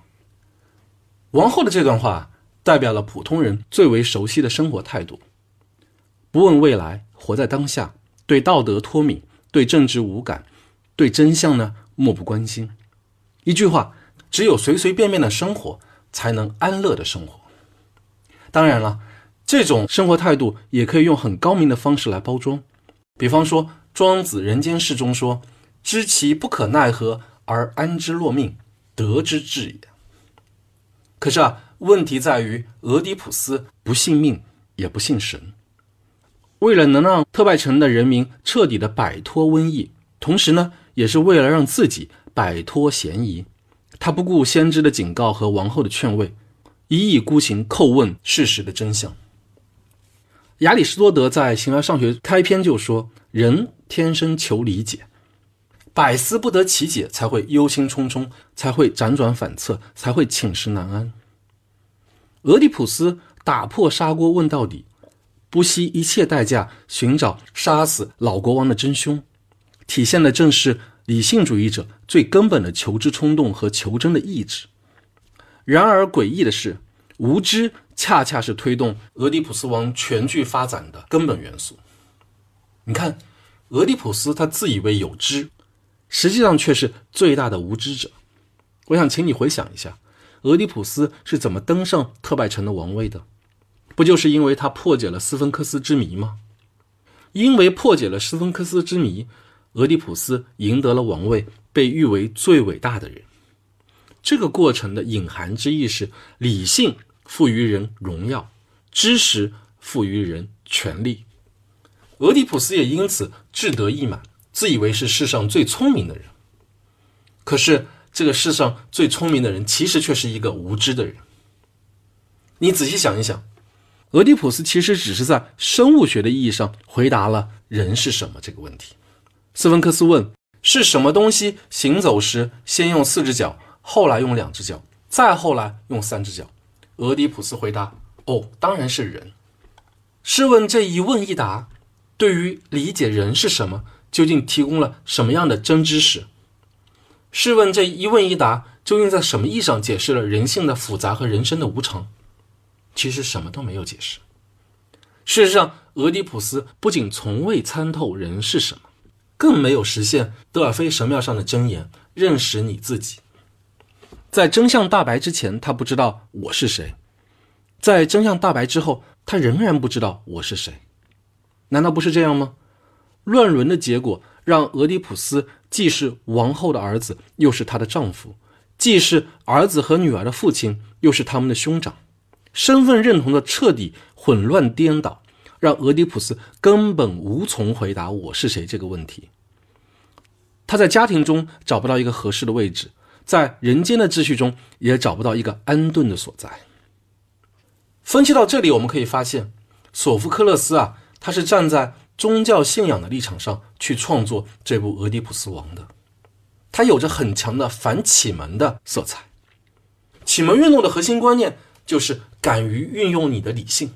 王后的这段话代表了普通人最为熟悉的生活态度：不问未来，活在当下，对道德脱敏，对政治无感。对真相呢漠不关心，一句话，只有随随便便的生活，才能安乐的生活。当然了，这种生活态度也可以用很高明的方式来包装，比方说《庄子·人间世》中说：“知其不可奈何而安之若命，得之至也。”可是啊，问题在于俄狄浦斯不信命，也不信神。为了能让特拜城的人民彻底的摆脱瘟疫，同时呢。也是为了让自己摆脱嫌疑，他不顾先知的警告和王后的劝慰，一意孤行叩问事实的真相。亚里士多德在《形而上学》开篇就说：“人天生求理解，百思不得其解，才会忧心忡忡，才会辗转反侧，才会寝食难安。”俄狄浦斯打破砂锅问到底，不惜一切代价寻找杀死老国王的真凶。体现的正是理性主义者最根本的求知冲动和求真的意志。然而诡异的是，无知恰恰是推动俄狄浦斯王全剧发展的根本元素。你看，俄狄浦斯他自以为有知，实际上却是最大的无知者。我想请你回想一下，俄狄浦斯是怎么登上特拜城的王位的？不就是因为他破解了斯芬克斯之谜吗？因为破解了斯芬克斯之谜。俄狄浦斯赢得了王位，被誉为最伟大的人。这个过程的隐含之意是：理性赋予人荣耀，知识赋予人权力。俄狄浦斯也因此志得意满，自以为是世上最聪明的人。可是，这个世上最聪明的人，其实却是一个无知的人。你仔细想一想，俄狄浦斯其实只是在生物学的意义上回答了“人是什么”这个问题。斯芬克斯问：“是什么东西行走时先用四只脚，后来用两只脚，再后来用三只脚？”俄狄浦斯回答：“哦，当然是人。”试问这一问一答，对于理解人是什么，究竟提供了什么样的真知识？试问这一问一答，究竟在什么意义上解释了人性的复杂和人生的无常？其实什么都没有解释。事实上，俄狄浦斯不仅从未参透人是什么。更没有实现德尔菲神庙上的真言：认识你自己。在真相大白之前，他不知道我是谁；在真相大白之后，他仍然不知道我是谁。难道不是这样吗？乱伦的结果让俄狄浦斯既是王后的儿子，又是她的丈夫；既是儿子和女儿的父亲，又是他们的兄长。身份认同的彻底混乱颠倒。让俄狄浦斯根本无从回答“我是谁”这个问题。他在家庭中找不到一个合适的位置，在人间的秩序中也找不到一个安顿的所在。分析到这里，我们可以发现，索福克勒斯啊，他是站在宗教信仰的立场上去创作这部《俄狄浦斯王》的。他有着很强的反启蒙的色彩。启蒙运动的核心观念就是敢于运用你的理性。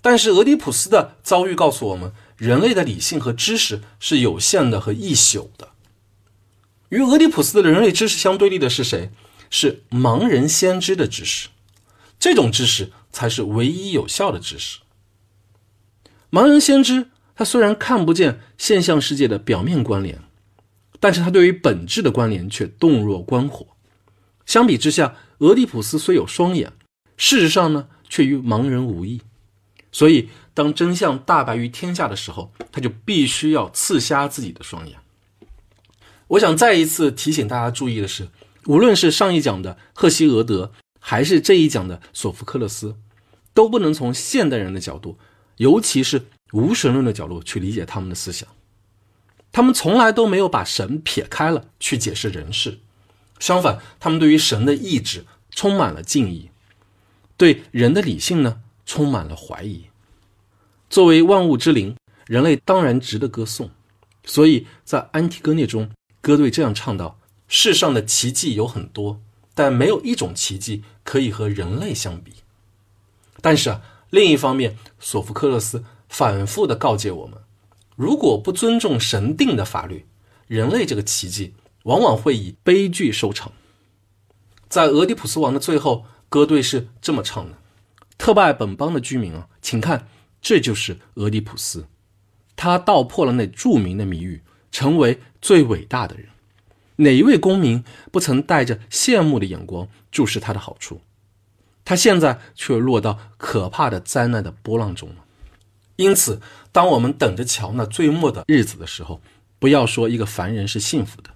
但是俄狄浦斯的遭遇告诉我们，人类的理性和知识是有限的和易朽的。与俄狄浦斯的人类知识相对立的是谁？是盲人先知的知识。这种知识才是唯一有效的知识。盲人先知他虽然看不见现象世界的表面关联，但是他对于本质的关联却洞若观火。相比之下，俄狄浦斯虽有双眼，事实上呢，却与盲人无异。所以，当真相大白于天下的时候，他就必须要刺瞎自己的双眼。我想再一次提醒大家注意的是，无论是上一讲的赫西俄德，还是这一讲的索福克勒斯，都不能从现代人的角度尤其是无神论的角度去理解他们的思想。他们从来都没有把神撇开了去解释人事，相反，他们对于神的意志充满了敬意，对人的理性呢充满了怀疑。作为万物之灵，人类当然值得歌颂。所以在《安提戈涅》中，歌队这样唱道：“世上的奇迹有很多，但没有一种奇迹可以和人类相比。”但是啊，另一方面，索福克勒斯反复的告诫我们。如果不尊重神定的法律，人类这个奇迹往往会以悲剧收场。在俄狄浦斯王的最后，歌队是这么唱的：“特拜本邦的居民啊，请看，这就是俄狄浦斯，他道破了那著名的谜语，成为最伟大的人。哪一位公民不曾带着羡慕的眼光注视他的好处？他现在却落到可怕的灾难的波浪中了。”因此，当我们等着瞧那最末的日子的时候，不要说一个凡人是幸福的，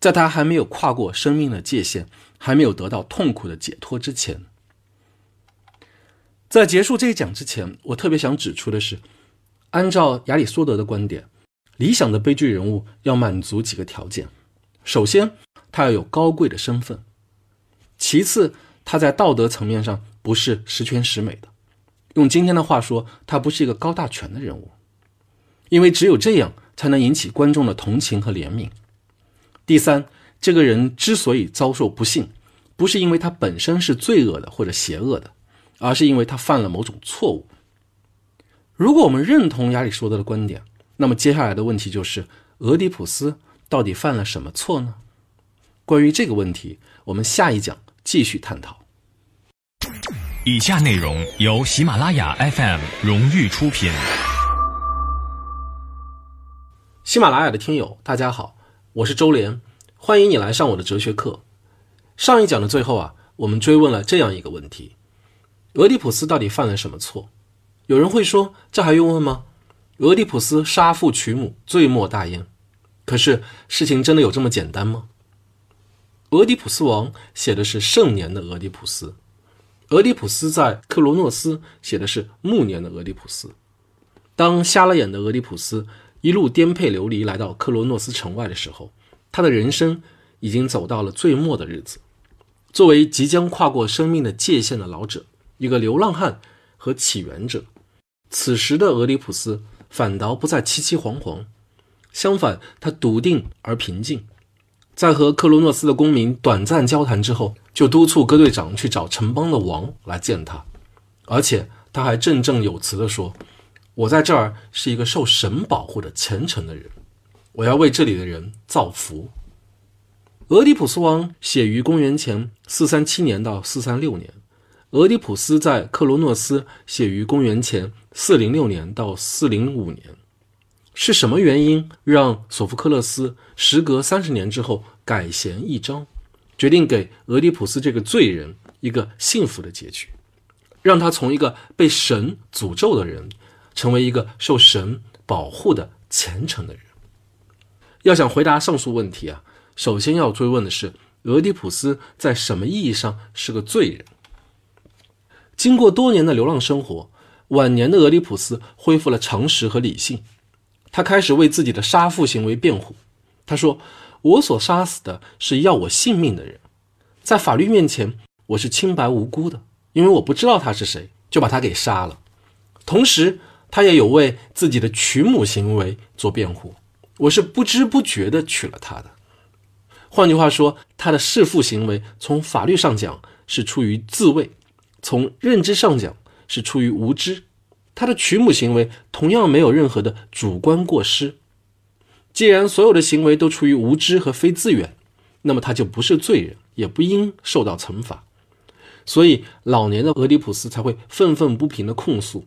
在他还没有跨过生命的界限，还没有得到痛苦的解脱之前。在结束这一讲之前，我特别想指出的是，按照亚里士多德的观点，理想的悲剧人物要满足几个条件：首先，他要有高贵的身份；其次，他在道德层面上不是十全十美的。用今天的话说，他不是一个高大全的人物，因为只有这样才能引起观众的同情和怜悯。第三，这个人之所以遭受不幸，不是因为他本身是罪恶的或者邪恶的，而是因为他犯了某种错误。如果我们认同亚里士多德的观点，那么接下来的问题就是：俄狄浦斯到底犯了什么错呢？关于这个问题，我们下一讲继续探讨。以下内容由喜马拉雅 FM 荣誉出品。喜马拉雅的听友，大家好，我是周连，欢迎你来上我的哲学课。上一讲的最后啊，我们追问了这样一个问题：俄狄浦斯到底犯了什么错？有人会说，这还用问吗？俄狄浦斯杀父娶母，罪莫大焉。可是事情真的有这么简单吗？俄狄浦斯王写的是盛年的俄狄浦斯。俄狄浦斯在克罗诺斯写的是暮年的俄狄浦斯。当瞎了眼的俄狄浦斯一路颠沛流离来到克罗诺斯城外的时候，他的人生已经走到了最末的日子。作为即将跨过生命的界限的老者，一个流浪汉和起源者，此时的俄狄浦斯反倒不再凄凄惶惶，相反，他笃定而平静。在和克罗诺斯的公民短暂交谈之后，就督促戈队长去找城邦的王来见他，而且他还振振有词地说：“我在这儿是一个受神保护的虔诚的人，我要为这里的人造福。”俄狄浦斯王写于公元前四三七年到四三六年，俄狄浦斯在克罗诺斯写于公元前四零六年到四零五年。是什么原因让索福克勒斯时隔三十年之后改弦易张，决定给俄狄浦斯这个罪人一个幸福的结局，让他从一个被神诅咒的人，成为一个受神保护的虔诚的人？要想回答上述问题啊，首先要追问的是俄狄浦斯在什么意义上是个罪人？经过多年的流浪生活，晚年的俄狄浦斯恢复了常识和理性。他开始为自己的杀父行为辩护。他说：“我所杀死的是要我性命的人，在法律面前我是清白无辜的，因为我不知道他是谁，就把他给杀了。同时，他也有为自己的娶母行为做辩护，我是不知不觉地娶了她的。换句话说，他的弑父行为从法律上讲是出于自卫，从认知上讲是出于无知。”他的娶母行为同样没有任何的主观过失。既然所有的行为都出于无知和非自愿，那么他就不是罪人，也不应受到惩罚。所以，老年的俄狄浦斯才会愤愤不平地控诉。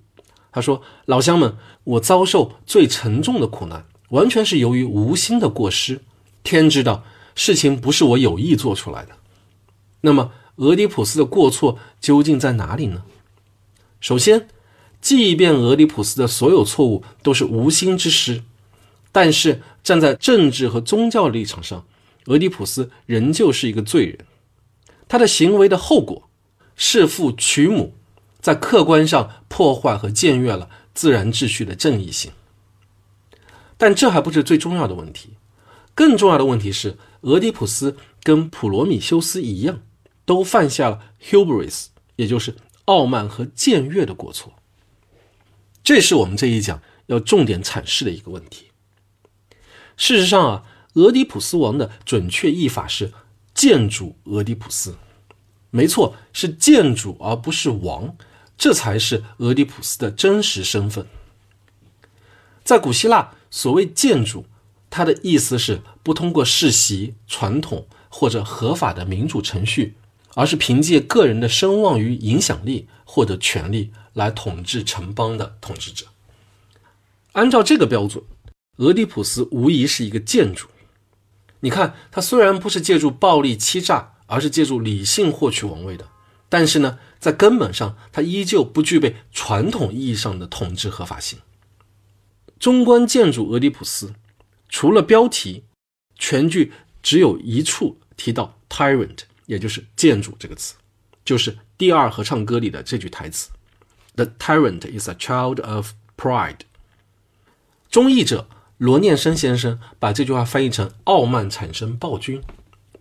他说：“老乡们，我遭受最沉重的苦难，完全是由于无心的过失。天知道，事情不是我有意做出来的。那么，俄狄浦斯的过错究竟在哪里呢？首先。”即便俄狄浦斯的所有错误都是无心之失，但是站在政治和宗教立场上，俄狄浦斯仍旧是一个罪人。他的行为的后果，弑父娶母，在客观上破坏和僭越了自然秩序的正义性。但这还不是最重要的问题，更重要的问题是，俄狄浦斯跟普罗米修斯一样，都犯下了 hubris，也就是傲慢和僭越的过错。这是我们这一讲要重点阐释的一个问题。事实上啊，俄狄浦斯王的准确译法是建主俄狄浦斯，没错，是建主而不是王，这才是俄狄浦斯的真实身份。在古希腊，所谓建主，它的意思是不通过世袭、传统或者合法的民主程序，而是凭借个人的声望与影响力获得权力来统治城邦的统治者。按照这个标准，俄狄浦斯无疑是一个建主。你看，他虽然不是借助暴力欺诈，而是借助理性获取王位的，但是呢，在根本上，它依旧不具备传统意义上的统治合法性。中观建筑俄狄浦斯，除了标题，全剧只有一处提到 tyrant，也就是建筑这个词，就是第二合唱歌里的这句台词：“The tyrant is a child of pride。”中译者罗念生先生把这句话翻译成“傲慢产生暴君”，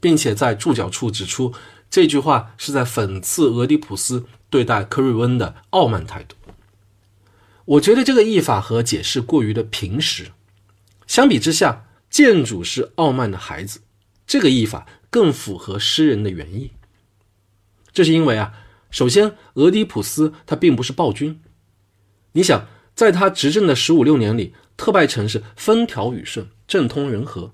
并且在注脚处指出这句话是在讽刺俄狄浦斯对待科瑞温的傲慢态度。我觉得这个译法和解释过于的平实，相比之下，建主是傲慢的孩子，这个译法更符合诗人的原意。这是因为啊，首先，俄狄浦斯他并不是暴君。你想，在他执政的十五六年里，特拜城是风调雨顺、政通人和。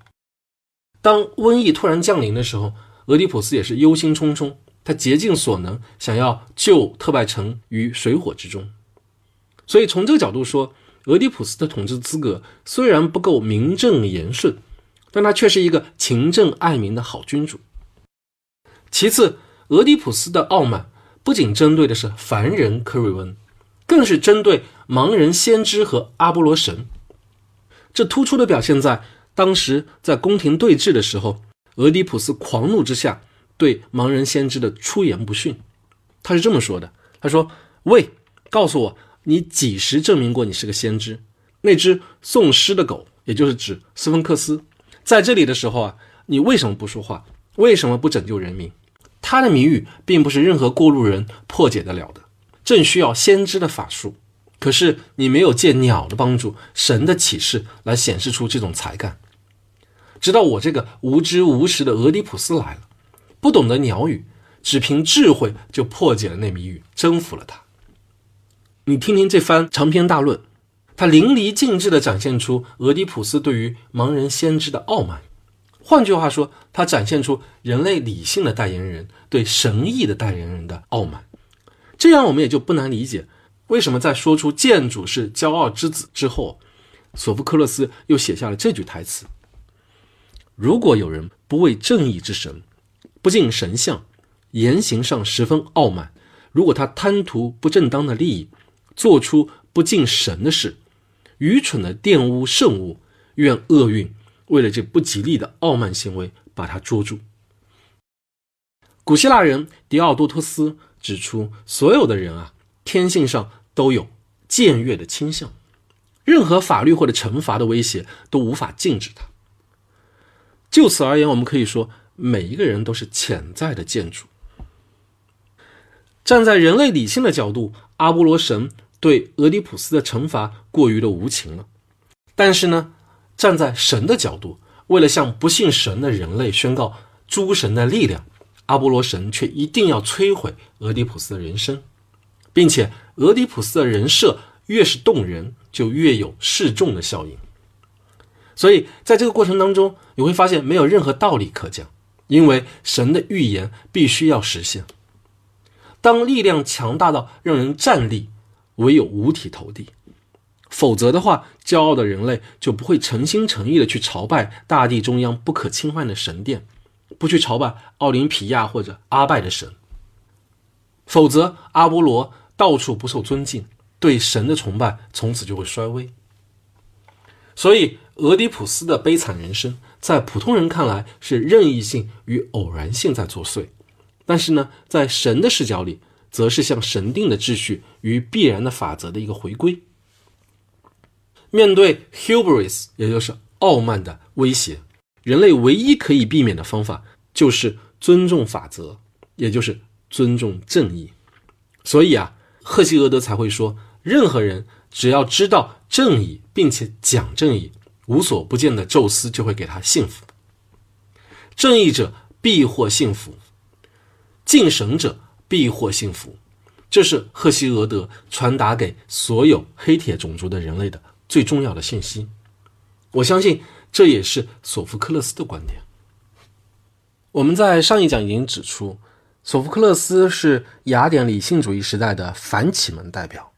当瘟疫突然降临的时候，俄狄浦斯也是忧心忡忡，他竭尽所能想要救特拜城于水火之中。所以从这个角度说，俄狄浦斯的统治资格虽然不够名正言顺，但他却是一个勤政爱民的好君主。其次，俄狄浦斯的傲慢不仅针对的是凡人科瑞温，更是针对盲人先知和阿波罗神。这突出的表现在当时在宫廷对峙的时候，俄狄浦斯狂怒之下对盲人先知的出言不逊。他是这么说的：“他说，喂，告诉我。”你几时证明过你是个先知？那只送尸的狗，也就是指斯芬克斯，在这里的时候啊，你为什么不说话？为什么不拯救人民？他的谜语并不是任何过路人破解得了的，正需要先知的法术。可是你没有借鸟的帮助、神的启示来显示出这种才干。直到我这个无知无识的俄狄浦斯来了，不懂得鸟语，只凭智慧就破解了那谜语，征服了他。你听听这番长篇大论，他淋漓尽致地展现出俄狄浦斯对于盲人先知的傲慢。换句话说，他展现出人类理性的代言人对神意的代言人的傲慢。这样，我们也就不难理解，为什么在说出建主是骄傲之子之后，索福克勒斯又写下了这句台词：“如果有人不畏正义之神，不敬神像，言行上十分傲慢，如果他贪图不正当的利益。”做出不敬神的事，愚蠢的玷污圣物，愿厄运为了这不吉利的傲慢行为把他捉住。古希腊人狄奥多托斯指出，所有的人啊，天性上都有僭越的倾向，任何法律或者惩罚的威胁都无法禁止他。就此而言，我们可以说，每一个人都是潜在的建筑。站在人类理性的角度，阿波罗神。对俄狄浦斯的惩罚过于的无情了，但是呢，站在神的角度，为了向不信神的人类宣告诸神的力量，阿波罗神却一定要摧毁俄狄浦斯的人生，并且俄狄浦斯的人设越是动人，就越有示众的效应。所以在这个过程当中，你会发现没有任何道理可讲，因为神的预言必须要实现。当力量强大到让人站立。唯有五体投地，否则的话，骄傲的人类就不会诚心诚意的去朝拜大地中央不可侵犯的神殿，不去朝拜奥林匹亚或者阿拜的神。否则，阿波罗到处不受尊敬，对神的崇拜从此就会衰微。所以，俄狄浦斯的悲惨人生，在普通人看来是任意性与偶然性在作祟，但是呢，在神的视角里。则是向神定的秩序与必然的法则的一个回归。面对 hubris，也就是傲慢的威胁，人类唯一可以避免的方法就是尊重法则，也就是尊重正义。所以啊，赫西俄德才会说，任何人只要知道正义，并且讲正义，无所不见的宙斯就会给他幸福。正义者必获幸福，敬神者必获幸福。这是赫西俄德传达给所有黑铁种族的人类的最重要的信息。我相信这也是索福克勒斯的观点。我们在上一讲已经指出，索福克勒斯是雅典理性主义时代的反启蒙代表。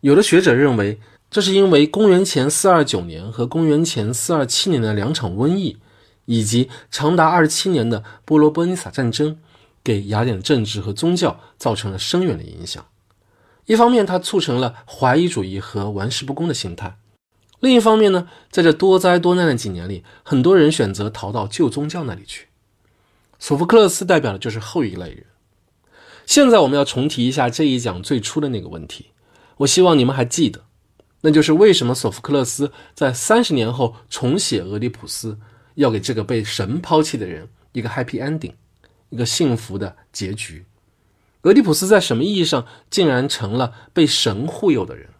有的学者认为，这是因为公元前429年和公元前427年的两场瘟疫，以及长达二十七年的波罗波尼撒战争。给雅典政治和宗教造成了深远的影响。一方面，它促成了怀疑主义和玩世不恭的心态；另一方面呢，在这多灾多难的几年里，很多人选择逃到旧宗教那里去。索福克勒斯代表的就是后一类人。现在我们要重提一下这一讲最初的那个问题，我希望你们还记得，那就是为什么索福克勒斯在三十年后重写俄狄浦斯，要给这个被神抛弃的人一个 happy ending。一个幸福的结局。俄狄浦斯在什么意义上竟然成了被神护佑的人？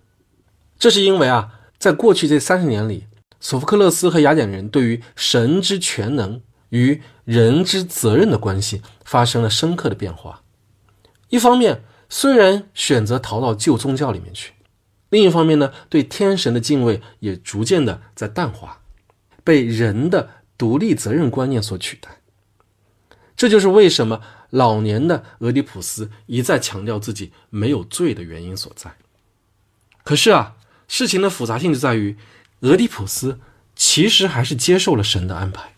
这是因为啊，在过去这三十年里，索福克勒斯和雅典人对于神之全能与人之责任的关系发生了深刻的变化。一方面，虽然选择逃到旧宗教里面去；另一方面呢，对天神的敬畏也逐渐的在淡化，被人的独立责任观念所取代。这就是为什么老年的俄狄浦斯一再强调自己没有罪的原因所在。可是啊，事情的复杂性就在于，俄狄浦斯其实还是接受了神的安排。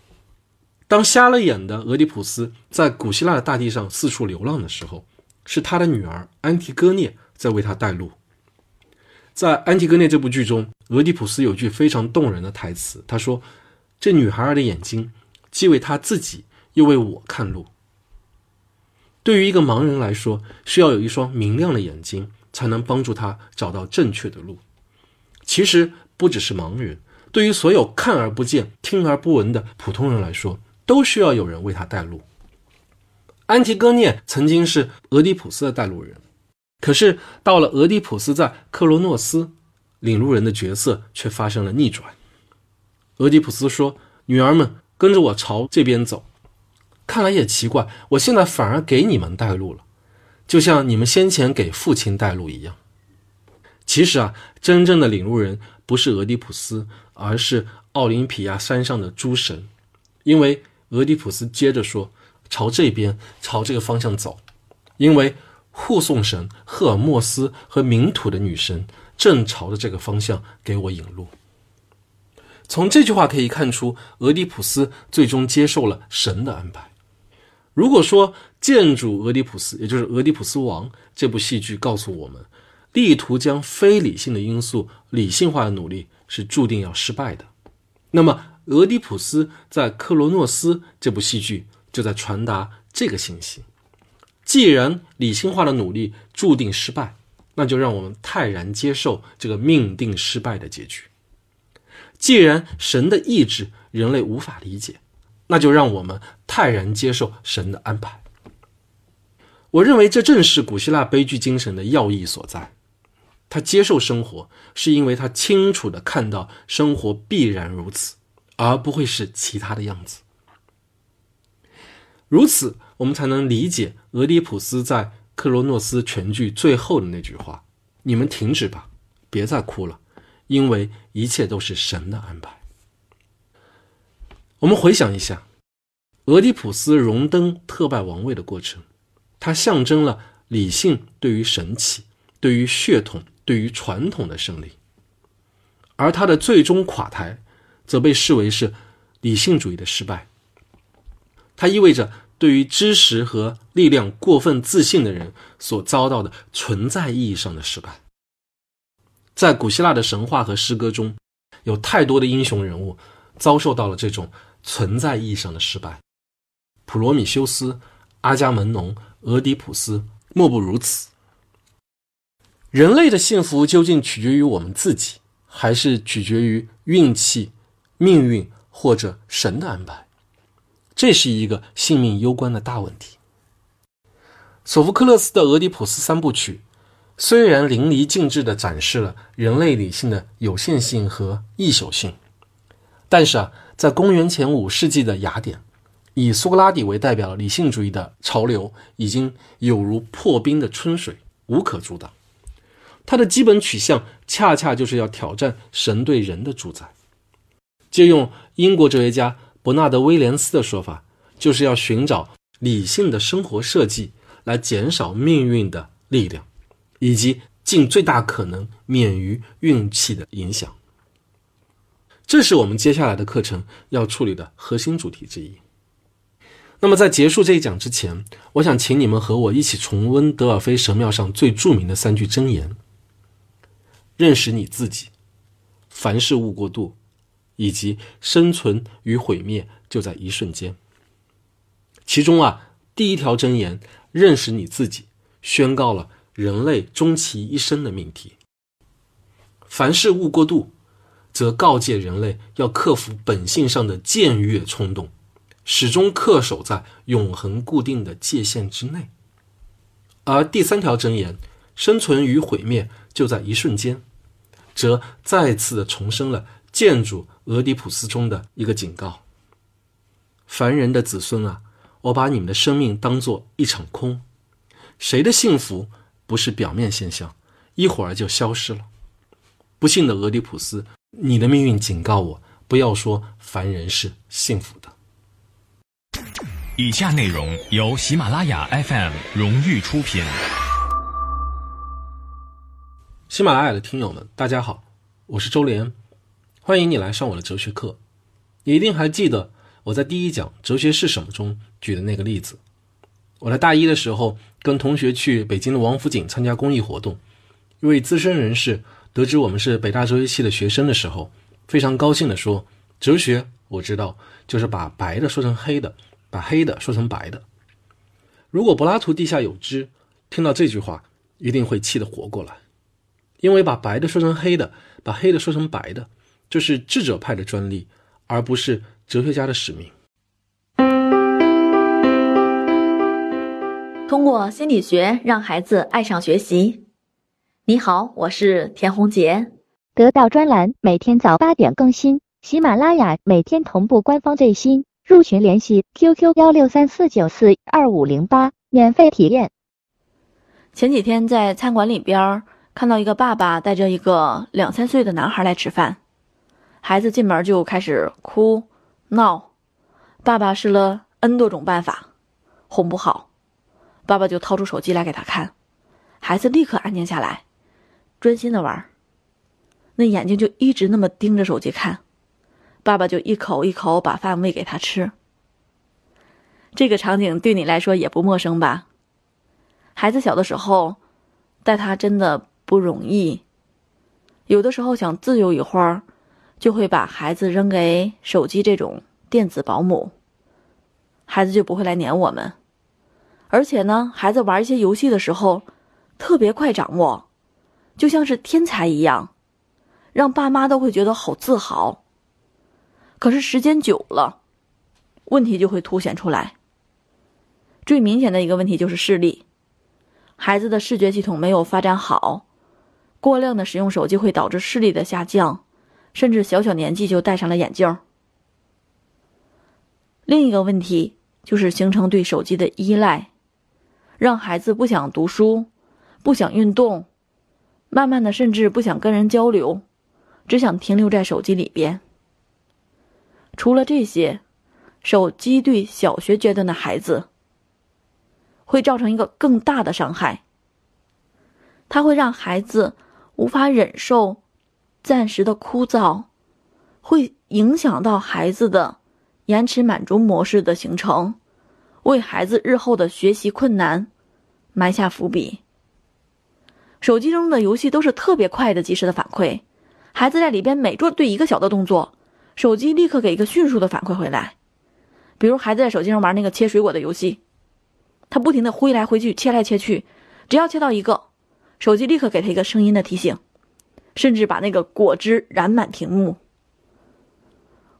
当瞎了眼的俄狄浦斯在古希腊的大地上四处流浪的时候，是他的女儿安提戈涅在为他带路。在《安提戈涅》这部剧中，俄狄浦斯有句非常动人的台词，他说：“这女孩儿的眼睛，既为她自己。”又为我看路。对于一个盲人来说，需要有一双明亮的眼睛，才能帮助他找到正确的路。其实不只是盲人，对于所有看而不见、听而不闻的普通人来说，都需要有人为他带路。安提戈涅曾经是俄狄浦斯的带路人，可是到了俄狄浦斯在克罗诺斯，领路人的角色却发生了逆转。俄狄浦斯说：“女儿们，跟着我朝这边走。”看来也奇怪，我现在反而给你们带路了，就像你们先前给父亲带路一样。其实啊，真正的领路人不是俄狄浦斯，而是奥林匹亚山上的诸神。因为俄狄浦斯接着说：“朝这边，朝这个方向走。”因为护送神赫尔墨斯和冥土的女神正朝着这个方向给我引路。从这句话可以看出，俄狄浦斯最终接受了神的安排。如果说《建筑俄狄浦斯》也就是《俄狄浦斯王》这部戏剧告诉我们，力图将非理性的因素理性化的努力是注定要失败的，那么《俄狄浦斯在克罗诺斯》这部戏剧就在传达这个信息：既然理性化的努力注定失败，那就让我们泰然接受这个命定失败的结局。既然神的意志人类无法理解。那就让我们泰然接受神的安排。我认为这正是古希腊悲剧精神的要义所在。他接受生活，是因为他清楚的看到生活必然如此，而不会是其他的样子。如此，我们才能理解俄狄浦斯在克罗诺斯全剧最后的那句话：“你们停止吧，别再哭了，因为一切都是神的安排。”我们回想一下，俄狄浦斯荣登特拜王位的过程，它象征了理性对于神奇、对于血统、对于传统的胜利；而他的最终垮台，则被视为是理性主义的失败。它意味着对于知识和力量过分自信的人所遭到的存在意义上的失败。在古希腊的神话和诗歌中，有太多的英雄人物遭受到了这种。存在意义上的失败，普罗米修斯、阿伽门农、俄狄浦斯，莫不如此。人类的幸福究竟取决于我们自己，还是取决于运气、命运或者神的安排？这是一个性命攸关的大问题。索福克勒斯的《俄狄浦斯三部曲》虽然淋漓尽致地展示了人类理性的有限性和易朽性，但是啊，在公元前五世纪的雅典，以苏格拉底为代表的理性主义的潮流已经有如破冰的春水，无可阻挡。它的基本取向恰恰就是要挑战神对人的主宰。借用英国哲学家伯纳德·威廉斯的说法，就是要寻找理性的生活设计，来减少命运的力量，以及尽最大可能免于运气的影响。这是我们接下来的课程要处理的核心主题之一。那么，在结束这一讲之前，我想请你们和我一起重温德尔菲神庙上最著名的三句箴言。认识你自己，凡事勿过度，以及生存与毁灭就在一瞬间。其中啊，第一条箴言“认识你自己”宣告了人类终其一生的命题。凡事勿过度，则告诫人类要克服本性上的僭越冲动，始终恪守在永恒固定的界限之内。而第三条箴言“生存与毁灭”。就在一瞬间，则再次的重申了建筑俄狄浦斯中的一个警告：凡人的子孙啊，我把你们的生命当做一场空。谁的幸福不是表面现象，一会儿就消失了？不幸的俄狄浦斯，你的命运警告我，不要说凡人是幸福的。以下内容由喜马拉雅 FM 荣誉出品。喜马拉雅的听友们，大家好，我是周连，欢迎你来上我的哲学课。你一定还记得我在第一讲《哲学是什么》中举的那个例子。我在大一的时候跟同学去北京的王府井参加公益活动，一位资深人士得知我们是北大哲学系的学生的时候，非常高兴地说：“哲学我知道，就是把白的说成黑的，把黑的说成白的。”如果柏拉图地下有知，听到这句话一定会气得活过来。因为把白的说成黑的，把黑的说成白的，这是智者派的专利，而不是哲学家的使命。通过心理学让孩子爱上学习。你好，我是田红杰。得到专栏每天早八点更新，喜马拉雅每天同步官方最新。入群联系 QQ 幺六三四九四二五零八，免费体验。前几天在餐馆里边。看到一个爸爸带着一个两三岁的男孩来吃饭，孩子进门就开始哭闹，爸爸试了 N 多种办法，哄不好，爸爸就掏出手机来给他看，孩子立刻安静下来，专心的玩，那眼睛就一直那么盯着手机看，爸爸就一口一口把饭喂给他吃。这个场景对你来说也不陌生吧？孩子小的时候，带他真的。不容易，有的时候想自由一会儿，就会把孩子扔给手机这种电子保姆，孩子就不会来黏我们。而且呢，孩子玩一些游戏的时候，特别快掌握，就像是天才一样，让爸妈都会觉得好自豪。可是时间久了，问题就会凸显出来。最明显的一个问题就是视力，孩子的视觉系统没有发展好。过量的使用手机会导致视力的下降，甚至小小年纪就戴上了眼镜。另一个问题就是形成对手机的依赖，让孩子不想读书，不想运动，慢慢的甚至不想跟人交流，只想停留在手机里边。除了这些，手机对小学阶段的孩子会造成一个更大的伤害，它会让孩子。无法忍受暂时的枯燥，会影响到孩子的延迟满足模式的形成，为孩子日后的学习困难埋下伏笔。手机中的游戏都是特别快的、及时的反馈，孩子在里边每做对一个小的动作，手机立刻给一个迅速的反馈回来。比如孩子在手机上玩那个切水果的游戏，他不停的挥来挥去、切来切去，只要切到一个。手机立刻给他一个声音的提醒，甚至把那个果汁染满屏幕。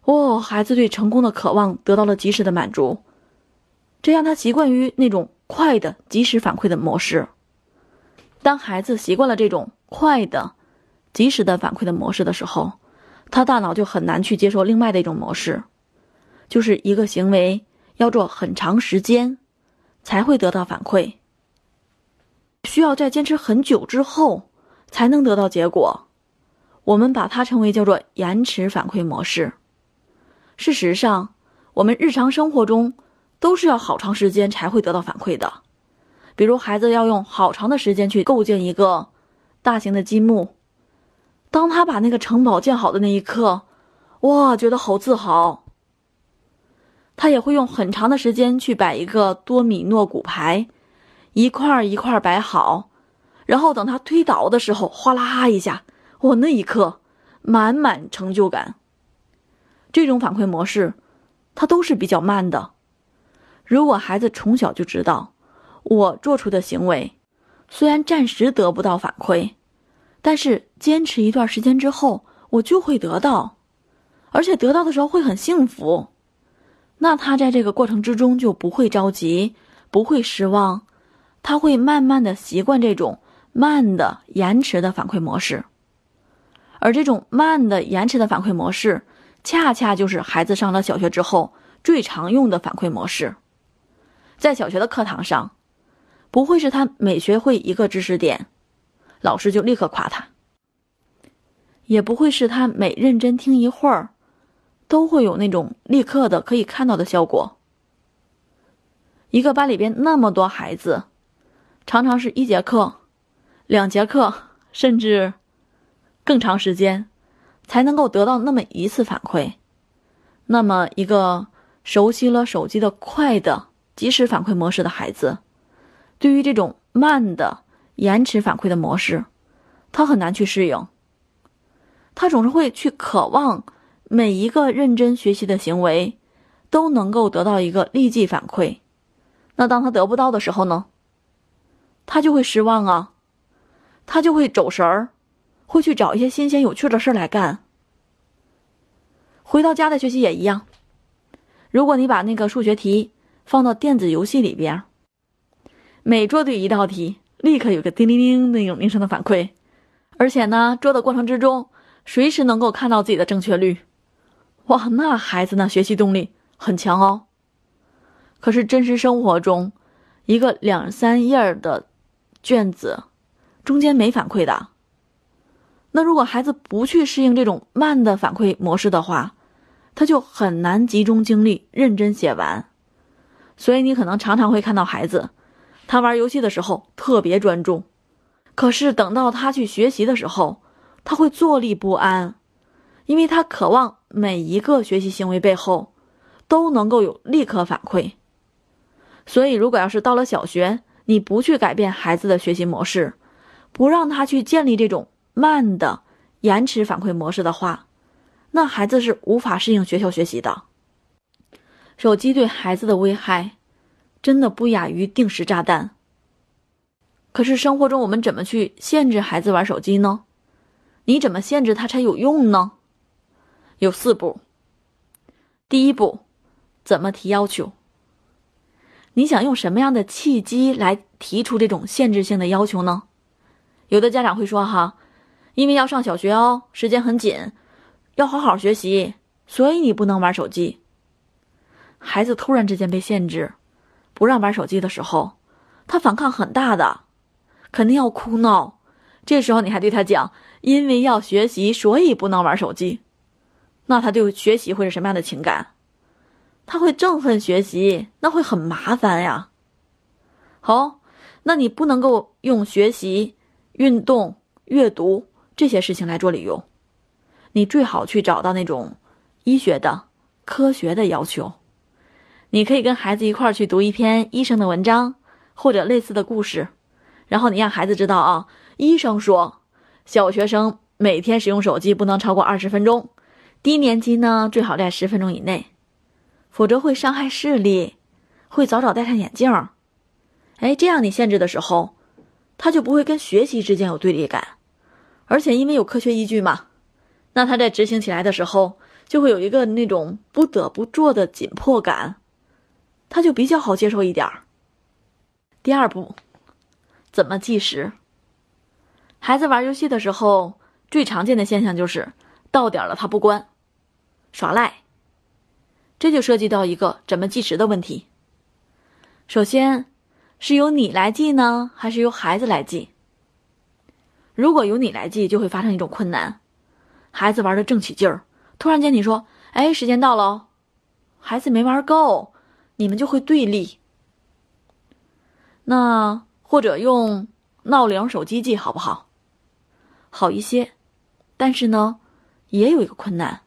哦，孩子对成功的渴望得到了及时的满足，这让他习惯于那种快的及时反馈的模式。当孩子习惯了这种快的、及时的反馈的模式的时候，他大脑就很难去接受另外的一种模式，就是一个行为要做很长时间才会得到反馈，需要在坚持很久之后才能得到结果。我们把它称为叫做延迟反馈模式。事实上，我们日常生活中都是要好长时间才会得到反馈的。比如，孩子要用好长的时间去构建一个大型的积木，当他把那个城堡建好的那一刻，哇，觉得好自豪。他也会用很长的时间去摆一个多米诺骨牌，一块一块摆好，然后等他推倒的时候，哗啦一下，我，那一刻满满成就感。这种反馈模式，它都是比较慢的。如果孩子从小就知道，我做出的行为虽然暂时得不到反馈，但是坚持一段时间之后，我就会得到，而且得到的时候会很幸福。那他在这个过程之中就不会着急，不会失望，他会慢慢的习惯这种慢的延迟的反馈模式。而这种慢的延迟的反馈模式。恰恰就是孩子上了小学之后最常用的反馈模式，在小学的课堂上，不会是他每学会一个知识点，老师就立刻夸他；也不会是他每认真听一会儿，都会有那种立刻的可以看到的效果。一个班里边那么多孩子，常常是一节课、两节课，甚至更长时间。才能够得到那么一次反馈，那么一个熟悉了手机的快的即时反馈模式的孩子，对于这种慢的延迟反馈的模式，他很难去适应。他总是会去渴望每一个认真学习的行为都能够得到一个立即反馈。那当他得不到的时候呢？他就会失望啊，他就会走神儿。会去找一些新鲜有趣的事来干。回到家的学习也一样。如果你把那个数学题放到电子游戏里边，每做对一道题，立刻有个叮铃铃那种铃声的反馈，而且呢，做的过程之中，随时能够看到自己的正确率。哇，那孩子呢，学习动力很强哦。可是真实生活中，一个两三页的卷子，中间没反馈的。那如果孩子不去适应这种慢的反馈模式的话，他就很难集中精力认真写完。所以你可能常常会看到孩子，他玩游戏的时候特别专注，可是等到他去学习的时候，他会坐立不安，因为他渴望每一个学习行为背后都能够有立刻反馈。所以，如果要是到了小学，你不去改变孩子的学习模式，不让他去建立这种。慢的延迟反馈模式的话，那孩子是无法适应学校学习的。手机对孩子的危害，真的不亚于定时炸弹。可是生活中我们怎么去限制孩子玩手机呢？你怎么限制他才有用呢？有四步。第一步，怎么提要求？你想用什么样的契机来提出这种限制性的要求呢？有的家长会说：“哈。”因为要上小学哦，时间很紧，要好好学习，所以你不能玩手机。孩子突然之间被限制，不让玩手机的时候，他反抗很大的，肯定要哭闹。这时候你还对他讲，因为要学习，所以不能玩手机，那他对学习会是什么样的情感？他会憎恨学习，那会很麻烦呀。好，那你不能够用学习、运动、阅读。这些事情来做理由，你最好去找到那种医学的、科学的要求。你可以跟孩子一块儿去读一篇医生的文章或者类似的故事，然后你让孩子知道啊，医生说小学生每天使用手机不能超过二十分钟，低年级呢最好在十分钟以内，否则会伤害视力，会早早戴上眼镜。哎，这样你限制的时候，他就不会跟学习之间有对立感。而且因为有科学依据嘛，那他在执行起来的时候就会有一个那种不得不做的紧迫感，他就比较好接受一点儿。第二步，怎么计时？孩子玩游戏的时候，最常见的现象就是到点了他不关，耍赖。这就涉及到一个怎么计时的问题。首先，是由你来记呢，还是由孩子来记？如果由你来记，就会发生一种困难：孩子玩的正起劲儿，突然间你说：“哎，时间到了。”孩子没玩够，你们就会对立。那或者用闹铃手机记好不好？好一些，但是呢，也有一个困难，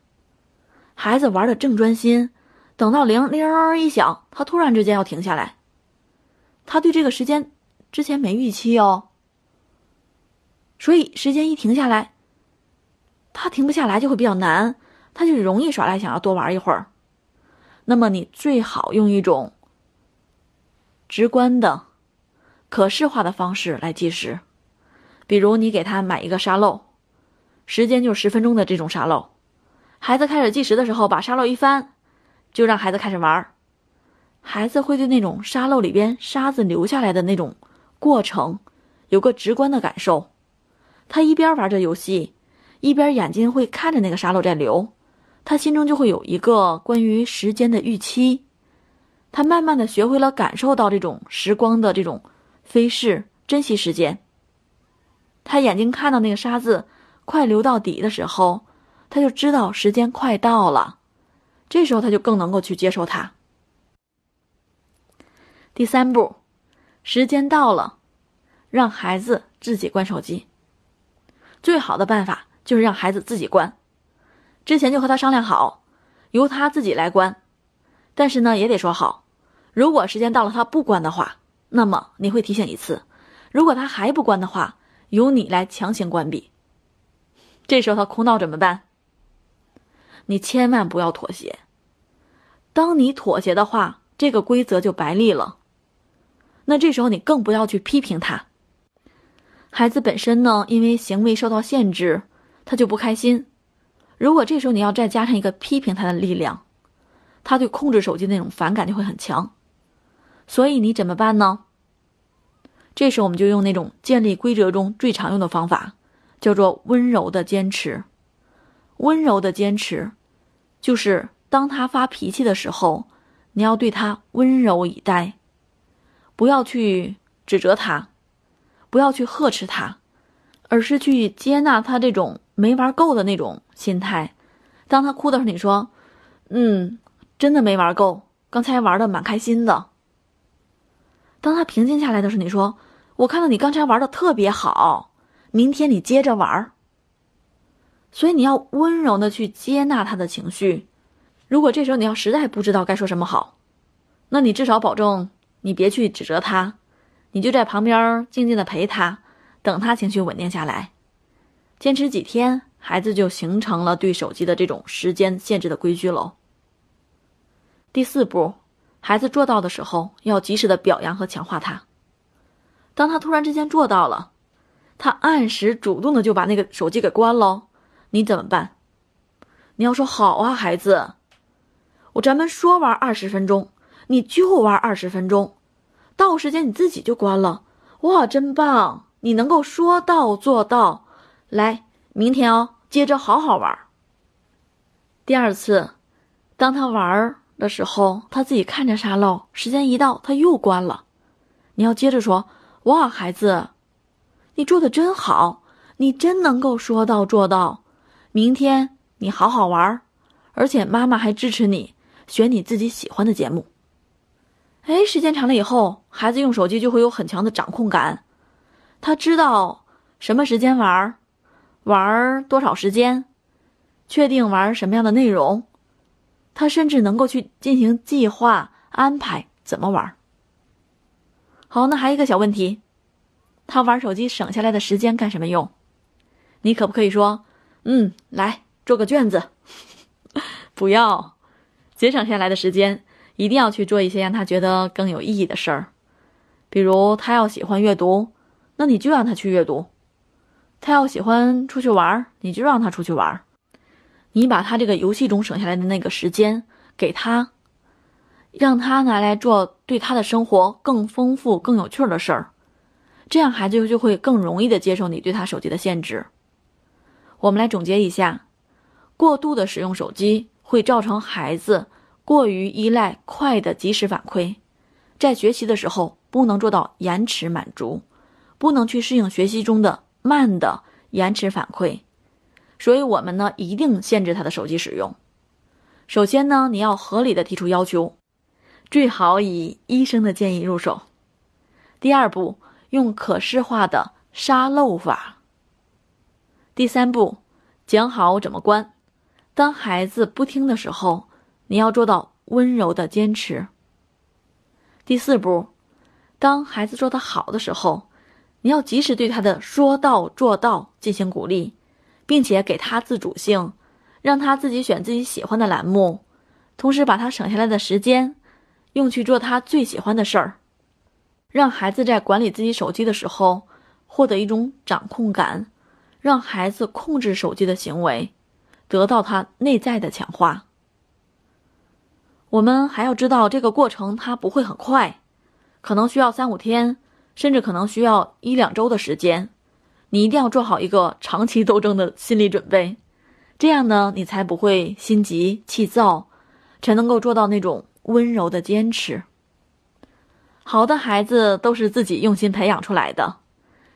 孩子玩的正专心，等到铃铃一响，他突然之间要停下来，他对这个时间之前没预期哦，所以时间一停下来，他停不下来就会比较难，他就容易耍赖，想要多玩一会儿。那么你最好用一种直观的。可视化的方式来计时，比如你给他买一个沙漏，时间就是十分钟的这种沙漏。孩子开始计时的时候，把沙漏一翻，就让孩子开始玩。孩子会对那种沙漏里边沙子流下来的那种过程有个直观的感受。他一边玩着游戏，一边眼睛会看着那个沙漏在流，他心中就会有一个关于时间的预期。他慢慢的学会了感受到这种时光的这种。飞逝，珍惜时间。他眼睛看到那个沙子快流到底的时候，他就知道时间快到了。这时候他就更能够去接受它。第三步，时间到了，让孩子自己关手机。最好的办法就是让孩子自己关。之前就和他商量好，由他自己来关。但是呢，也得说好，如果时间到了他不关的话。那么你会提醒一次，如果他还不关的话，由你来强行关闭。这时候他哭闹怎么办？你千万不要妥协。当你妥协的话，这个规则就白立了。那这时候你更不要去批评他。孩子本身呢，因为行为受到限制，他就不开心。如果这时候你要再加上一个批评他的力量，他对控制手机那种反感就会很强。所以你怎么办呢？这时候我们就用那种建立规则中最常用的方法，叫做温柔的坚持。温柔的坚持，就是当他发脾气的时候，你要对他温柔以待，不要去指责他，不要去呵斥他，而是去接纳他这种没玩够的那种心态。当他哭的时候，你说：“嗯，真的没玩够，刚才玩的蛮开心的。”当他平静下来的时候，你说：“我看到你刚才玩的特别好，明天你接着玩。”所以你要温柔的去接纳他的情绪。如果这时候你要实在不知道该说什么好，那你至少保证你别去指责他，你就在旁边静静的陪他，等他情绪稳定下来。坚持几天，孩子就形成了对手机的这种时间限制的规矩喽。第四步。孩子做到的时候，要及时的表扬和强化他。当他突然之间做到了，他按时主动的就把那个手机给关了，你怎么办？你要说好啊，孩子，我咱们说玩二十分钟，你就玩二十分钟，到时间你自己就关了。哇，真棒！你能够说到做到。来，明天哦，接着好好玩。第二次，当他玩。的时候，他自己看着沙漏，时间一到，他又关了。你要接着说：“哇，孩子，你做的真好，你真能够说到做到。明天你好好玩，而且妈妈还支持你选你自己喜欢的节目。”哎，时间长了以后，孩子用手机就会有很强的掌控感，他知道什么时间玩，玩多少时间，确定玩什么样的内容。他甚至能够去进行计划安排怎么玩。好，那还有一个小问题，他玩手机省下来的时间干什么用？你可不可以说，嗯，来做个卷子？不要，节省下来的时间一定要去做一些让他觉得更有意义的事儿。比如他要喜欢阅读，那你就让他去阅读。他要喜欢出去玩，你就让他出去玩。你把他这个游戏中省下来的那个时间给他，让他拿来做对他的生活更丰富、更有趣的事儿，这样孩子就会更容易的接受你对他手机的限制。我们来总结一下：过度的使用手机会造成孩子过于依赖快的及时反馈，在学习的时候不能做到延迟满足，不能去适应学习中的慢的延迟反馈。所以，我们呢一定限制他的手机使用。首先呢，你要合理的提出要求，最好以医生的建议入手。第二步，用可视化的沙漏法。第三步，讲好怎么关。当孩子不听的时候，你要做到温柔的坚持。第四步，当孩子做得好的时候，你要及时对他的说到做到进行鼓励。并且给他自主性，让他自己选自己喜欢的栏目，同时把他省下来的时间用去做他最喜欢的事儿，让孩子在管理自己手机的时候获得一种掌控感，让孩子控制手机的行为，得到他内在的强化。我们还要知道，这个过程它不会很快，可能需要三五天，甚至可能需要一两周的时间。你一定要做好一个长期斗争的心理准备，这样呢，你才不会心急气躁，才能够做到那种温柔的坚持。好的孩子都是自己用心培养出来的，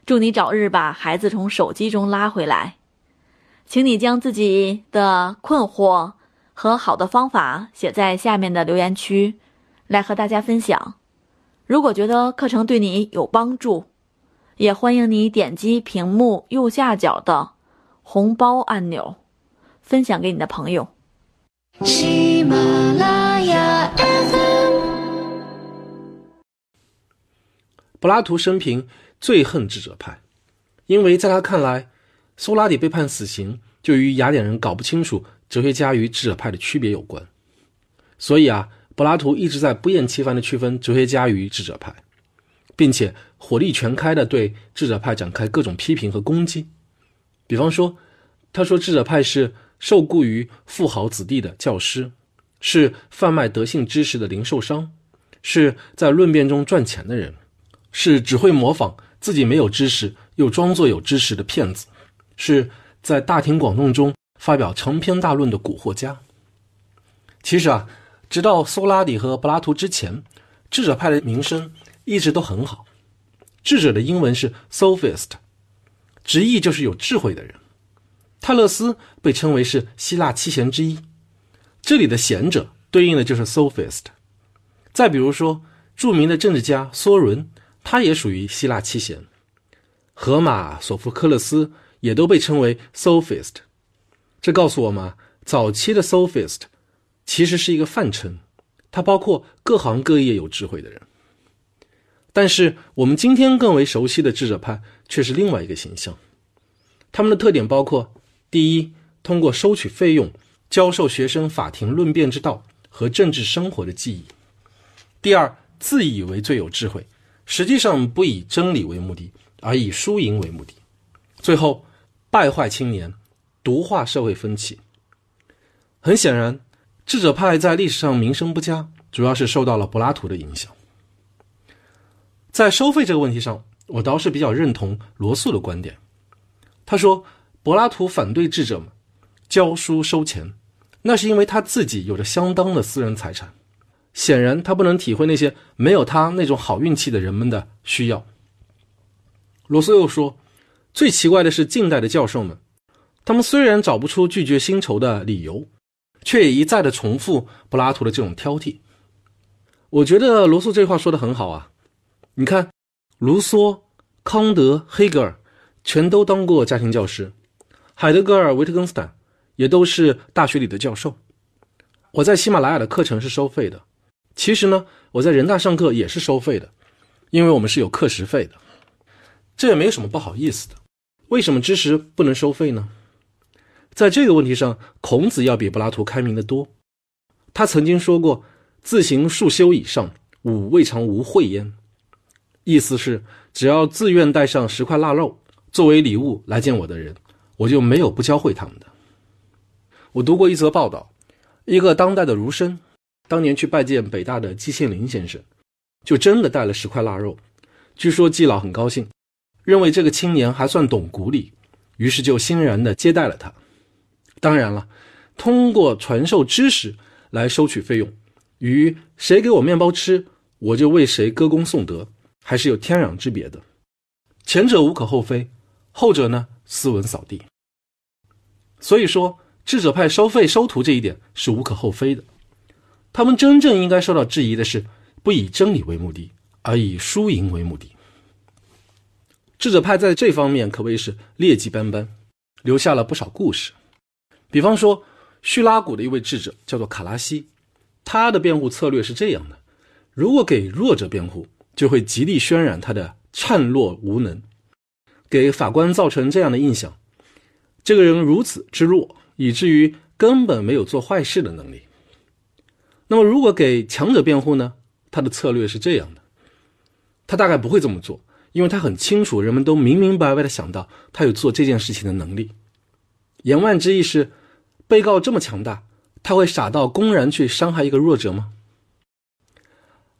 祝你早日把孩子从手机中拉回来。请你将自己的困惑和好的方法写在下面的留言区，来和大家分享。如果觉得课程对你有帮助，也欢迎你点击屏幕右下角的红包按钮，分享给你的朋友。喜马拉雅 FM。柏拉图生平最恨智者派，因为在他看来，苏拉底被判死刑就与雅典人搞不清楚哲学家与智者派的区别有关。所以啊，柏拉图一直在不厌其烦地区分哲学家与智者派。并且火力全开地对智者派展开各种批评和攻击，比方说，他说智者派是受雇于富豪子弟的教师，是贩卖德性知识的零售商，是在论辩中赚钱的人，是只会模仿自己没有知识又装作有知识的骗子，是在大庭广众中发表长篇大论的蛊惑家。其实啊，直到苏拉底和柏拉图之前，智者派的名声。一直都很好。智者的英文是 sophist，直译就是有智慧的人。泰勒斯被称为是希腊七贤之一，这里的贤者对应的就是 sophist。再比如说，著名的政治家梭伦，他也属于希腊七贤。荷马、索福克勒斯也都被称为 sophist。这告诉我们，早期的 sophist 其实是一个泛称，它包括各行各业有智慧的人。但是我们今天更为熟悉的智者派却是另外一个形象，他们的特点包括：第一，通过收取费用教授学生法庭论辩之道和政治生活的技艺；第二，自以为最有智慧，实际上不以真理为目的，而以输赢为目的；最后，败坏青年，毒化社会风气。很显然，智者派在历史上名声不佳，主要是受到了柏拉图的影响。在收费这个问题上，我倒是比较认同罗素的观点。他说，柏拉图反对智者们教书收钱，那是因为他自己有着相当的私人财产，显然他不能体会那些没有他那种好运气的人们的需要。罗素又说，最奇怪的是近代的教授们，他们虽然找不出拒绝薪酬的理由，却也一再的重复柏拉图的这种挑剔。我觉得罗素这话说的很好啊。你看，卢梭、康德、黑格尔全都当过家庭教师，海德格尔、维特根斯坦也都是大学里的教授。我在喜马拉雅的课程是收费的，其实呢，我在人大上课也是收费的，因为我们是有课时费的，这也没有什么不好意思的。为什么知识不能收费呢？在这个问题上，孔子要比柏拉图开明的多。他曾经说过：“自行数修以上，吾未尝无慧焉。”意思是，只要自愿带上十块腊肉，作为礼物来见我的人，我就没有不教会他们的。我读过一则报道，一个当代的儒生，当年去拜见北大的季羡林先生，就真的带了十块腊肉。据说季老很高兴，认为这个青年还算懂古礼，于是就欣然的接待了他。当然了，通过传授知识来收取费用，与谁给我面包吃，我就为谁歌功颂德，还是有天壤之别的。前者无可厚非，后者呢斯文扫地。所以说，智者派收费收徒这一点是无可厚非的。他们真正应该受到质疑的是，不以真理为目的，而以输赢为目的。智者派在这方面可谓是劣迹斑斑，留下了不少故事。比方说，叙拉古的一位智者叫做卡拉西，他的辩护策略是这样的：如果给弱者辩护，就会极力渲染他的孱弱无能，给法官造成这样的印象：这个人如此之弱，以至于根本没有做坏事的能力。那么，如果给强者辩护呢？他的策略是这样的：他大概不会这么做。因为他很清楚，人们都明明白白的想到他有做这件事情的能力。言外之意是，被告这么强大，他会傻到公然去伤害一个弱者吗？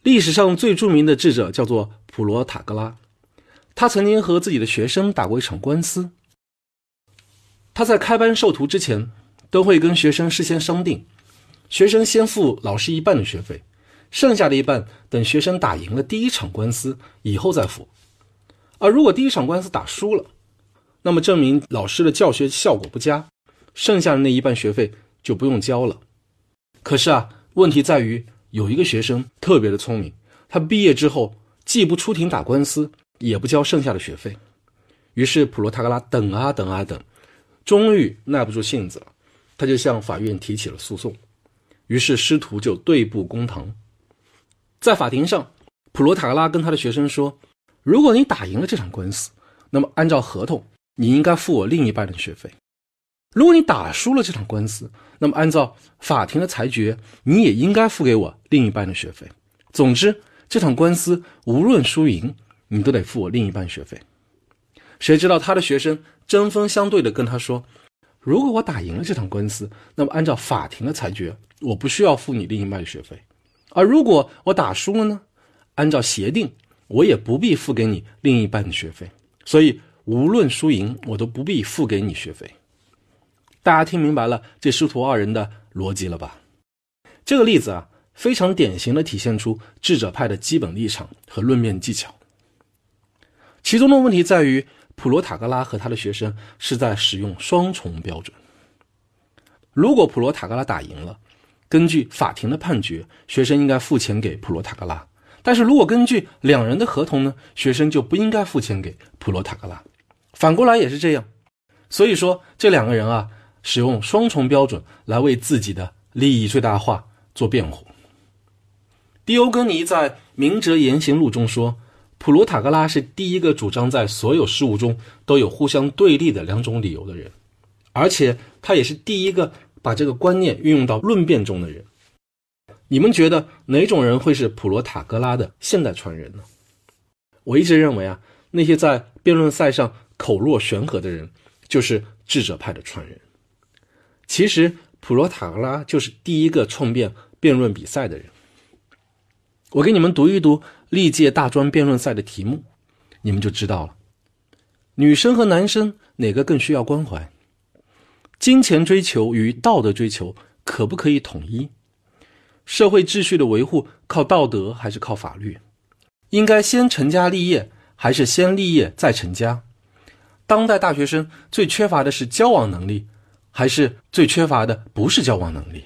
历史上最著名的智者叫做普罗塔格拉，他曾经和自己的学生打过一场官司。他在开班授徒之前，都会跟学生事先商定，学生先付老师一半的学费，剩下的一半等学生打赢了第一场官司以后再付。而如果第一场官司打输了，那么证明老师的教学效果不佳，剩下的那一半学费就不用交了。可是啊，问题在于有一个学生特别的聪明，他毕业之后既不出庭打官司，也不交剩下的学费。于是普罗塔格拉等啊等啊等，终于耐不住性子了，他就向法院提起了诉讼。于是师徒就对簿公堂，在法庭上，普罗塔格拉跟他的学生说。如果你打赢了这场官司，那么按照合同，你应该付我另一半的学费；如果你打输了这场官司，那么按照法庭的裁决，你也应该付给我另一半的学费。总之，这场官司无论输赢，你都得付我另一半学费。谁知道他的学生针锋相对的跟他说：“如果我打赢了这场官司，那么按照法庭的裁决，我不需要付你另一半的学费；而如果我打输了呢？按照协定。”我也不必付给你另一半的学费，所以无论输赢，我都不必付给你学费。大家听明白了这师徒二人的逻辑了吧？这个例子啊，非常典型的体现出智者派的基本立场和论辩技巧。其中的问题在于，普罗塔格拉和他的学生是在使用双重标准。如果普罗塔格拉打赢了，根据法庭的判决，学生应该付钱给普罗塔格拉。但是如果根据两人的合同呢，学生就不应该付钱给普罗塔格拉，反过来也是这样。所以说这两个人啊，使用双重标准来为自己的利益最大化做辩护。迪欧根尼在《明哲言行录》中说，普罗塔格拉是第一个主张在所有事物中都有互相对立的两种理由的人，而且他也是第一个把这个观念运用到论辩中的人。你们觉得哪种人会是普罗塔格拉的现代传人呢？我一直认为啊，那些在辩论赛上口若悬河的人，就是智者派的传人。其实普罗塔格拉就是第一个创辩辩论比赛的人。我给你们读一读历届大专辩论赛的题目，你们就知道了。女生和男生哪个更需要关怀？金钱追求与道德追求可不可以统一？社会秩序的维护靠道德还是靠法律？应该先成家立业还是先立业再成家？当代大学生最缺乏的是交往能力，还是最缺乏的不是交往能力？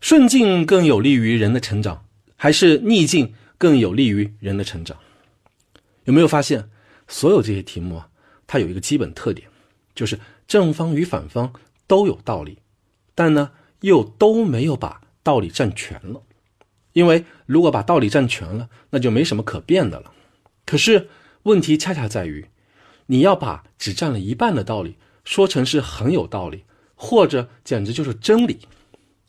顺境更有利于人的成长，还是逆境更有利于人的成长？有没有发现，所有这些题目啊，它有一个基本特点，就是正方与反方都有道理，但呢又都没有把。道理占全了，因为如果把道理占全了，那就没什么可辩的了。可是问题恰恰在于，你要把只占了一半的道理说成是很有道理，或者简直就是真理，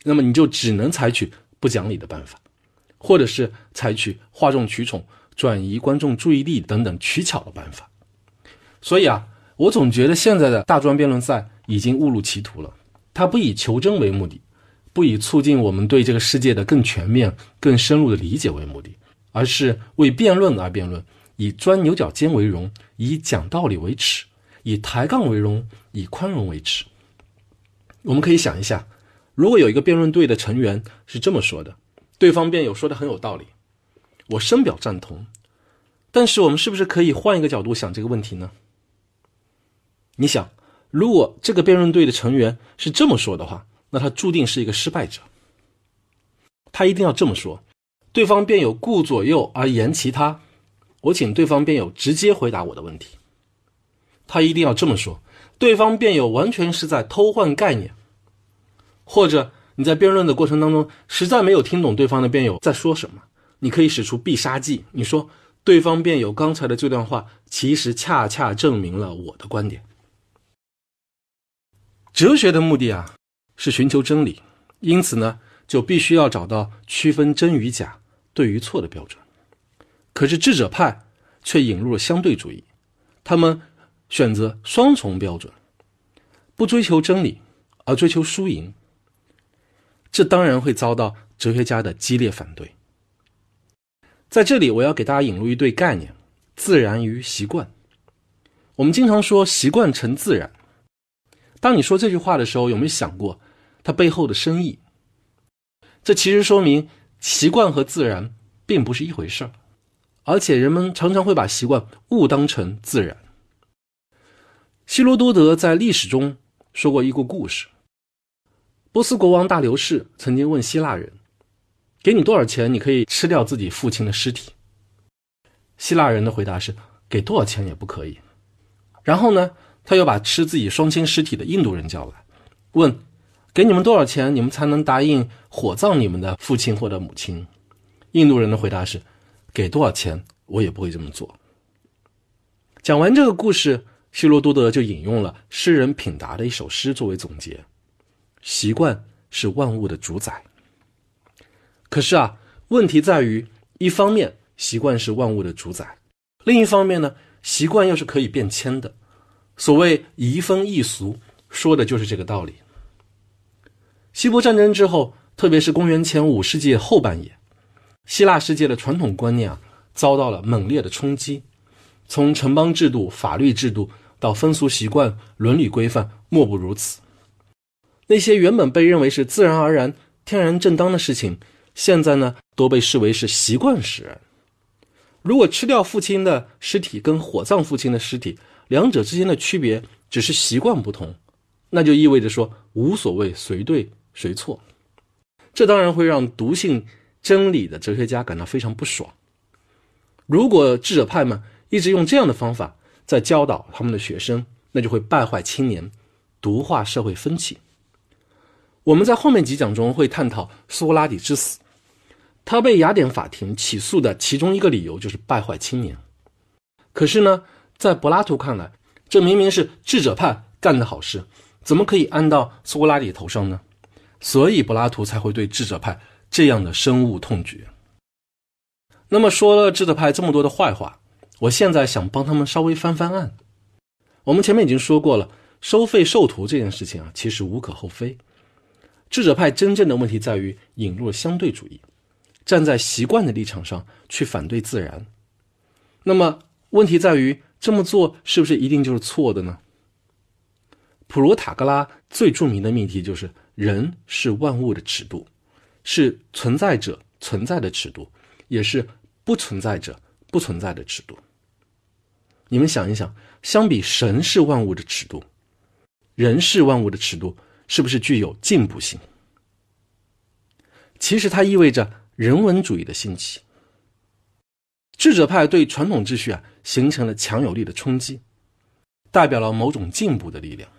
那么你就只能采取不讲理的办法，或者是采取哗众取宠、转移观众注意力等等取巧的办法。所以啊，我总觉得现在的大专辩论赛已经误入歧途了。它不以求真为目的，不以促进我们对这个世界的更全面、更深入的理解为目的，而是为辩论而辩论，以钻牛角尖为荣，以讲道理为耻，以抬杠为荣，以宽容为耻。我们可以想一下，如果有一个辩论队的成员是这么说的，对方辩友说的很有道理，我深表赞同。但是我们是不是可以换一个角度想这个问题呢？你想，如果这个辩论队的成员是这么说的话，那他注定是一个失败者。他一定要这么说：对方辩友顾左右而言其他，我请对方辩友直接回答我的问题。他一定要这么说：对方辩友完全是在偷换概念，或者你在辩论的过程当中实在没有听懂对方的辩友在说什么，你可以使出必杀技，你说。对方辩友刚才的这段话，其实恰恰证明了我的观点。哲学的目的啊，是寻求真理，因此呢，就必须要找到区分真与假、对与错的标准。可是智者派却引入了相对主义，他们选择双重标准，不追求真理，而追求输赢。这当然会遭到哲学家的激烈反对。在这里，我要给大家引入一对概念：自然与习惯。我们经常说“习惯成自然”。当你说这句话的时候，有没有想过它背后的深意？这其实说明习惯和自然并不是一回事儿，而且人们常常会把习惯误当成自然。希罗多德在历史中说过一个故事：波斯国王大流士曾经问希腊人。给你多少钱，你可以吃掉自己父亲的尸体？希腊人的回答是：给多少钱也不可以。然后呢，他又把吃自己双亲尸体的印度人叫来，问：给你们多少钱，你们才能答应火葬你们的父亲或者母亲？印度人的回答是：给多少钱，我也不会这么做。讲完这个故事，希罗多德就引用了诗人品达的一首诗作为总结：习惯是万物的主宰。可是啊，问题在于，一方面习惯是万物的主宰，另一方面呢，习惯又是可以变迁的。所谓移风易俗，说的就是这个道理。希波战争之后，特别是公元前五世纪后半叶，希腊世界的传统观念啊，遭到了猛烈的冲击，从城邦制度、法律制度到风俗习惯、伦理规范，莫不如此。那些原本被认为是自然而然、天然正当的事情。现在呢，都被视为是习惯使然。如果吃掉父亲的尸体跟火葬父亲的尸体，两者之间的区别只是习惯不同，那就意味着说无所谓谁对谁错。这当然会让笃信真理的哲学家感到非常不爽。如果智者派们一直用这样的方法在教导他们的学生，那就会败坏青年，毒化社会风气。我们在后面几讲中会探讨苏格拉底之死。他被雅典法庭起诉的其中一个理由就是败坏青年。可是呢，在柏拉图看来，这明明是智者派干的好事，怎么可以安到苏格拉底头上呢？所以柏拉图才会对智者派这样的深恶痛绝。那么说了智者派这么多的坏话，我现在想帮他们稍微翻翻案。我们前面已经说过了，收费授徒这件事情啊，其实无可厚非。智者派真正的问题在于引入了相对主义。站在习惯的立场上去反对自然，那么问题在于这么做是不是一定就是错的呢？普罗塔戈拉最著名的命题就是人是万物的尺度，是存在者存在的尺度，也是不存在者不存在的尺度。你们想一想，相比神是万物的尺度，人是万物的尺度，是不是具有进步性？其实它意味着。人文主义的兴起，智者派对传统秩序啊形成了强有力的冲击，代表了某种进步的力量。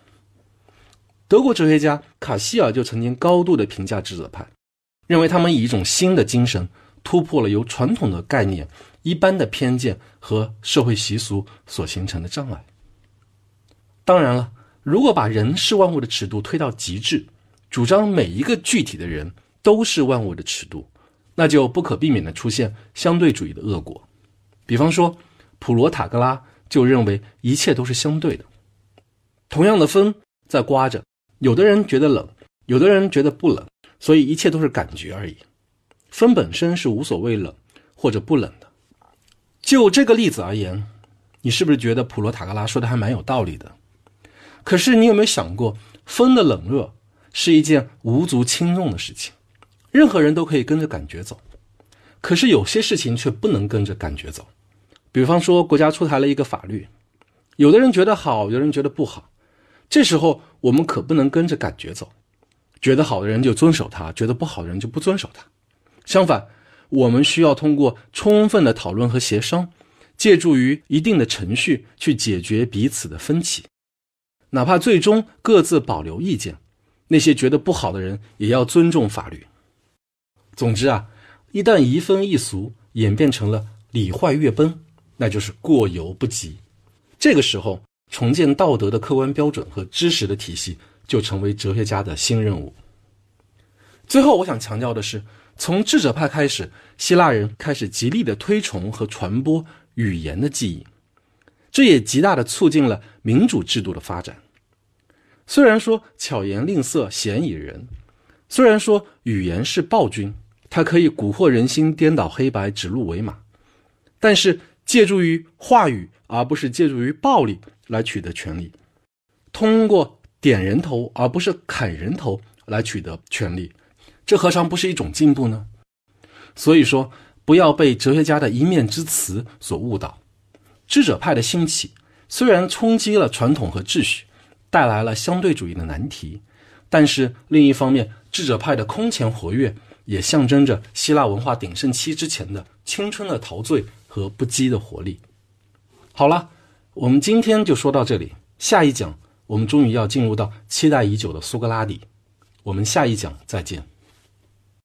德国哲学家卡希尔就曾经高度的评价智者派，认为他们以一种新的精神突破了由传统的概念、一般的偏见和社会习俗所形成的障碍。当然了，如果把人是万物的尺度推到极致，主张每一个具体的人都是万物的尺度。那就不可避免的出现相对主义的恶果，比方说，普罗塔戈拉就认为一切都是相对的。同样的风在刮着，有的人觉得冷，有的人觉得不冷，所以一切都是感觉而已。风本身是无所谓冷或者不冷的。就这个例子而言，你是不是觉得普罗塔格拉说的还蛮有道理的？可是你有没有想过，风的冷热是一件无足轻重的事情，任何人都可以跟着感觉走。可是有些事情却不能跟着感觉走，比方说国家出台了一个法律，有的人觉得好，有的人觉得不好。这时候我们可不能跟着感觉走，觉得好的人就遵守它，觉得不好的人就不遵守它。相反，我们需要通过充分的讨论和协商，借助于一定的程序去解决彼此的分歧，哪怕最终各自保留意见，那些觉得不好的人也要尊重法律。总之啊。一旦移风易俗演变成了礼坏乐崩，那就是过犹不及。这个时候，重建道德的客观标准和知识的体系就成为哲学家的新任务。最后，我想强调的是，从智者派开始，希腊人开始极力的推崇和传播语言的记忆，这也极大的促进了民主制度的发展。虽然说巧言令色，鲜矣仁；虽然说语言是暴君。它可以蛊惑人心，颠倒黑白，指鹿为马，但是借助于话语，而不是借助于暴力来取得权利；通过点人头，而不是砍人头来取得权利，这何尝不是一种进步呢？所以说，不要被哲学家的一面之词所误导。智者派的兴起虽然冲击了传统和秩序，带来了相对主义的难题，但是另一方面，智者派的空前活跃。也象征着希腊文化鼎盛期之前的青春的陶醉和不羁的活力。好了，我们今天就说到这里。下一讲，我们终于要进入到期待已久的苏格拉底。我们下一讲再见。